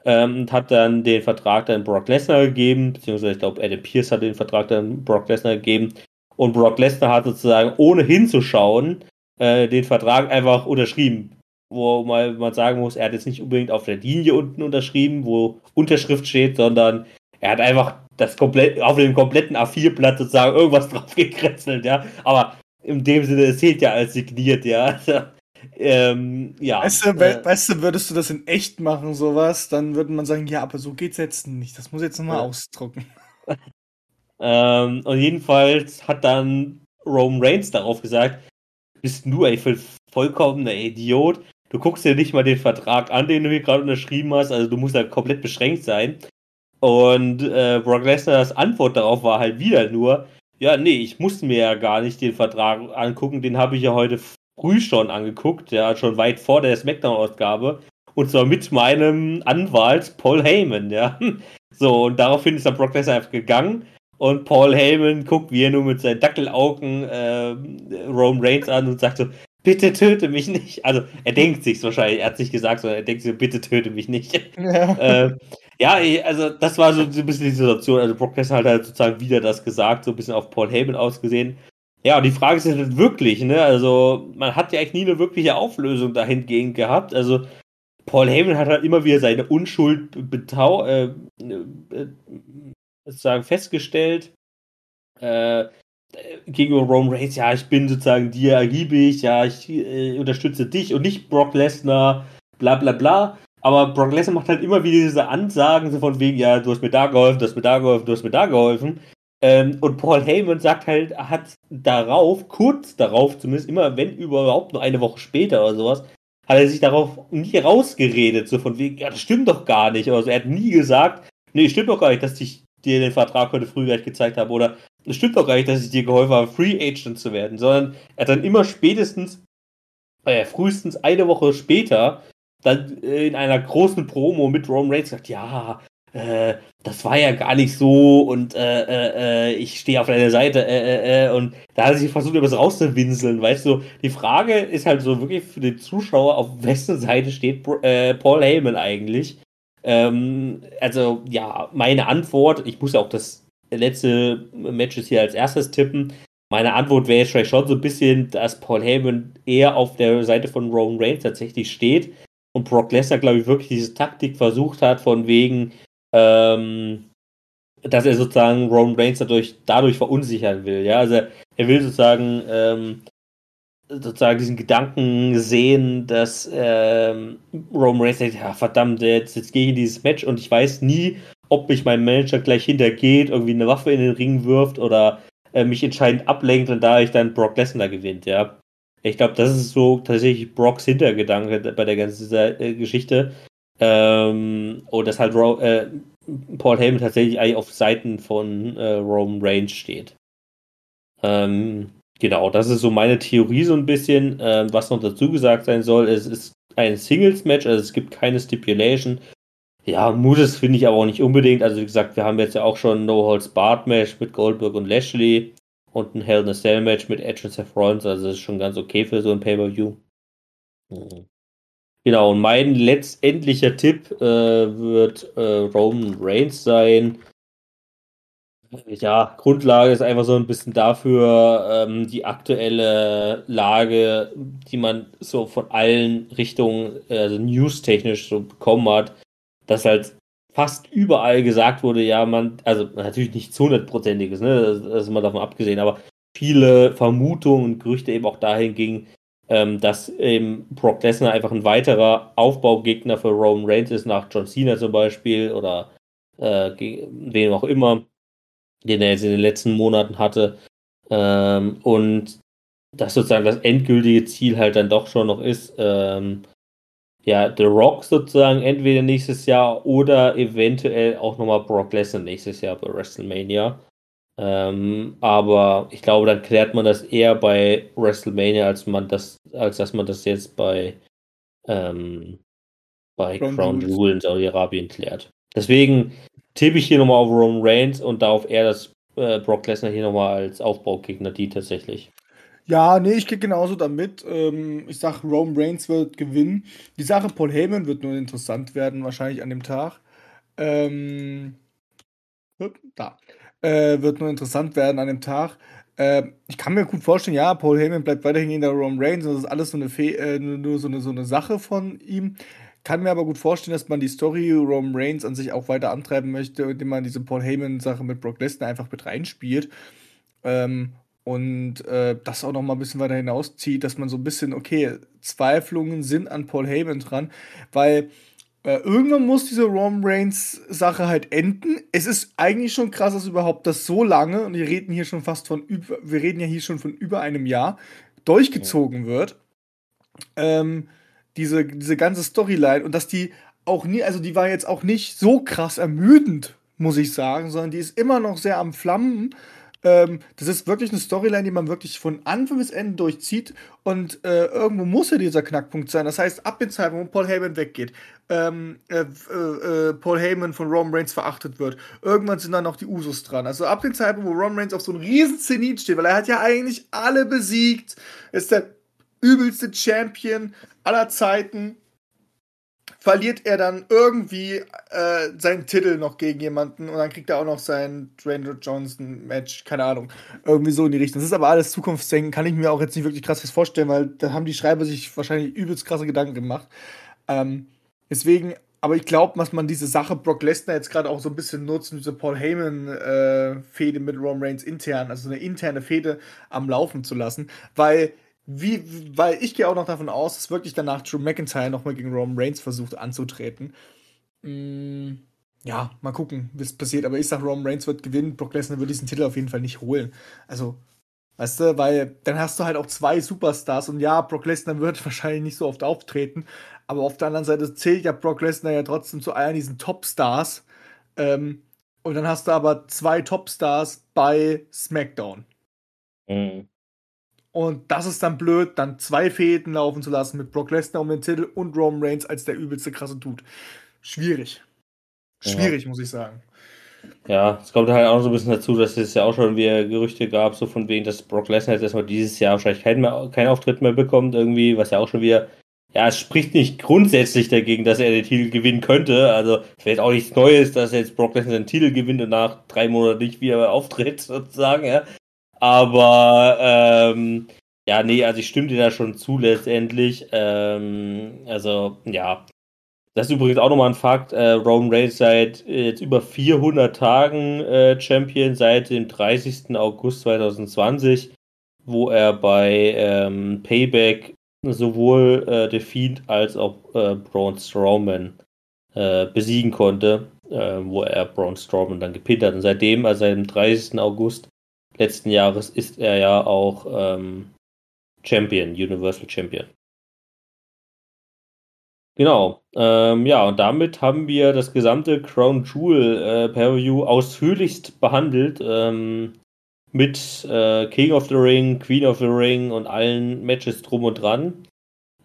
[SPEAKER 2] ähm, und hat dann den Vertrag dann Brock Lesnar gegeben, beziehungsweise ich glaube Adam Pierce hat den Vertrag dann Brock Lesnar gegeben und Brock Lesnar hat sozusagen ohne hinzuschauen äh, den Vertrag einfach unterschrieben. Wo mal man sagen muss, er hat jetzt nicht unbedingt auf der Linie unten unterschrieben, wo Unterschrift steht, sondern er hat einfach das komplett auf dem kompletten A4-Blatt sozusagen irgendwas (laughs) drauf gekretzelt, ja. Aber in dem Sinne, es zählt ja als signiert, ja. (laughs) ähm, ja.
[SPEAKER 3] Weißt du, äh, weißt du, würdest du das in echt machen, sowas, dann würde man sagen, ja, aber so geht's jetzt nicht. Das muss jetzt nochmal ja. ausdrucken. (laughs)
[SPEAKER 2] ähm, und jedenfalls hat dann Roman Reigns darauf gesagt, bist du ey, vollkommener Idiot. Du guckst dir nicht mal den Vertrag an, den du hier gerade unterschrieben hast, also du musst da komplett beschränkt sein. Und äh, Brock Lesners Antwort darauf war halt wieder nur, ja, nee, ich musste mir ja gar nicht den Vertrag angucken, den habe ich ja heute früh schon angeguckt, ja, schon weit vor der Smackdown-Ausgabe. Und zwar mit meinem Anwalt Paul Heyman, ja. (laughs) So, und daraufhin ist dann Brock Lesnar einfach gegangen. Und Paul Heyman guckt, wie er nur mit seinen Dackelaugen äh, Rome Reigns an und sagt so, bitte töte mich nicht. Also er denkt sich's wahrscheinlich, er hat sich gesagt, sondern er denkt sich so, bitte töte mich nicht. Ja. (laughs) äh, ja, also das war so, ein bisschen die Situation. Also Brock Lesnar hat halt sozusagen wieder das gesagt, so ein bisschen auf Paul Heyman ausgesehen. Ja, und die Frage ist halt wirklich, ne? Also man hat ja eigentlich nie eine wirkliche Auflösung dahingehend gehabt. Also Paul Heyman hat halt immer wieder seine Unschuld betau äh, äh, sozusagen festgestellt. Äh, gegenüber Roman Reigns, ja, ich bin sozusagen dir ergiebig, ja, ich äh, unterstütze dich und nicht Brock Lesnar, bla bla bla. Aber Brock Lesnar macht halt immer wieder diese Ansagen, so von wegen, ja, du hast mir da geholfen, du hast mir da geholfen, du hast mir da geholfen. Ähm, und Paul Heyman sagt halt, hat darauf, kurz darauf zumindest, immer wenn überhaupt nur eine Woche später oder sowas, hat er sich darauf nie rausgeredet, so von wegen, ja, das stimmt doch gar nicht. Also er hat nie gesagt, nee, stimmt doch gar nicht, dass ich dir den Vertrag heute früh gleich gezeigt habe oder es stimmt doch gar nicht, dass ich dir geholfen habe, Free Agent zu werden, sondern er hat dann immer spätestens, äh, frühestens eine Woche später dann in einer großen Promo mit Roman Reigns gesagt, ja, äh, das war ja gar nicht so und äh, äh, äh ich stehe auf deiner Seite äh, äh, und da hat er sich versucht, etwas rauszuwinseln, weißt du. Die Frage ist halt so wirklich für den Zuschauer, auf wessen Seite steht Paul Heyman eigentlich? Ähm, also, ja, meine Antwort, ich muss ja auch das letzte Match hier als erstes tippen. Meine Antwort wäre jetzt schon so ein bisschen, dass Paul Heyman eher auf der Seite von Roman Reigns tatsächlich steht und Brock Lesnar, glaube ich, wirklich diese Taktik versucht hat, von wegen, ähm, dass er sozusagen Roman Reigns dadurch, dadurch verunsichern will. Ja, also er will sozusagen ähm, sozusagen diesen Gedanken sehen, dass ähm, Roman Reigns sagt, ja verdammt, jetzt, jetzt gehe ich in dieses Match und ich weiß nie, ob mich mein Manager gleich hintergeht, irgendwie eine Waffe in den Ring wirft oder äh, mich entscheidend ablenkt und da ich dann Brock Lesnar gewinnt, ja. Ich glaube, das ist so tatsächlich Brocks Hintergedanke bei der ganzen äh, Geschichte. Ähm, und dass halt Ro äh, Paul Heyman tatsächlich eigentlich auf Seiten von äh, Roman Reigns steht. Ähm, genau, das ist so meine Theorie so ein bisschen. Ähm, was noch dazu gesagt sein soll, es ist ein Singles-Match, also es gibt keine Stipulation. Ja, muss es finde ich aber auch nicht unbedingt. Also wie gesagt, wir haben jetzt ja auch schon ein No Holds Barred Match mit Goldberg und Lashley und ein Hell in a Cell Match mit Edge und Seth Rollins. Also das ist schon ganz okay für so ein Pay-per-View. Mhm. Genau, und mein letztendlicher Tipp äh, wird äh, Roman Reigns sein. Ja, Grundlage ist einfach so ein bisschen dafür, ähm, die aktuelle Lage, die man so von allen Richtungen, also newstechnisch so bekommen hat, dass halt fast überall gesagt wurde, ja, man, also natürlich nichts hundertprozentiges, ne, das, das ist mal davon abgesehen, aber viele Vermutungen und Gerüchte eben auch dahin gingen, ähm, dass eben Brock Lesnar einfach ein weiterer Aufbaugegner für Roman Reigns ist, nach John Cena zum Beispiel oder äh, wem auch immer, den er jetzt in den letzten Monaten hatte. Ähm, und dass sozusagen das endgültige Ziel halt dann doch schon noch ist, ähm, ja, The Rock sozusagen entweder nächstes Jahr oder eventuell auch nochmal Brock Lesnar nächstes Jahr bei WrestleMania. Ähm, aber ich glaube, dann klärt man das eher bei WrestleMania, als man das, als dass man das jetzt bei, ähm, bei Crown, Crown Jewel in Saudi-Arabien klärt. Deswegen tippe ich hier nochmal auf Roman Reigns und darauf eher, dass äh, Brock Lesnar hier nochmal als Aufbaugegner die tatsächlich.
[SPEAKER 3] Ja, nee, ich gehe genauso damit. Ähm, ich sage, Roman Reigns wird gewinnen. Die Sache Paul Heyman wird nur interessant werden, wahrscheinlich an dem Tag. Ähm, da. Äh, wird nur interessant werden an dem Tag. Äh, ich kann mir gut vorstellen, ja, Paul Heyman bleibt weiterhin in der Roman Reigns und das ist alles so eine, Fe äh, nur so eine, so eine Sache von ihm. Kann mir aber gut vorstellen, dass man die Story Roman Reigns an sich auch weiter antreiben möchte, indem man diese Paul Heyman-Sache mit Brock Lesnar einfach mit reinspielt. Ähm, und äh, das auch noch mal ein bisschen weiter hinauszieht, dass man so ein bisschen, okay, Zweiflungen sind an Paul Heyman dran, weil äh, irgendwann muss diese Roman Reigns Sache halt enden. Es ist eigentlich schon krass, dass überhaupt das so lange, und wir reden hier schon fast von, über, wir reden ja hier schon von über einem Jahr, durchgezogen wird. Ähm, diese, diese ganze Storyline und dass die auch nie, also die war jetzt auch nicht so krass ermüdend, muss ich sagen, sondern die ist immer noch sehr am Flammen ähm, das ist wirklich eine Storyline, die man wirklich von Anfang bis Ende durchzieht und äh, irgendwo muss ja dieser Knackpunkt sein. Das heißt, ab dem Zeitpunkt, wo Paul Heyman weggeht, ähm, äh, äh, Paul Heyman von Roman Reigns verachtet wird, irgendwann sind dann noch die Usos dran. Also ab dem Zeitpunkt, wo Roman Reigns auf so einem riesen Zenit steht, weil er hat ja eigentlich alle besiegt, ist der übelste Champion aller Zeiten verliert er dann irgendwie äh, seinen Titel noch gegen jemanden und dann kriegt er auch noch sein Dwayne Johnson Match, keine Ahnung, irgendwie so in die Richtung. Das ist aber alles Zukunftsdenken, kann ich mir auch jetzt nicht wirklich krass vorstellen, weil da haben die Schreiber sich wahrscheinlich übelst krasse Gedanken gemacht. Ähm, deswegen, aber ich glaube, dass man diese Sache Brock Lesnar jetzt gerade auch so ein bisschen nutzt, diese Paul Heyman-Fehde äh, mit Roman Reigns intern, also so eine interne Fehde am Laufen zu lassen, weil wie, weil ich gehe auch noch davon aus, dass wirklich danach Drew McIntyre nochmal gegen Roman Reigns versucht anzutreten. Mm, ja, mal gucken, wie es passiert. Aber ich sag, Roman Reigns wird gewinnen. Brock Lesnar wird diesen Titel auf jeden Fall nicht holen. Also, weißt du, weil dann hast du halt auch zwei Superstars. Und ja, Brock Lesnar wird (laughs) wahrscheinlich nicht so oft auftreten. Aber auf der anderen Seite zählt ja Brock Lesnar ja trotzdem zu einer diesen Topstars. Ähm, und dann hast du aber zwei Topstars bei SmackDown. Mhm. Und das ist dann blöd, dann zwei Fäden laufen zu lassen mit Brock Lesnar um den Titel und Roman Reigns als der übelste krasse Dude. Schwierig. Schwierig, ja. muss ich sagen.
[SPEAKER 2] Ja, es kommt halt auch so ein bisschen dazu, dass es ja auch schon wieder Gerüchte gab, so von wegen, dass Brock Lesnar jetzt erstmal dieses Jahr wahrscheinlich keinen, mehr, keinen Auftritt mehr bekommt, irgendwie, was ja auch schon wieder, ja, es spricht nicht grundsätzlich dagegen, dass er den Titel gewinnen könnte. Also, es wäre jetzt auch nichts Neues, dass jetzt Brock Lesnar den Titel gewinnt und nach drei Monaten nicht wieder auftritt, (laughs) sozusagen, ja. Aber ähm, ja, nee, also ich stimme dir da schon zu letztendlich. Ähm, also ja, das ist übrigens auch nochmal ein Fakt. Äh, Roman Reigns seit äh, jetzt über 400 Tagen äh, Champion, seit dem 30. August 2020, wo er bei ähm, Payback sowohl äh, The Fiend als auch äh, Braun Strowman äh, besiegen konnte, äh, wo er Braun Strowman dann gepinnt hat. Und seitdem, also seit dem 30. August, letzten Jahres ist er ja auch ähm, Champion, Universal Champion. Genau. Ähm, ja, und damit haben wir das gesamte Crown Jewel äh, Pay-Per-View ausführlichst behandelt. Ähm, mit äh, King of the Ring, Queen of the Ring und allen Matches drum und dran.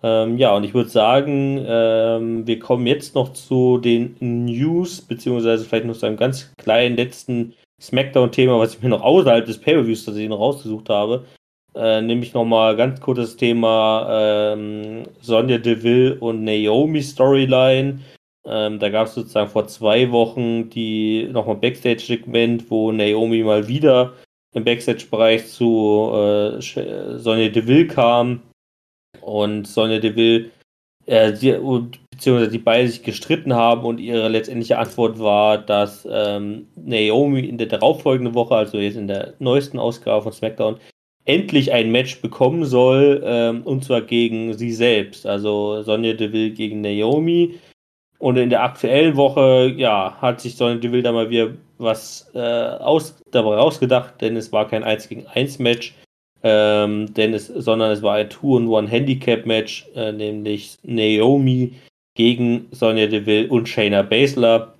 [SPEAKER 2] Ähm, ja, und ich würde sagen, ähm, wir kommen jetzt noch zu den News, beziehungsweise vielleicht noch zu einem ganz kleinen letzten Smackdown-Thema, was ich mir noch außerhalb des Pay-Per-Views tatsächlich noch rausgesucht habe. Äh, nämlich nochmal ganz kurzes Thema ähm, Sonja Deville und Naomi Storyline. Ähm, da gab es sozusagen vor zwei Wochen die nochmal Backstage-Segment, wo Naomi mal wieder im Backstage-Bereich zu äh, Sonja Deville kam. Und Sonja Deville äh, die, beziehungsweise die beide sich gestritten haben und ihre letztendliche Antwort war, dass ähm, Naomi in der darauffolgenden Woche, also jetzt in der neuesten Ausgabe von SmackDown, endlich ein Match bekommen soll, ähm, und zwar gegen sie selbst, also Sonja Deville gegen Naomi. Und in der aktuellen Woche, ja, hat sich Sonja Deville da mal wieder was äh, aus, dabei rausgedacht, denn es war kein 1 gegen 1 Match, ähm, denn es, sondern es war ein Two-in-One-Handicap-Match, äh, nämlich Naomi gegen Sonja Deville und Shayna Baszler.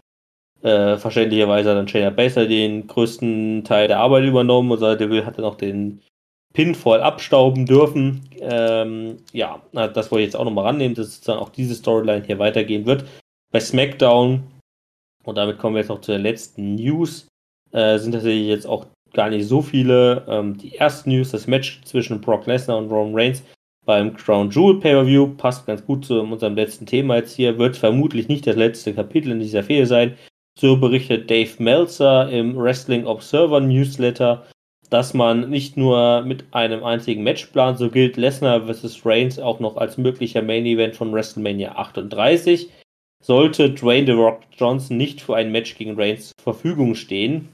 [SPEAKER 2] Äh, verständlicherweise hat dann Shayna Baszler den größten Teil der Arbeit übernommen und Sonja Deville hatte noch den Pinfall abstauben dürfen. Ähm, ja, das wollte ich jetzt auch nochmal rannehmen, dass dann auch diese Storyline hier weitergehen wird. Bei SmackDown, und damit kommen wir jetzt noch zu der letzten News, äh, sind tatsächlich jetzt auch gar nicht so viele. Ähm, die erste News, das Match zwischen Brock Lesnar und Roman Reigns beim Crown Jewel Pay-Per-View, passt ganz gut zu unserem letzten Thema jetzt hier, wird vermutlich nicht das letzte Kapitel in dieser Fehde sein. So berichtet Dave Meltzer im Wrestling Observer Newsletter dass man nicht nur mit einem einzigen Match plant, so gilt Lesnar vs. Reigns auch noch als möglicher Main Event von WrestleMania 38. Sollte Dwayne The Rock Johnson nicht für ein Match gegen Reigns zur Verfügung stehen.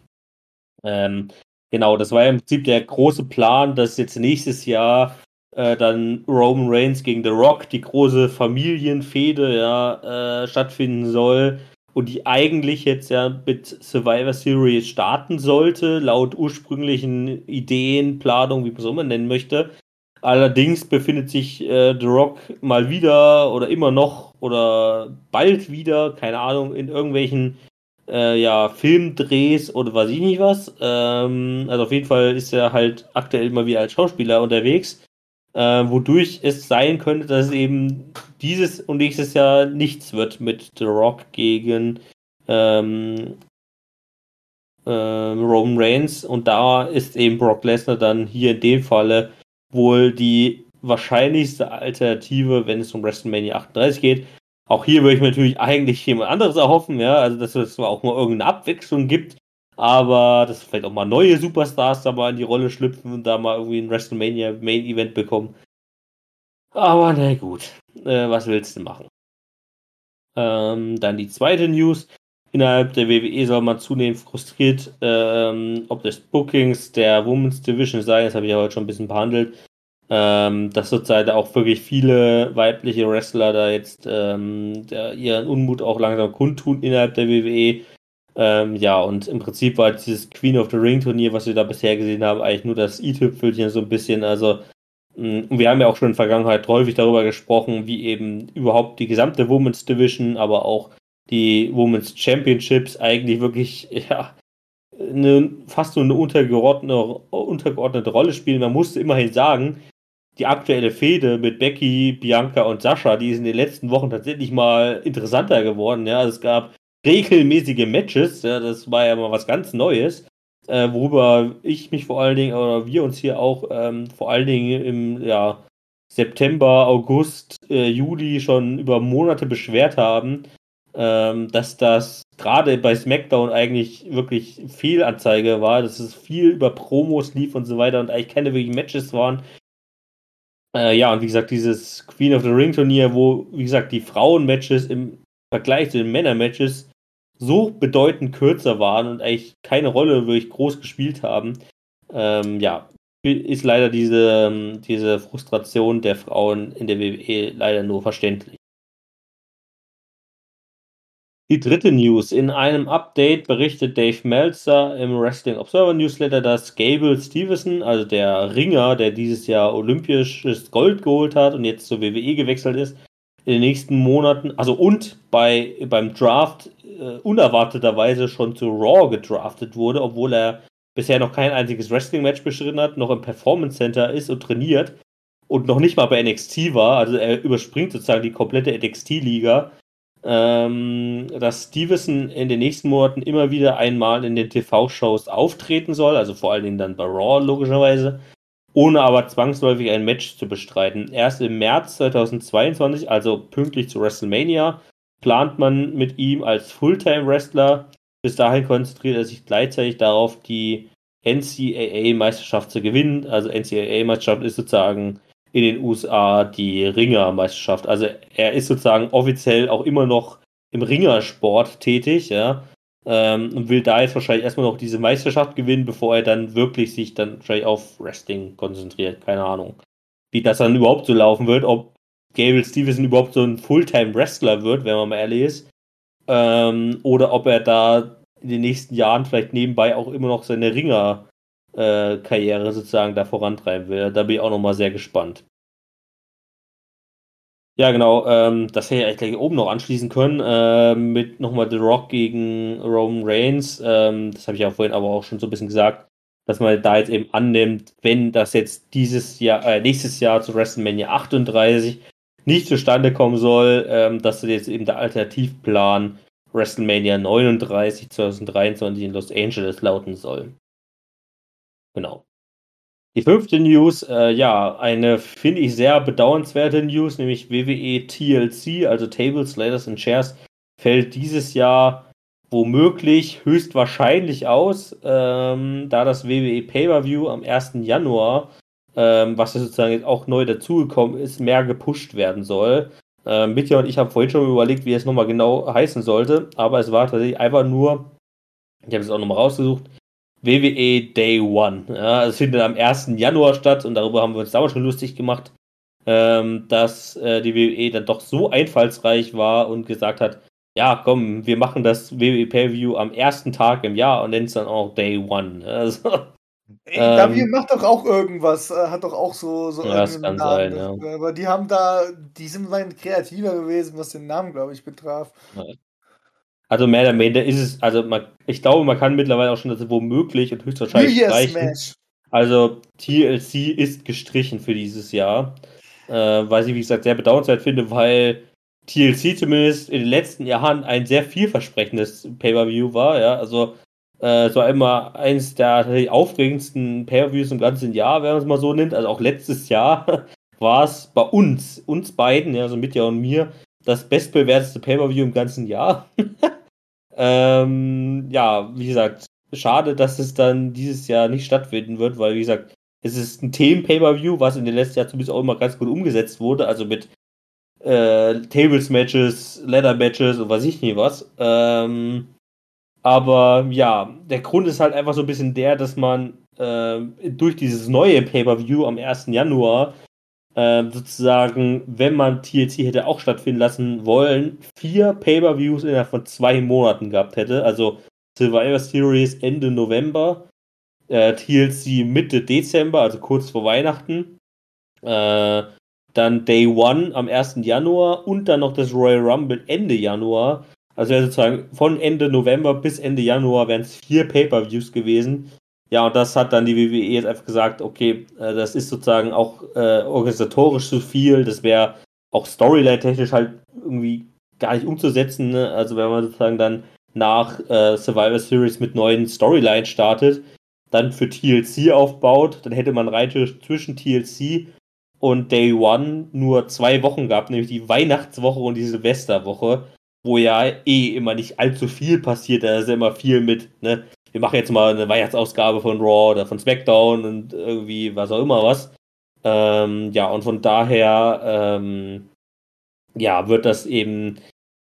[SPEAKER 2] Ähm, genau, das war ja im Prinzip der große Plan, dass jetzt nächstes Jahr äh, dann Roman Reigns gegen The Rock, die große Familienfehde, ja, äh, stattfinden soll und die eigentlich jetzt ja mit Survivor Series starten sollte, laut ursprünglichen Ideen, Planung, wie man es immer nennen möchte. Allerdings befindet sich äh, The Rock mal wieder oder immer noch oder bald wieder, keine Ahnung, in irgendwelchen äh, ja, Filmdrehs oder weiß ich nicht was. Ähm, also auf jeden Fall ist er halt aktuell mal wieder als Schauspieler unterwegs äh, wodurch es sein könnte, dass es eben dieses und nächstes Jahr nichts wird mit The Rock gegen ähm, äh, Roman Reigns und da ist eben Brock Lesnar dann hier in dem Falle wohl die wahrscheinlichste Alternative, wenn es um WrestleMania 38 geht. Auch hier würde ich mir natürlich eigentlich jemand anderes erhoffen, ja, also dass es auch mal irgendeine Abwechslung gibt aber dass vielleicht auch mal neue Superstars da mal in die Rolle schlüpfen und da mal irgendwie ein WrestleMania Main Event bekommen. Aber na gut, äh, was willst du machen? Ähm, dann die zweite News. Innerhalb der WWE soll man zunehmend frustriert, ähm, ob des Bookings der Women's Division sei, das habe ich ja heute schon ein bisschen behandelt, ähm, dass zurzeit auch wirklich viele weibliche Wrestler da jetzt ähm, ihren Unmut auch langsam kundtun innerhalb der WWE. Ähm, ja, und im Prinzip war dieses Queen of the Ring Turnier, was wir da bisher gesehen haben, eigentlich nur das i-Tüpfelchen so ein bisschen. Also, mh, mm, wir haben ja auch schon in der Vergangenheit häufig darüber gesprochen, wie eben überhaupt die gesamte Women's Division, aber auch die Women's Championships eigentlich wirklich, (laughs) ja, eine, fast so eine untergeordnete, untergeordnete Rolle spielen. Man musste immerhin sagen, die aktuelle Fehde mit Becky, Bianca und Sascha, die ist in den letzten Wochen tatsächlich mal interessanter geworden. Ja, also es gab regelmäßige Matches. Ja, das war ja mal was ganz Neues, äh, worüber ich mich vor allen Dingen, oder wir uns hier auch ähm, vor allen Dingen im ja, September, August, äh, Juli schon über Monate beschwert haben, ähm, dass das gerade bei SmackDown eigentlich wirklich Fehlanzeige war, dass es viel über Promos lief und so weiter und eigentlich keine wirklichen Matches waren. Äh, ja, und wie gesagt, dieses Queen of the Ring Turnier, wo, wie gesagt, die Frauen-Matches im Vergleich zu den Männer-Matches so bedeutend kürzer waren und eigentlich keine Rolle wirklich groß gespielt haben, ähm, ja, ist leider diese, ähm, diese Frustration der Frauen in der WWE leider nur verständlich. Die dritte News. In einem Update berichtet Dave Meltzer im Wrestling Observer Newsletter, dass Gable Stevenson, also der Ringer, der dieses Jahr olympisches Gold geholt hat und jetzt zur WWE gewechselt ist, in den nächsten Monaten, also und bei, beim Draft äh, unerwarteterweise schon zu Raw gedraftet wurde, obwohl er bisher noch kein einziges Wrestling-Match bestritten hat, noch im Performance Center ist und trainiert und noch nicht mal bei NXT war. Also er überspringt sozusagen die komplette NXT-Liga. Ähm, dass Stevenson in den nächsten Monaten immer wieder einmal in den TV-Shows auftreten soll, also vor allen Dingen dann bei Raw logischerweise, ohne aber zwangsläufig ein Match zu bestreiten. Erst im März 2022, also pünktlich zu WrestleMania, plant man mit ihm als Fulltime-Wrestler. Bis dahin konzentriert er sich gleichzeitig darauf, die NCAA-Meisterschaft zu gewinnen. Also NCAA-Meisterschaft ist sozusagen in den USA die Ringermeisterschaft. Also er ist sozusagen offiziell auch immer noch im Ringersport tätig, ja. Ähm, und will da jetzt wahrscheinlich erstmal noch diese Meisterschaft gewinnen, bevor er dann wirklich sich dann wahrscheinlich auf Wrestling konzentriert. Keine Ahnung. Wie das dann überhaupt so laufen wird, ob Gable Stevenson überhaupt so ein Fulltime-Wrestler wird, wenn man mal ehrlich ist. Ähm, oder ob er da in den nächsten Jahren vielleicht nebenbei auch immer noch seine Ringer-Karriere äh, sozusagen da vorantreiben will. Da bin ich auch nochmal sehr gespannt. Ja, genau, ähm, das hätte ich gleich oben noch anschließen können, äh, mit nochmal The Rock gegen Roman Reigns. Ähm, das habe ich ja vorhin aber auch schon so ein bisschen gesagt, dass man da jetzt eben annimmt, wenn das jetzt dieses Jahr, äh, nächstes Jahr zu WrestleMania 38 nicht zustande kommen soll, ähm, dass jetzt eben der Alternativplan WrestleMania 39 2023 in Los Angeles lauten soll. Genau. Die fünfte News, äh, ja, eine finde ich sehr bedauernswerte News, nämlich WWE TLC, also Tables, Ladders and Chairs, fällt dieses Jahr womöglich höchstwahrscheinlich aus, ähm, da das WWE Pay-Per-View am 1. Januar, ähm, was sozusagen jetzt auch neu dazugekommen ist, mehr gepusht werden soll. Äh, Mitja und ich haben vorhin schon überlegt, wie es nochmal genau heißen sollte, aber es war tatsächlich einfach nur, ich habe es auch nochmal rausgesucht, WWE Day One. Ja, es findet am 1. Januar statt und darüber haben wir uns damals schon lustig gemacht, ähm, dass äh, die WWE dann doch so einfallsreich war und gesagt hat, ja, komm, wir machen das WWE Pay-View am ersten Tag im Jahr und nennen es dann auch Day One. (laughs) Also,
[SPEAKER 3] ähm, macht doch auch irgendwas, äh, hat doch auch so, so
[SPEAKER 2] ja, das kann Namen. Sein,
[SPEAKER 3] ja. Aber die haben da, die sind mein kreativer gewesen, was den Namen, glaube ich, betraf.
[SPEAKER 2] Also mehr oder weniger ist es, also man, ich glaube, man kann mittlerweile auch schon das womöglich und höchstwahrscheinlich streichen. Also TLC ist gestrichen für dieses Jahr. Äh, was ich, wie gesagt, sehr bedauernswert finde, weil TLC zumindest in den letzten Jahren ein sehr vielversprechendes Pay-Per-View war, ja. Also äh, es war immer eins der aufregendsten Pay-Per-Views im ganzen Jahr, wenn man es mal so nennt. Also auch letztes Jahr (laughs) war es bei uns, uns beiden, ja, also Mitja und mir, das bestbewerteste Pay-Per-View im ganzen Jahr. (laughs) Ähm, ja, wie gesagt, schade, dass es dann dieses Jahr nicht stattfinden wird, weil, wie gesagt, es ist ein Themen-Pay-Per-View, was in den letzten Jahren zumindest auch immer ganz gut umgesetzt wurde, also mit äh, Tables-Matches, Ladder-Matches und was ich nie was. Ähm, aber ja, der Grund ist halt einfach so ein bisschen der, dass man äh, durch dieses neue Pay-Per-View am 1. Januar ähm, sozusagen, wenn man TLC hätte auch stattfinden lassen wollen, vier Pay-Per-Views innerhalb von zwei Monaten gehabt hätte. Also Survivor Series Ende November, äh, TLC Mitte Dezember, also kurz vor Weihnachten. Äh, dann Day One am 1. Januar und dann noch das Royal Rumble Ende Januar. Also sozusagen von Ende November bis Ende Januar wären es vier Pay-Per-Views gewesen. Ja, und das hat dann die WWE jetzt einfach gesagt, okay, äh, das ist sozusagen auch äh, organisatorisch zu viel, das wäre auch Storyline-technisch halt irgendwie gar nicht umzusetzen. Ne? Also wenn man sozusagen dann nach äh, Survivor Series mit neuen Storylines startet, dann für TLC aufbaut, dann hätte man rein zwischen TLC und Day One nur zwei Wochen gehabt, nämlich die Weihnachtswoche und die Silvesterwoche, wo ja eh immer nicht allzu viel passiert, da ist ja immer viel mit, ne, wir machen jetzt mal eine Weihnachtsausgabe von Raw oder von SmackDown und irgendwie was auch immer was. Ähm, ja, und von daher, ähm, ja, wird das eben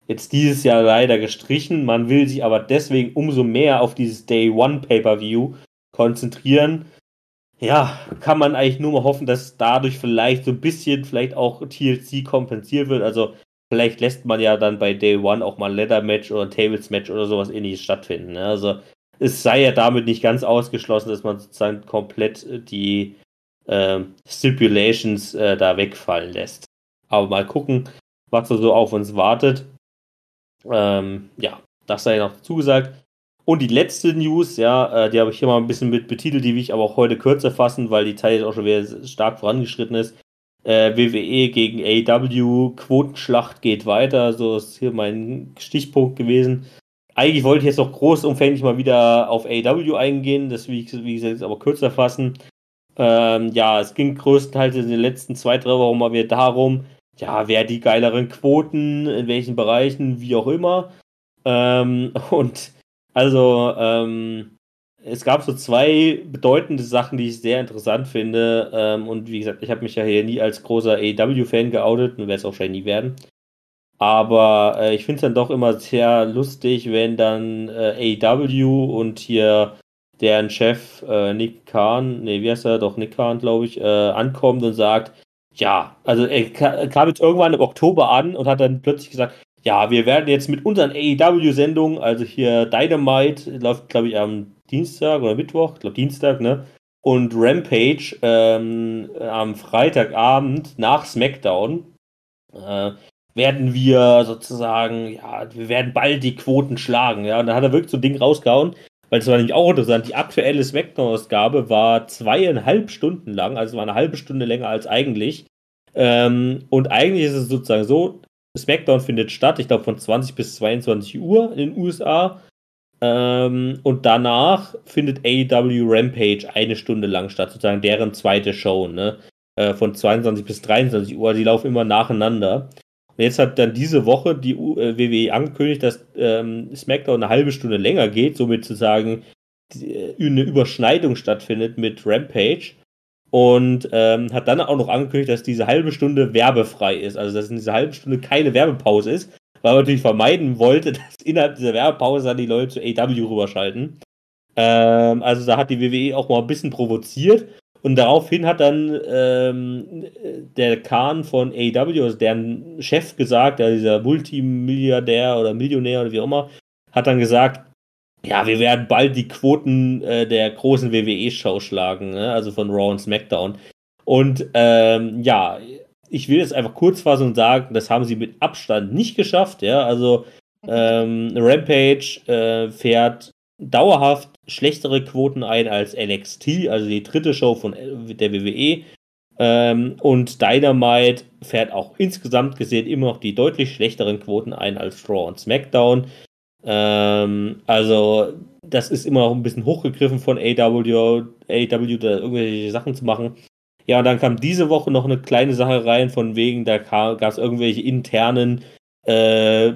[SPEAKER 2] jetzt dieses Jahr leider gestrichen. Man will sich aber deswegen umso mehr auf dieses Day One Pay-Per-View konzentrieren. Ja, kann man eigentlich nur mal hoffen, dass dadurch vielleicht so ein bisschen vielleicht auch TLC kompensiert wird. Also vielleicht lässt man ja dann bei Day One auch mal ein Leather Match oder ein Tables Match oder sowas ähnliches stattfinden. Ne? Also es sei ja damit nicht ganz ausgeschlossen, dass man sozusagen komplett äh, die äh, Stipulations äh, da wegfallen lässt. Aber mal gucken, was so auf uns wartet. Ähm, ja, das sei noch zugesagt. Und die letzte News, ja, äh, die habe ich hier mal ein bisschen mit betitelt, die will ich aber auch heute kürzer fassen, weil die Zeit jetzt auch schon wieder stark vorangeschritten ist. Äh, WWE gegen AW, Quotenschlacht geht weiter, so ist hier mein Stichpunkt gewesen. Eigentlich wollte ich jetzt noch großumfänglich mal wieder auf AW eingehen, das will ich, wie gesagt, aber kürzer fassen. Ähm, ja, es ging größtenteils in den letzten zwei, drei Wochen mal wieder darum, ja, wer die geileren Quoten, in welchen Bereichen, wie auch immer. Ähm, (laughs) und also, ähm, es gab so zwei bedeutende Sachen, die ich sehr interessant finde. Ähm, und wie gesagt, ich habe mich ja hier nie als großer AEW-Fan geoutet und werde es auch wahrscheinlich nie werden. Aber äh, ich finde es dann doch immer sehr lustig, wenn dann äh, AEW und hier deren Chef äh, Nick Kahn, nee, wie heißt er, doch Nick Kahn, glaube ich, äh, ankommt und sagt, ja, also er kam jetzt irgendwann im Oktober an und hat dann plötzlich gesagt, ja, wir werden jetzt mit unseren AEW-Sendungen, also hier Dynamite, läuft, glaube ich, am Dienstag oder Mittwoch, ich glaube Dienstag, ne? Und Rampage ähm, am Freitagabend nach SmackDown äh, werden wir sozusagen, ja, wir werden bald die Quoten schlagen, ja. Und dann hat er wirklich so ein Ding rausgehauen, weil es war nämlich auch interessant. Die aktuelle SmackDown-Ausgabe war zweieinhalb Stunden lang, also war eine halbe Stunde länger als eigentlich. Ähm, und eigentlich ist es sozusagen so, SmackDown findet statt, ich glaube von 20 bis 22 Uhr in den USA. Ähm, und danach findet AEW Rampage eine Stunde lang statt, sozusagen deren zweite Show, ne? Äh, von 22 bis 23 Uhr. Die laufen immer nacheinander. Und jetzt hat dann diese Woche die äh, WWE angekündigt, dass ähm, SmackDown eine halbe Stunde länger geht, somit sozusagen äh, eine Überschneidung stattfindet mit Rampage und ähm, hat dann auch noch angekündigt, dass diese halbe Stunde werbefrei ist. Also dass in dieser halben Stunde keine Werbepause ist, weil man natürlich vermeiden wollte, (laughs) dass innerhalb dieser Werbepause dann die Leute zu AW rüberschalten. Ähm, also da hat die WWE auch mal ein bisschen provoziert und daraufhin hat dann ähm, der Kahn von AW, also deren Chef gesagt, ja, dieser Multimilliardär oder Millionär oder wie auch immer, hat dann gesagt, ja, wir werden bald die Quoten äh, der großen WWE-Show schlagen, ne? also von Raw und SmackDown. Und ähm, ja, ich will jetzt einfach kurz fassen und sagen, das haben sie mit Abstand nicht geschafft. Ja, also ähm, Rampage äh, fährt dauerhaft schlechtere Quoten ein als NXT, also die dritte Show von äh, der WWE. Ähm, und Dynamite fährt auch insgesamt gesehen immer noch die deutlich schlechteren Quoten ein als Raw und SmackDown. Ähm, also, das ist immer noch ein bisschen hochgegriffen von AW, AW da irgendwelche Sachen zu machen. Ja, und dann kam diese Woche noch eine kleine Sache rein, von wegen, da gab es irgendwelche internen äh,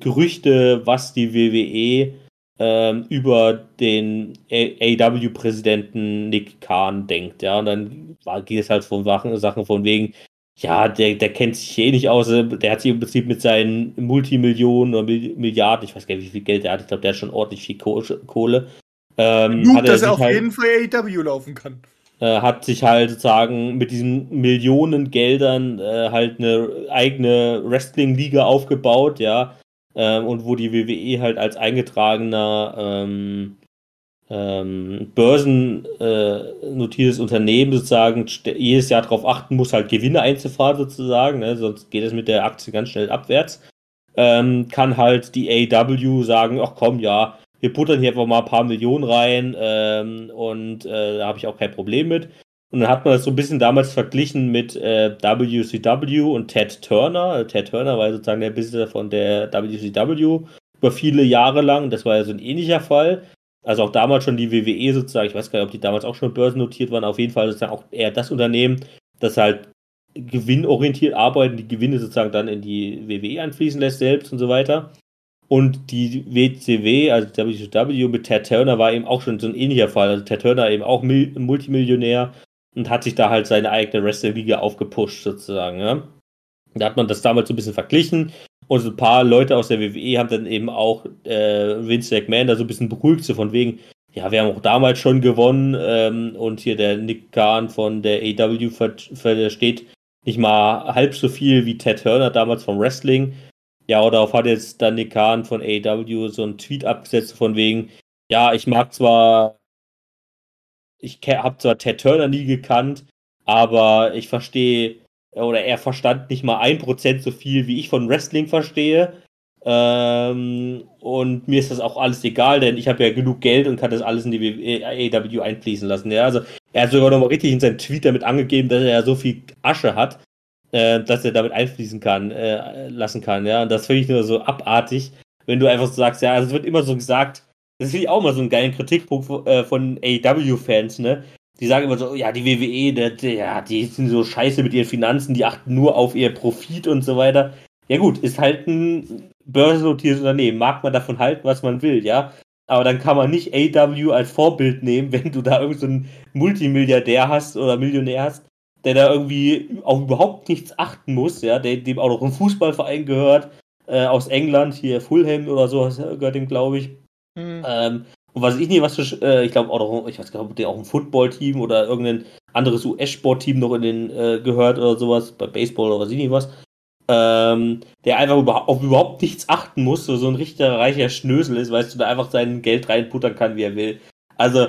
[SPEAKER 2] Gerüchte, was die WWE äh, über den AW-Präsidenten Nick Khan denkt. Ja, und dann geht es halt von Sachen von wegen, ja, der, der kennt sich eh nicht aus. Der hat sich im Prinzip mit seinen Multimillionen oder Milliarden, ich weiß gar nicht, wie viel Geld er hat, ich glaube, der hat schon ordentlich viel Kohle.
[SPEAKER 3] Ähm, Gut, dass er auf halt, jeden Fall AEW laufen kann.
[SPEAKER 2] Äh, hat sich halt sozusagen mit diesen Millionen Geldern äh, halt eine eigene Wrestling-Liga aufgebaut, ja. Ähm, und wo die WWE halt als eingetragener ähm, ähm, börsennotiertes äh, Unternehmen sozusagen jedes Jahr darauf achten muss, halt Gewinne einzufahren sozusagen, ne? sonst geht es mit der Aktie ganz schnell abwärts, ähm, kann halt die AW sagen, ach komm, ja, wir buttern hier einfach mal ein paar Millionen rein ähm, und äh, da habe ich auch kein Problem mit. Und dann hat man das so ein bisschen damals verglichen mit äh, WCW und Ted Turner. Ted Turner war sozusagen der Besitzer von der WCW über viele Jahre lang. Das war ja so ein ähnlicher Fall also auch damals schon die WWE sozusagen, ich weiß gar nicht, ob die damals auch schon börsennotiert waren, auf jeden Fall sozusagen auch eher das Unternehmen, das halt gewinnorientiert arbeiten, die Gewinne sozusagen dann in die WWE einfließen lässt selbst und so weiter. Und die WCW, also WCW mit Ted Turner war eben auch schon so ein ähnlicher Fall. Also Ted Turner eben auch Multimillionär und hat sich da halt seine eigene Wrestling-Liga aufgepusht sozusagen. Ja. Da hat man das damals so ein bisschen verglichen. Und so ein paar Leute aus der WWE haben dann eben auch äh, Vince McMahon da so ein bisschen beruhigt, so von wegen, ja, wir haben auch damals schon gewonnen ähm, und hier der Nick Kahn von der AW versteht nicht mal halb so viel wie Ted Turner damals vom Wrestling. Ja, oder darauf hat jetzt dann Nick Kahn von AW so einen Tweet abgesetzt von wegen, ja, ich mag zwar, ich habe zwar Ted Turner nie gekannt, aber ich verstehe oder er verstand nicht mal ein Prozent so viel, wie ich von Wrestling verstehe. Ähm, und mir ist das auch alles egal, denn ich habe ja genug Geld und kann das alles in die AEW einfließen lassen. Ja, also er hat sogar nochmal richtig in seinen Tweet damit angegeben, dass er ja so viel Asche hat, äh, dass er damit einfließen kann, äh, lassen kann. Ja, und das finde ich nur so abartig, wenn du einfach so sagst, ja, also es wird immer so gesagt, das finde ich auch mal so einen geilen Kritikpunkt äh, von AEW-Fans, ne? die sagen immer so, ja, die WWE, die, die, ja, die sind so scheiße mit ihren Finanzen, die achten nur auf ihr Profit und so weiter. Ja gut, ist halt ein börsennotiertes Unternehmen. Mag man davon halten, was man will, ja. Aber dann kann man nicht AW als Vorbild nehmen, (laughs) wenn du da irgendeinen so Multimilliardär hast oder Millionär hast, der da irgendwie auf überhaupt nichts achten muss, ja, der, dem auch noch ein Fußballverein gehört, äh, aus England, hier Fulham oder so gehört dem, glaube ich. Mhm. Ähm, und was ich nicht, was für, äh, ich glaube auch noch, ich weiß gar nicht, ob der auch ein Football-Team oder irgendein anderes US-Sportteam noch in den äh, gehört oder sowas, bei Baseball oder was ich nicht was. Ähm, der einfach über, auf überhaupt nichts achten muss, so, ein richtiger reicher Schnösel ist, weißt du, der einfach sein Geld reinputtern kann, wie er will. Also,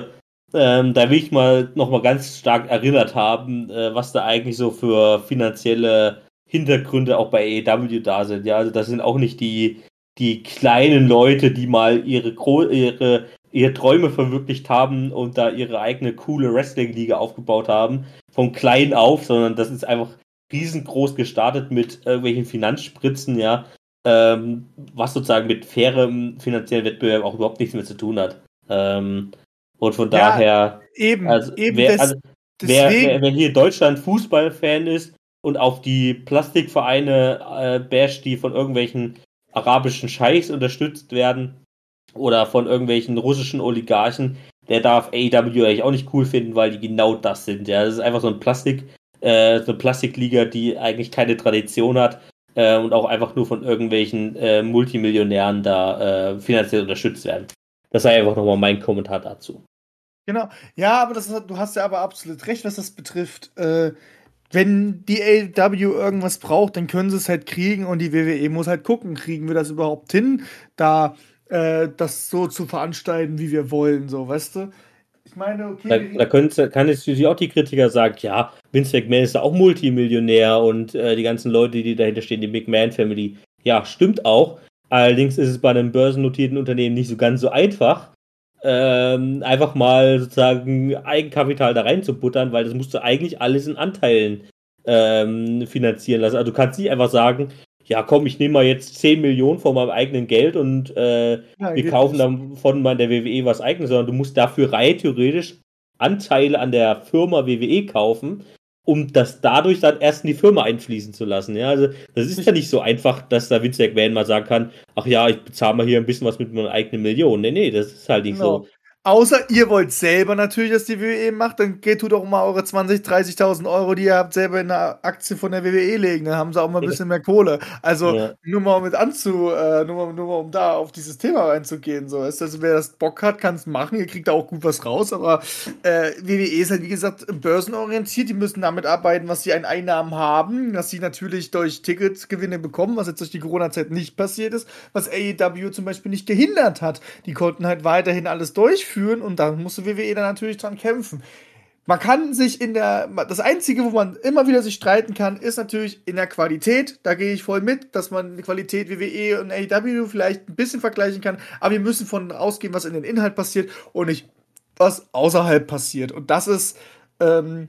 [SPEAKER 2] ähm, da will ich mal nochmal ganz stark erinnert haben, äh, was da eigentlich so für finanzielle Hintergründe auch bei AEW da sind. Ja, also das sind auch nicht die, die kleinen Leute, die mal ihre, ihre, ihre Träume verwirklicht haben und da ihre eigene coole Wrestling-Liga aufgebaut haben, von klein auf, sondern das ist einfach riesengroß gestartet mit irgendwelchen Finanzspritzen, ja, ähm, was sozusagen mit fairem finanziellen Wettbewerb auch überhaupt nichts mehr zu tun hat. Ähm, und von ja, daher,
[SPEAKER 3] eben,
[SPEAKER 2] also,
[SPEAKER 3] eben
[SPEAKER 2] wer, das, also, wer, wer, wer, hier Deutschland Fußballfan ist und auf die Plastikvereine äh, basht, die von irgendwelchen arabischen Scheichs unterstützt werden oder von irgendwelchen russischen Oligarchen, der darf AEW eigentlich auch nicht cool finden, weil die genau das sind. Ja, das ist einfach so ein Plastik, äh, so eine Plastikliga, die eigentlich keine Tradition hat äh, und auch einfach nur von irgendwelchen äh, Multimillionären da äh, finanziell unterstützt werden. Das sei einfach nochmal mein Kommentar dazu.
[SPEAKER 3] Genau. Ja, aber das, du hast ja aber absolut recht, was das betrifft. Äh, wenn die AW irgendwas braucht, dann können sie es halt kriegen und die WWE muss halt gucken, kriegen wir das überhaupt hin, da äh, das so zu veranstalten, wie wir wollen, so, weißt du?
[SPEAKER 2] Ich meine, okay. Da, da können, kann jetzt natürlich auch die Kritiker sagen, ja, Vince McMahon ist auch Multimillionär und äh, die ganzen Leute, die dahinter stehen, die McMahon Family. Ja, stimmt auch. Allerdings ist es bei einem börsennotierten Unternehmen nicht so ganz so einfach, ähm, einfach mal sozusagen Eigenkapital da reinzubuttern, weil das musst du eigentlich alles in Anteilen ähm, finanzieren lassen. Also du kannst nicht einfach sagen, ja komm, ich nehme mal jetzt 10 Millionen von meinem eigenen Geld und äh, ja, wir kaufen dann von der WWE was eigenes, sondern du musst dafür rein theoretisch Anteile an der Firma WWE kaufen, um das dadurch dann erst in die Firma einfließen zu lassen. Ja, also das ist ja nicht so einfach, dass da Vince McMahon mal sagen kann, ach ja, ich bezahle mal hier ein bisschen was mit meiner eigenen Million. Nee, nee, das ist halt nicht genau. so.
[SPEAKER 3] Außer ihr wollt selber natürlich, dass die WWE macht, dann geht tut doch mal eure 20, 30.000 Euro, die ihr habt, selber in eine Aktie von der WWE legen. Dann haben sie auch mal ein bisschen mehr Kohle. Also ja. nur mal mit anzu, äh, nur, mal, nur mal um da auf dieses Thema reinzugehen. So ist also wer das Bock hat, kann es machen. Ihr kriegt da auch gut was raus. Aber äh, WWE ist halt wie gesagt börsenorientiert. Die müssen damit arbeiten, was sie an Einnahmen haben, dass sie natürlich durch Ticketgewinne bekommen, was jetzt durch die Corona-Zeit nicht passiert ist, was AEW zum Beispiel nicht gehindert hat. Die konnten halt weiterhin alles durchführen führen und da musste WWE dann natürlich dran kämpfen. Man kann sich in der, das Einzige, wo man immer wieder sich streiten kann, ist natürlich in der Qualität. Da gehe ich voll mit, dass man die Qualität WWE und AEW vielleicht ein bisschen vergleichen kann. Aber wir müssen von ausgehen, was in den Inhalt passiert und nicht, was außerhalb passiert. Und das ist, ähm,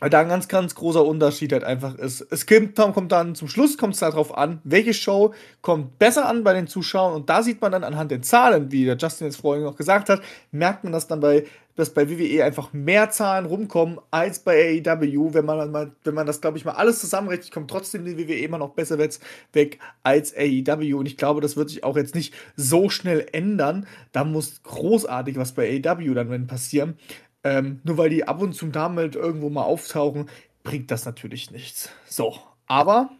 [SPEAKER 3] da ein ganz, ganz großer Unterschied halt einfach ist. Es kommt, kommt dann zum Schluss kommt es darauf an, welche Show kommt besser an bei den Zuschauern und da sieht man dann anhand den Zahlen, wie der Justin jetzt vorhin noch gesagt hat, merkt man das dann bei, dass bei WWE einfach mehr Zahlen rumkommen als bei AEW. Wenn man, wenn man das, glaube ich, mal alles zusammenrechnet, kommt trotzdem die WWE immer noch besser weg als AEW und ich glaube, das wird sich auch jetzt nicht so schnell ändern. Da muss großartig was bei AEW dann passieren. Ähm, nur weil die ab und zu damit irgendwo mal auftauchen, bringt das natürlich nichts. So, aber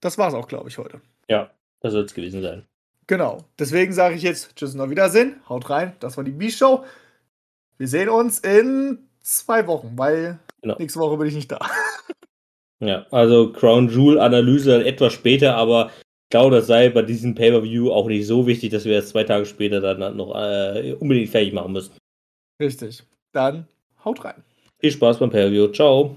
[SPEAKER 3] das war es auch, glaube ich, heute.
[SPEAKER 2] Ja, das soll es gewesen sein.
[SPEAKER 3] Genau. Deswegen sage ich jetzt Tschüss und auf Wiedersehen. Haut rein. Das war die B-Show. Wir sehen uns in zwei Wochen, weil genau. nächste Woche bin ich nicht da. (laughs)
[SPEAKER 2] Ja, also Crown Jewel Analyse etwas später, aber ich glaube, das sei bei diesem Pay-Per-View auch nicht so wichtig, dass wir es zwei Tage später dann noch äh, unbedingt fertig machen müssen.
[SPEAKER 3] Richtig. Dann haut rein.
[SPEAKER 2] Viel Spaß beim Preview. Ciao.